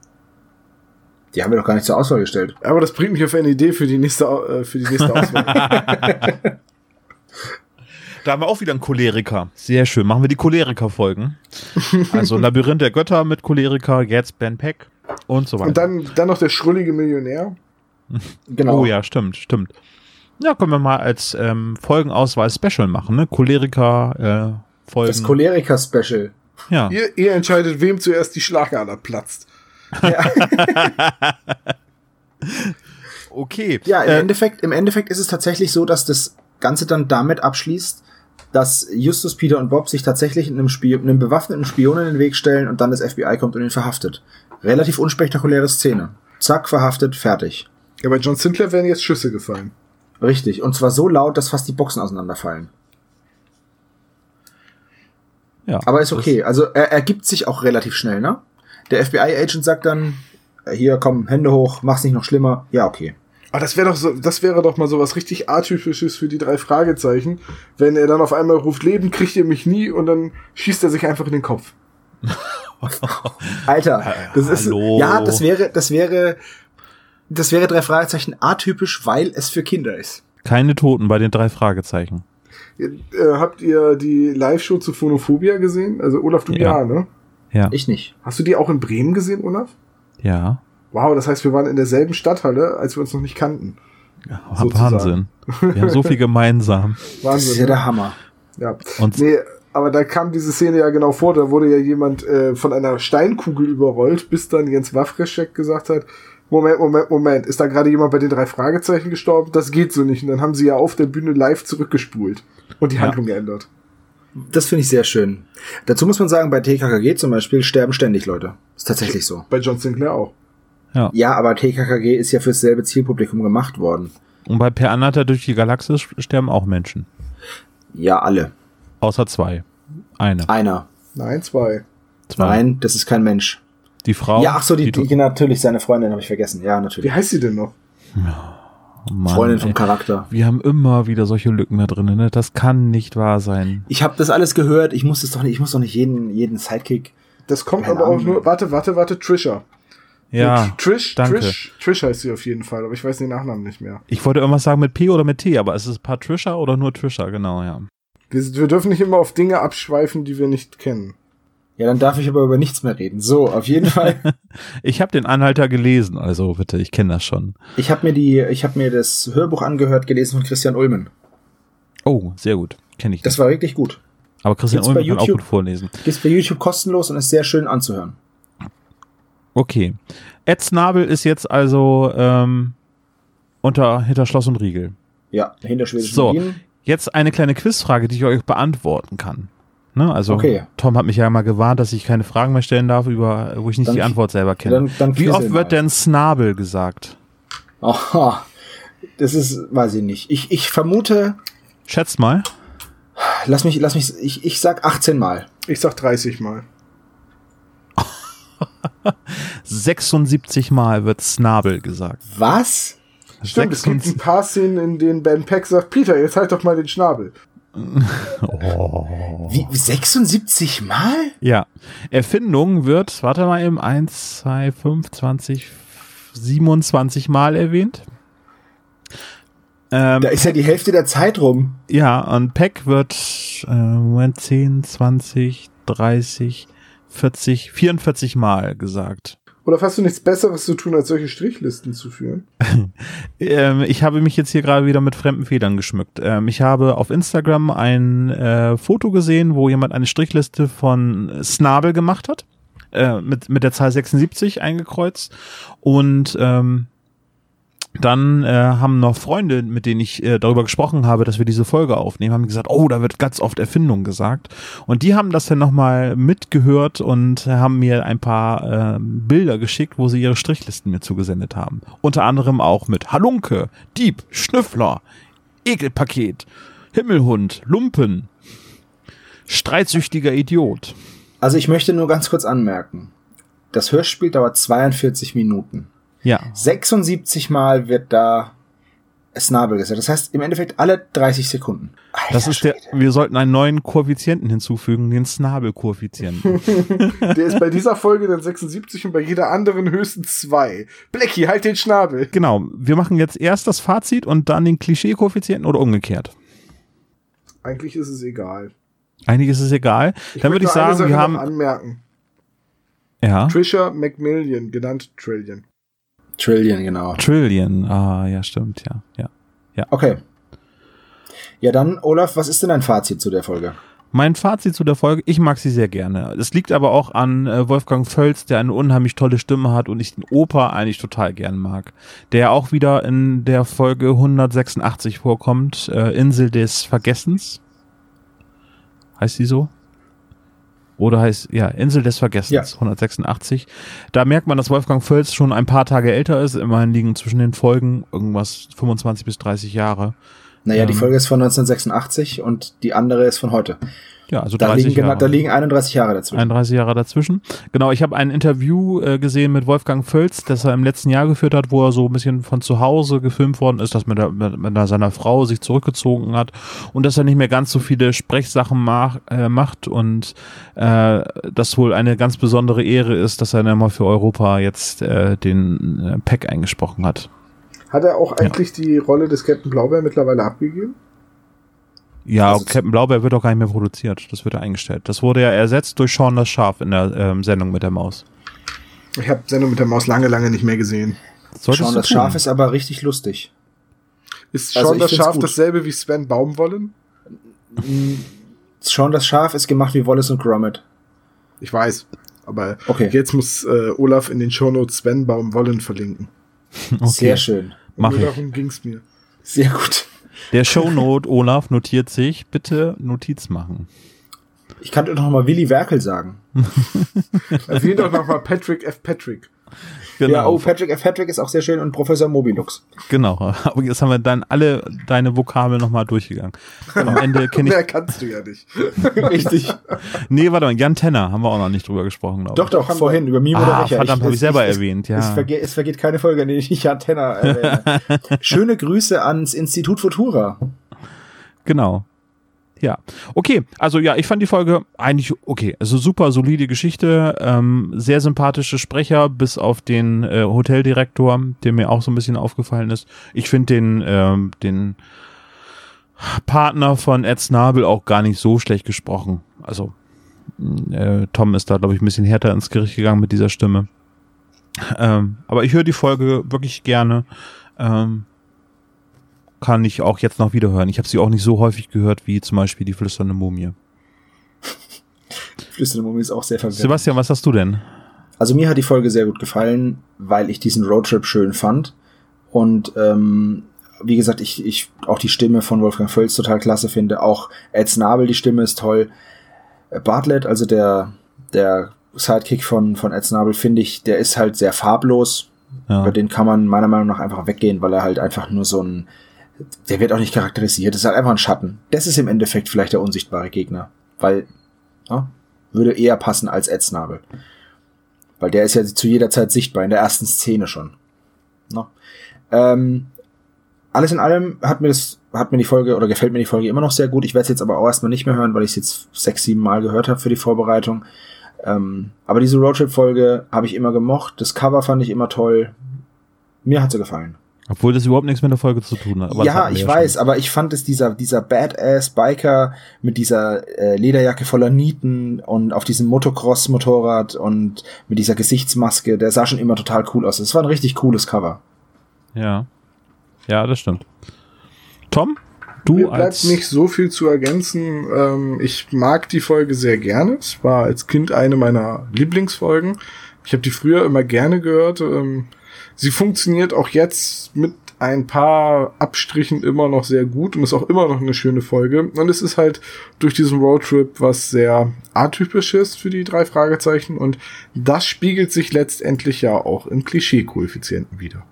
Die haben wir doch gar nicht zur Auswahl gestellt. Aber das bringt mich auf eine Idee für die nächste, äh, für die nächste Auswahl. Da haben wir auch wieder einen Choleriker. Sehr schön. Machen wir die Choleriker-Folgen. Also Labyrinth der Götter mit Choleriker, jetzt Ben Peck und so weiter. Und dann, dann noch der schrullige Millionär. Genau. Oh ja, stimmt, stimmt. Ja, können wir mal als ähm, Folgenauswahl Special machen, ne? Choleriker äh, Folgen. Das Choleriker-Special. ja. Ihr, ihr entscheidet, wem zuerst die Schlagader platzt. Okay. Ja, im äh, Endeffekt, im Endeffekt ist es tatsächlich so, dass das Ganze dann damit abschließt, dass Justus, Peter und Bob sich tatsächlich einem, Spiel, einem bewaffneten Spion in den Weg stellen und dann das FBI kommt und ihn verhaftet. Relativ unspektakuläre Szene. Zack, verhaftet, fertig. Ja, bei John Sinclair wären jetzt Schüsse gefallen. Richtig. Und zwar so laut, dass fast die Boxen auseinanderfallen. ja, Aber ist okay. Also er, er gibt sich auch relativ schnell, ne? Der FBI-Agent sagt dann, äh, hier, komm, Hände hoch, mach's nicht noch schlimmer. Ja, okay. Aber das wäre doch so, das wäre doch mal so was richtig atypisches für die drei Fragezeichen, wenn er dann auf einmal ruft, Leben kriegt ihr mich nie und dann schießt er sich einfach in den Kopf. Alter, das ist hallo. ja, das wäre, das wäre, das wäre drei Fragezeichen atypisch, weil es für Kinder ist. Keine Toten bei den drei Fragezeichen. Äh, habt ihr die Live-Show zu Phonophobia gesehen? Also Olaf, du Ja. ja, ne? Ja. Ich nicht. Hast du die auch in Bremen gesehen, Olaf? ja. Wow, das heißt, wir waren in derselben Stadthalle, als wir uns noch nicht kannten. ja. Wahnsinn. Wir haben so viel gemeinsam. Das ist Wahnsinn. ja ne? der Hammer. Ja. Und Nee, aber da kam diese Szene ja genau vor, da wurde ja jemand äh, von einer Steinkugel überrollt, bis dann Jens Wawreschek gesagt hat, Moment, Moment, Moment, ist da gerade jemand bei den drei Fragezeichen gestorben? Das geht so nicht. Und dann haben sie ja auf der Bühne live zurückgespult und die Ja. Handlung geändert. Das finde ich sehr schön. Dazu muss man sagen, bei TKKG zum Beispiel sterben ständig Leute. Ist tatsächlich so. Bei John Sinclair auch. Ja, aber TKKG ist ja fürs selbe Zielpublikum gemacht worden. Und bei Per Anhalter durch die Galaxis sterben auch Menschen. Ja, alle. Außer zwei. Eine. Einer. Nein, zwei. Zwei. Nein, das ist kein Mensch. Die Frau. ja, ach so, die, die, die, natürlich, seine Freundin habe ich vergessen. Ja, Wie natürlich. heißt sie denn noch? Oh Mann, Freundin vom ey. Charakter. Wir haben immer wieder solche Lücken da drin, ne? Das kann nicht wahr sein. Ich habe das alles gehört. Ich muss es doch nicht, ich muss doch nicht jeden, jeden Sidekick. Das kommt aber auch nur. Warte, warte, warte, Trisha. Ja, Trish, danke. Trish, Trish heißt sie auf jeden Fall, aber ich weiß den Nachnamen nicht mehr. ich wollte irgendwas sagen mit P oder mit T, aber ist es Patricia oder nur Trisha? Genau, ja. Wir, wir dürfen nicht immer auf Dinge abschweifen, die wir nicht kennen. Ja, dann darf ich aber über nichts mehr reden. So, auf jeden Fall. Ich habe den Anhalter gelesen, also bitte, ich kenne das schon. Ich habe mir die, ich habe mir das Hörbuch angehört, gelesen von Christian Ulmen. Oh, sehr gut. Kenne ich Das nicht. war wirklich gut. Aber Christian gibt's Ulmen kann auch gut vorlesen. Gibt's bei YouTube kostenlos und ist sehr schön anzuhören. Okay. Ed Snabel ist jetzt also ähm, unter hinter Schloss und Riegel. Ja, hinter schwedischen So, Berlin. jetzt eine kleine Quizfrage, die ich euch beantworten kann. Ne? Also Okay. Tom hat mich ja mal gewarnt, dass ich keine Fragen mehr stellen darf, über wo ich nicht Dann- die Antwort selber kenne. dann- dann Wie oft wird denn Snabel gesagt? Aha. Das ist, weiß ich nicht. Ich, ich vermute, Schätzt mal. lass mich, lass mich, ich, ich sag 18 Mal. Ich sag 30 Mal. 76 Mal wird Snabel gesagt. Was? Stimmt, es gibt 76 ein paar Szenen, in denen Ben Peck sagt, Peter, jetzt halt doch mal den Schnabel. Wie, 76 Mal? Ja. Erfindung wird, warte mal eben, 1, 2, 5, 20, 27 Mal erwähnt. Ähm, Da ist ja die Hälfte der Zeit rum. ja, und Peck wird äh, Moment, 10, 20, 30, 40, 44 Mal gesagt. Oder hast du nichts Besseres zu tun, als solche Strichlisten zu führen? Ähm, ich habe mich jetzt hier gerade wieder mit fremden Federn geschmückt. Ähm, ich habe auf Instagram ein äh, Foto gesehen, wo jemand eine Strichliste von Snabel gemacht hat. Äh, mit, mit der Zahl 76 eingekreuzt. Und ähm, dann äh, haben noch Freunde, mit denen ich äh, darüber gesprochen habe, dass wir diese Folge aufnehmen, haben gesagt, oh, da wird ganz oft Erfindung gesagt. Und die haben das dann nochmal mitgehört und haben mir ein paar äh, Bilder geschickt, wo sie ihre Strichlisten mir zugesendet haben. Unter anderem auch mit Halunke, Dieb, Schnüffler, Ekelpaket, Himmelhund, Lumpen, streitsüchtiger Idiot. Also ich möchte nur ganz kurz anmerken. Das Hörspiel dauert 42 Minuten. Ja, 76 Mal wird da Snabel gesagt. Das heißt im Endeffekt alle 30 Sekunden. Alter das ist der, wir sollten einen neuen Koeffizienten hinzufügen, den Snabel-Koeffizienten. Der ist bei dieser Folge dann 76 und bei jeder anderen höchstens zwei. Blackie, halt den Schnabel. Genau, wir machen jetzt erst das Fazit und dann den Klischee-Koeffizienten oder umgekehrt. Eigentlich ist es egal. Einiges ist egal. dann würde ich sagen, wir haben. anmerken. Ja. Trisha Macmillan, genannt Trillion. Trillion, genau. Trillion. Ah, ja, stimmt, ja. ja. Okay. Ja, dann, Olaf, was ist denn dein Fazit zu der Folge? Mein Fazit zu der Folge, ich mag sie sehr gerne. Es liegt aber auch an äh, Wolfgang Völz, der eine unheimlich tolle Stimme hat und ich den Opa eigentlich total gern mag. Der auch wieder in der Folge 186 vorkommt, äh, Insel des Vergessens. Heißt die so? Oder heißt, ja, Insel des Vergessens, Ja. 186. Da merkt man, dass Wolfgang Völz schon ein paar Tage älter ist. Immerhin liegen zwischen den Folgen irgendwas 25 bis 30 Jahre. Naja, die Ähm. Folge ist von 1986 und die andere ist von heute. Ja, also Da 30 liegen, genau, Jahre. da liegen 31 Jahre dazwischen. 31 Jahre dazwischen. Genau, ich habe ein Interview äh, gesehen mit Wolfgang Völz, das er im letzten Jahr geführt hat, wo er so ein bisschen von zu Hause gefilmt worden ist, dass mit, der, mit, mit seiner Frau sich zurückgezogen hat und dass er nicht mehr ganz so viele Sprechsachen mach, äh, macht und äh, das wohl eine ganz besondere Ehre ist, dass er dann mal für Europa jetzt äh, den äh, Pack eingesprochen hat. Hat er auch eigentlich die Rolle des Captain Blaubeer mittlerweile abgegeben? Ja, Also- Captain Blaubeer wird auch gar nicht mehr produziert. Das wird ja eingestellt. Das wurde ja ersetzt durch Sean das Schaf in der ähm, Sendung mit der Maus. Ich habe Sendung mit der Maus lange, lange nicht mehr gesehen. Solltest du das. Schaf ist aber richtig lustig. Ist Also schon ich das Schaf gut. dasselbe wie Sven Baumwollen? Schauen, das Schaf ist gemacht wie Wallace und Gromit. Ich weiß. Aber Okay. jetzt muss äh, Olaf in den Shownotes Sven Baumwollen verlinken. Okay. Sehr schön. Mach Nur ich. darum ging's mir. Sehr gut. Der Shownote Olaf notiert sich. Bitte Notiz machen. Ich kann dir noch mal Willy Werkel sagen. Erwähnt doch nochmal Patrick F. Patrick. Ja, oh, Patrick F. Patrick ist auch sehr schön und Professor Mobilux. genau. Aber jetzt haben wir dann alle deine Vokabeln nochmal durchgegangen. Am Ende kenne Mehr ich. kannst du ja nicht. Richtig. Nee, warte mal, Jan Tenner haben wir auch noch nicht drüber gesprochen, glaube Doch, doch, vorhin über Mime oder Ah, Becher. verdammt, hab ich selber erwähnt, ja. Es, vergeht, es vergeht keine Folge, in der ich nicht Antenna erwähne. Schöne Grüße ans Institut Futura. Genau. Ja, okay. Also ja, ich fand die Folge eigentlich okay. Also super solide Geschichte, ähm, sehr sympathische Sprecher, bis auf den äh, Hoteldirektor, der mir auch so ein bisschen aufgefallen ist. Ich finde den ähm, den Partner von Ed Snabel auch gar nicht so schlecht gesprochen. Also äh, Tom ist da glaube ich ein bisschen härter ins Gericht gegangen mit dieser Stimme. Ähm, aber ich höre die Folge wirklich gerne. Ähm, kann ich auch jetzt noch wieder hören. Ich habe sie auch nicht so häufig gehört wie zum Beispiel die flüsternde Mumie. Flüsternde Mumie ist auch sehr verwirrend. Sebastian, was hast du denn? Also mir hat die Folge sehr gut gefallen, weil ich diesen Roadtrip schön fand. Und ähm, wie gesagt, ich, ich auch die Stimme von Wolfgang Völz total klasse finde. Auch Ed Snabel, die Stimme ist toll. Bartlett, also der, der Sidekick von, von Ed Snabel, finde ich, der ist halt sehr farblos. Ja. Über den kann man meiner Meinung nach einfach weggehen, weil er halt einfach nur so ein, der wird auch nicht charakterisiert, das ist halt einfach ein Schatten. Das ist im Endeffekt vielleicht der unsichtbare Gegner, weil, ja, würde eher passen als Ed Snabel. Weil der ist ja zu jeder Zeit sichtbar, in der ersten Szene schon. No. Ähm, alles in allem hat mir das, hat mir die Folge oder gefällt mir die Folge immer noch sehr gut. Ich werde es jetzt aber auch erstmal nicht mehr hören, weil ich es jetzt sechs, sieben Mal gehört habe für die Vorbereitung. Ähm, aber diese Roadtrip-Folge habe ich immer gemocht. Das Cover fand ich immer toll. Mir hat sie gefallen. Obwohl das überhaupt nichts mit der Folge zu tun hat. Aber ja, ich weiß, schon. aber ich fand es dieser, dieser Badass-Biker mit dieser äh, Lederjacke voller Nieten und auf diesem Motocross-Motorrad und mit dieser Gesichtsmaske, der sah schon immer total cool aus. Es war ein richtig cooles Cover. Ja. Ja, das stimmt. Tom? Du Mir bleibt nicht so viel zu ergänzen. Ähm, ich mag die Folge sehr gerne. Es war als Kind eine meiner Lieblingsfolgen. Ich habe die früher immer gerne gehört. Ähm, sie funktioniert auch jetzt mit ein paar Abstrichen immer noch sehr gut und ist auch immer noch eine schöne Folge. Und es ist halt durch diesen Roadtrip was sehr atypisch ist für die drei Fragezeichen und das spiegelt sich letztendlich ja auch im Klischee-Koeffizienten wieder.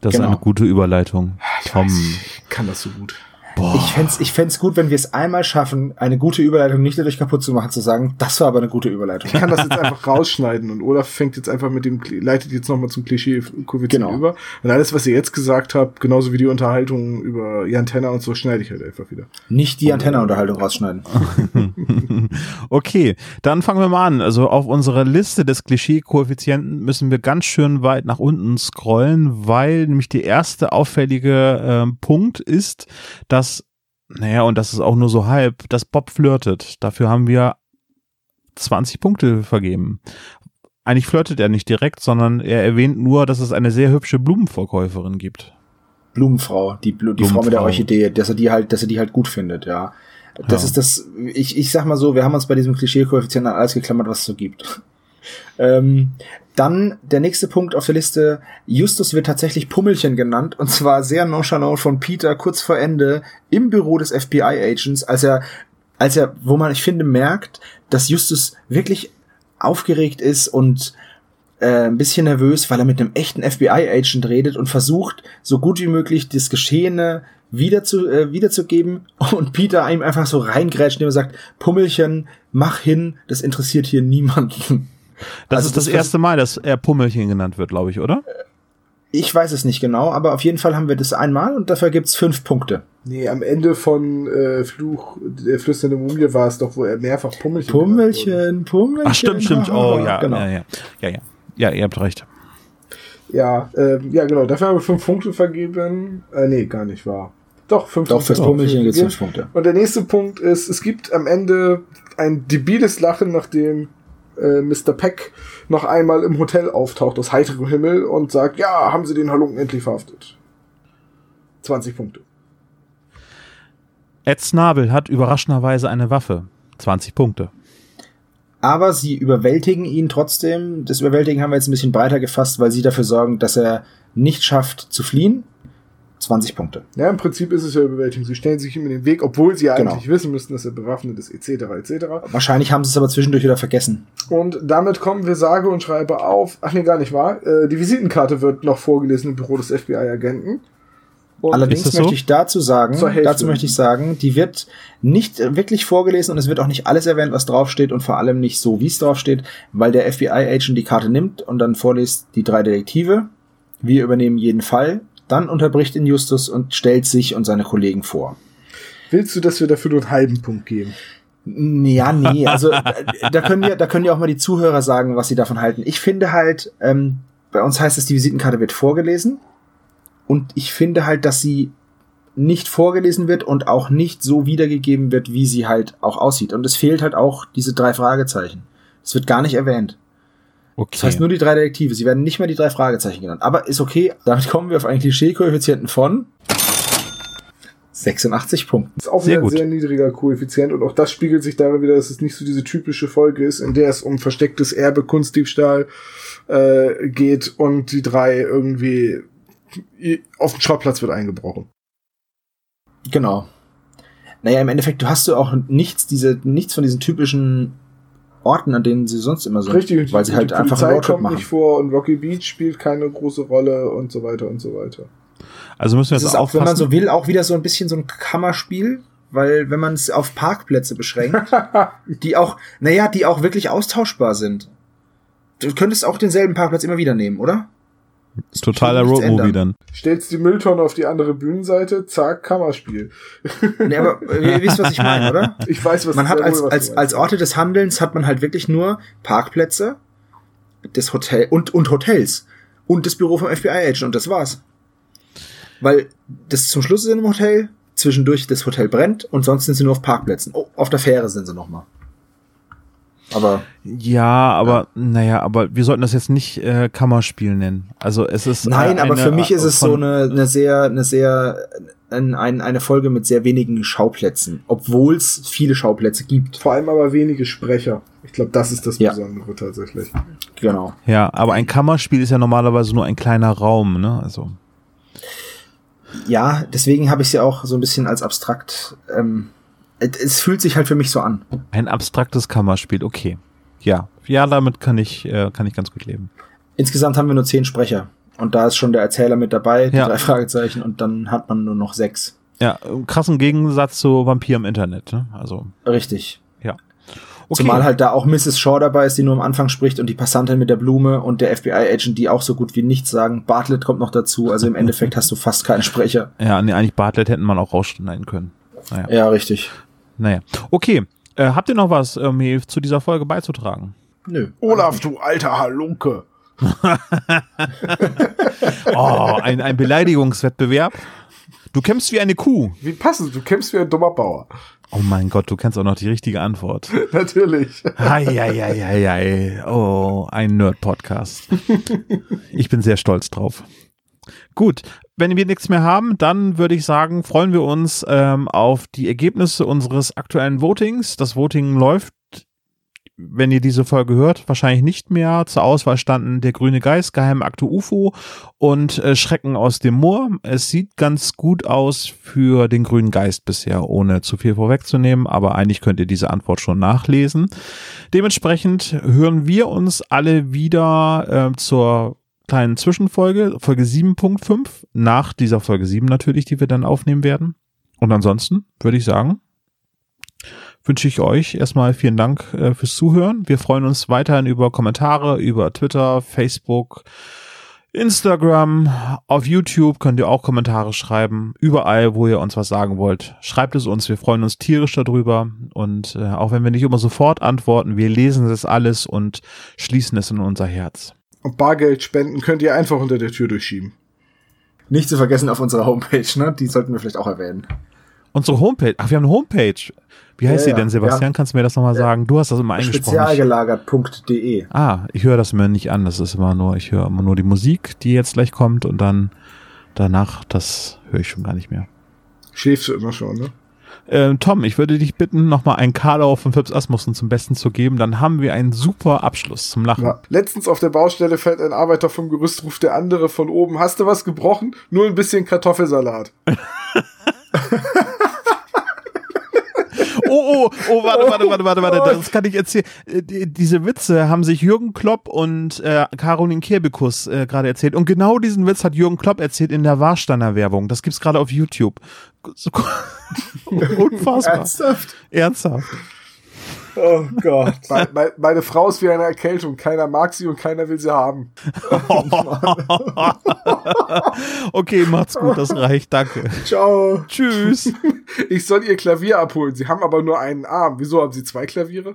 Das genau. ist eine gute Überleitung. Ich Tom. Weiß, ich kann das so gut. Boah. Ich fände ich fänd's gut, wenn wir es einmal schaffen, eine gute Überleitung nicht dadurch kaputt zu machen, zu sagen, das war aber eine gute Überleitung. Ich kann das jetzt einfach rausschneiden und Olaf fängt jetzt einfach mit dem, leitet jetzt nochmal zum Klischee-Koeffizient genau. über. Und alles, was ihr jetzt gesagt habt, genauso wie die Unterhaltung über die Antenne und so, schneide ich halt einfach wieder. Nicht die Antenne-Unterhaltung rausschneiden. okay, dann fangen wir mal an. Also auf unserer Liste des Klischee-Koeffizienten müssen wir ganz schön weit nach unten scrollen, weil nämlich die erste auffällige äh, Punkt ist, dass naja, und das ist auch nur so halb, dass Bob flirtet. Dafür haben wir 20 Punkte vergeben. Eigentlich flirtet er nicht direkt, sondern er erwähnt nur, dass es eine sehr hübsche Blumenverkäuferin gibt. Blumenfrau, die, Blu die Frau mit der Orchidee, dass er die halt, dass er die halt gut findet, ja. Das ja. ist das, ich, ich sag mal so, wir haben uns bei diesem Klischee-Koeffizient an alles geklammert, was es so gibt. ähm, dann der nächste Punkt auf der Liste. Justus wird tatsächlich Pummelchen genannt und zwar sehr nonchalant von Peter kurz vor Ende im Büro des FBI-Agents, als er, als er, wo man, ich finde, merkt, dass Justus wirklich aufgeregt ist und äh, ein bisschen nervös, weil er mit einem echten FBI-Agent redet und versucht, so gut wie möglich das Geschehene wieder zu, äh, wiederzugeben und Peter ihm einfach so reingrätscht, indem er sagt, Pummelchen, mach hin, das interessiert hier niemanden. Das also ist das, das erste Mal, dass er Pummelchen genannt wird, glaube ich, oder? Ich weiß es nicht genau, aber auf jeden Fall haben wir das einmal und dafür gibt's fünf Punkte. Nee, am Ende von äh, Fluch der flüsternde Mumie war es doch, wo er mehrfach Pummelchen Pummelchen, Pummelchen. Ach, stimmt, stimmt. Oh, ja, genau. ja, ja, ja, ja. Ja, ihr habt recht. Ja, äh, ja, genau. Dafür haben wir fünf Punkte vergeben. Äh, nee, gar nicht wahr. Doch, fünf Doch, Punkte. fürs Pummelchen gibt's fünf Punkte. Und der nächste Punkt ist, es gibt am Ende ein debiles Lachen, nachdem äh, Mr. Peck noch einmal im Hotel auftaucht aus heiterem Himmel und sagt, ja, haben Sie den Halunken endlich verhaftet. 20 Punkte. Ed Snabel hat überraschenderweise eine Waffe. 20 Punkte. Aber sie überwältigen ihn trotzdem. Das Überwältigen haben wir jetzt ein bisschen breiter gefasst, weil sie dafür sorgen, dass er nicht schafft zu fliehen. 20 Punkte. Ja, im Prinzip ist es ja Überwältigung. Sie stellen sich ihm in den Weg, obwohl sie ja genau. eigentlich wissen müssten, dass er bewaffnet ist, etc., etc. Wahrscheinlich haben sie es aber zwischendurch wieder vergessen. Und damit kommen wir sage und schreibe auf, ach nee, gar nicht wahr, äh, die Visitenkarte wird noch vorgelesen im Büro des FBI-Agenten. Allerdings möchte so? ich dazu sagen, dazu möchte ich sagen, die wird nicht wirklich vorgelesen und es wird auch nicht alles erwähnt, was draufsteht und vor allem nicht so, wie es draufsteht, weil der FBI-Agent die Karte nimmt und dann vorliest die drei Detektive. Wir übernehmen jeden Fall dann unterbricht ihn Justus und stellt sich und seine Kollegen vor. Willst du, dass wir dafür nur einen halben Punkt geben? Ja, nee, also äh, da können ja, da können ja auch mal die Zuhörer sagen, was sie davon halten. Ich finde halt, ähm, bei uns heißt es, die Visitenkarte wird vorgelesen. Und ich finde halt, dass sie nicht vorgelesen wird und auch nicht so wiedergegeben wird, wie sie halt auch aussieht. Und es fehlt halt auch diese drei Fragezeichen. Es wird gar nicht erwähnt. Okay. Das heißt nur die drei Detektive. Sie werden nicht mehr die drei Fragezeichen genannt. Aber ist okay. Damit kommen wir auf einen Klischee-Koeffizienten von 86 Punkten. Das ist auch sehr ein sehr niedriger Koeffizient und auch das spiegelt sich darin wieder, dass es nicht so diese typische Folge ist, in der es um verstecktes Erbe, Kunstdiebstahl äh, geht und die drei irgendwie auf den Schrottplatz wird eingebrochen. Genau. Naja, im Endeffekt, du hast du auch nichts, diese, nichts von diesen typischen Orten, an denen sie sonst immer sind. Richtig, weil sie halt einfach einen Roadtrip kommt nicht vor und Rocky Beach spielt keine große Rolle und so weiter und so weiter. Also müssen wir jetzt das ist auch, wenn man so will, auch wieder so ein bisschen so ein Kammerspiel, weil wenn man es auf Parkplätze beschränkt, die auch, naja, die auch wirklich austauschbar sind. Du könntest auch denselben Parkplatz immer wieder nehmen, oder? Totaler Roadmovie dann. Stellst die Mülltonne auf die andere Bühnenseite, zack, Kammerspiel. Nee, aber ihr wisst, was ich meine, oder? Ich weiß, was Man hat als, wohl, als, als Orte des Handelns hat man halt wirklich nur Parkplätze, das Hotel und, und Hotels und das Büro vom FBI-Agent und das war's. Weil das zum Schluss ist in einem Hotel, zwischendurch das Hotel brennt und sonst sind sie nur auf Parkplätzen. Oh, auf der Fähre sind sie noch mal. Aber Ja, aber naja, aber wir sollten das jetzt nicht äh, Kammerspiel nennen. Also es ist nein, äh, aber eine für mich ist es so eine, eine sehr, eine sehr, ein, ein, eine Folge mit sehr wenigen Schauplätzen, obwohl es viele Schauplätze gibt. Vor allem aber wenige Sprecher. Ich glaube, das ist das Ja. Besondere tatsächlich. Genau. Ja, aber ein Kammerspiel ist ja normalerweise nur ein kleiner Raum, ne? Also Ja, deswegen habe ich sie auch so ein bisschen als abstrakt. Ähm, es, fühlt sich halt für mich so an. ein abstraktes Kammerspiel, okay. Ja, ja, damit kann ich äh, kann ich ganz gut leben. Insgesamt haben wir nur zehn Sprecher. Und da ist schon der Erzähler mit dabei, die Ja. drei Fragezeichen, und dann hat man nur noch sechs. Ja, im krassen Gegensatz zu Vampir im Internet, ne? Also Richtig. ja. Okay. Zumal halt da auch Mrs. Shaw dabei ist, die nur am Anfang spricht und die Passantin mit der Blume und der FBI-Agent, die auch so gut wie nichts sagen. Bartlett kommt noch dazu, also im Endeffekt hast du fast keinen Sprecher. ja, nee, eigentlich Bartlett hätten man auch rausschneiden können. Naja. Ja, richtig. Naja. Okay. Äh, habt ihr noch was äh, mir zu dieser Folge beizutragen? Nö. Olaf, du alter Halunke. Oh, ein, ein Beleidigungswettbewerb. Du kämpfst wie eine Kuh. Wie passend, du kämpfst wie ein dummer Bauer. Oh mein Gott, du kennst auch noch die richtige Antwort. Natürlich. Eieieiei. Oh, ein Nerd-Podcast. Ich bin sehr stolz drauf. Gut, wenn wir nichts mehr haben, dann würde ich sagen, freuen wir uns ähm, auf die Ergebnisse unseres aktuellen Votings. Das Voting läuft, wenn ihr diese Folge hört, wahrscheinlich nicht mehr. Zur Auswahl standen der grüne Geist, Geheimakte UFO und äh, Schrecken aus dem Moor. Es sieht ganz gut aus für den grünen Geist bisher, ohne zu viel vorwegzunehmen, aber eigentlich könnt ihr diese Antwort schon nachlesen. Dementsprechend hören wir uns alle wieder äh, zur kleinen Zwischenfolge, Folge 7.5, nach dieser Folge 7 natürlich, die wir dann aufnehmen werden. Und ansonsten würde ich sagen, wünsche ich euch erstmal vielen Dank äh, fürs Zuhören. Wir freuen uns weiterhin über Kommentare, über Twitter, Facebook, Instagram, auf YouTube könnt ihr auch Kommentare schreiben. Überall, wo ihr uns was sagen wollt, schreibt es uns. Wir freuen uns tierisch darüber. Und äh, auch wenn wir nicht immer sofort antworten, wir lesen das alles und schließen es in unser Herz. Und Bargeld spenden könnt ihr einfach unter der Tür durchschieben. Nicht zu vergessen auf unserer Homepage, ne? Die sollten wir vielleicht auch erwähnen. Unsere Homepage, ach, wir haben eine Homepage. Wie heißt Ja, sie denn, ja, Sebastian? ja. Kannst du mir das nochmal sagen? Du hast das immer eingesprochen. Spezialgelagert.de. Ah, ich höre das mir nicht an. Das ist immer nur, ich höre immer nur die Musik, die jetzt gleich kommt und dann danach, das höre ich schon gar nicht mehr. Schläfst du immer schon, ne? Ähm, Tom, ich würde dich bitten, nochmal einen Karlau von Phipps Asmussen zum Besten zu geben. Dann haben wir einen super Abschluss zum Lachen. Ja. Letztens auf der Baustelle fällt ein Arbeiter vom Gerüst, ruft der andere von oben, hast du was gebrochen? Nur ein bisschen Kartoffelsalat. Oh, oh, oh, warte, warte, warte, warte, warte, das kann ich erzählen. Äh, die- Diese Witze haben sich Jürgen Klopp und äh, Caroline Kebekus äh, gerade erzählt. Und genau diesen Witz hat Jürgen Klopp erzählt in der Warsteiner Werbung. Das gibt's gerade auf YouTube. Unfassbar. Ernsthaft? Ernsthaft. Oh Gott. Me- me- Meine Frau ist wie eine Erkältung. Keiner mag sie und keiner will sie haben. okay, macht's gut, das reicht. Danke. Ciao. Tschüss. Ich soll ihr Klavier abholen. Sie haben aber nur einen Arm. Wieso haben sie zwei Klaviere?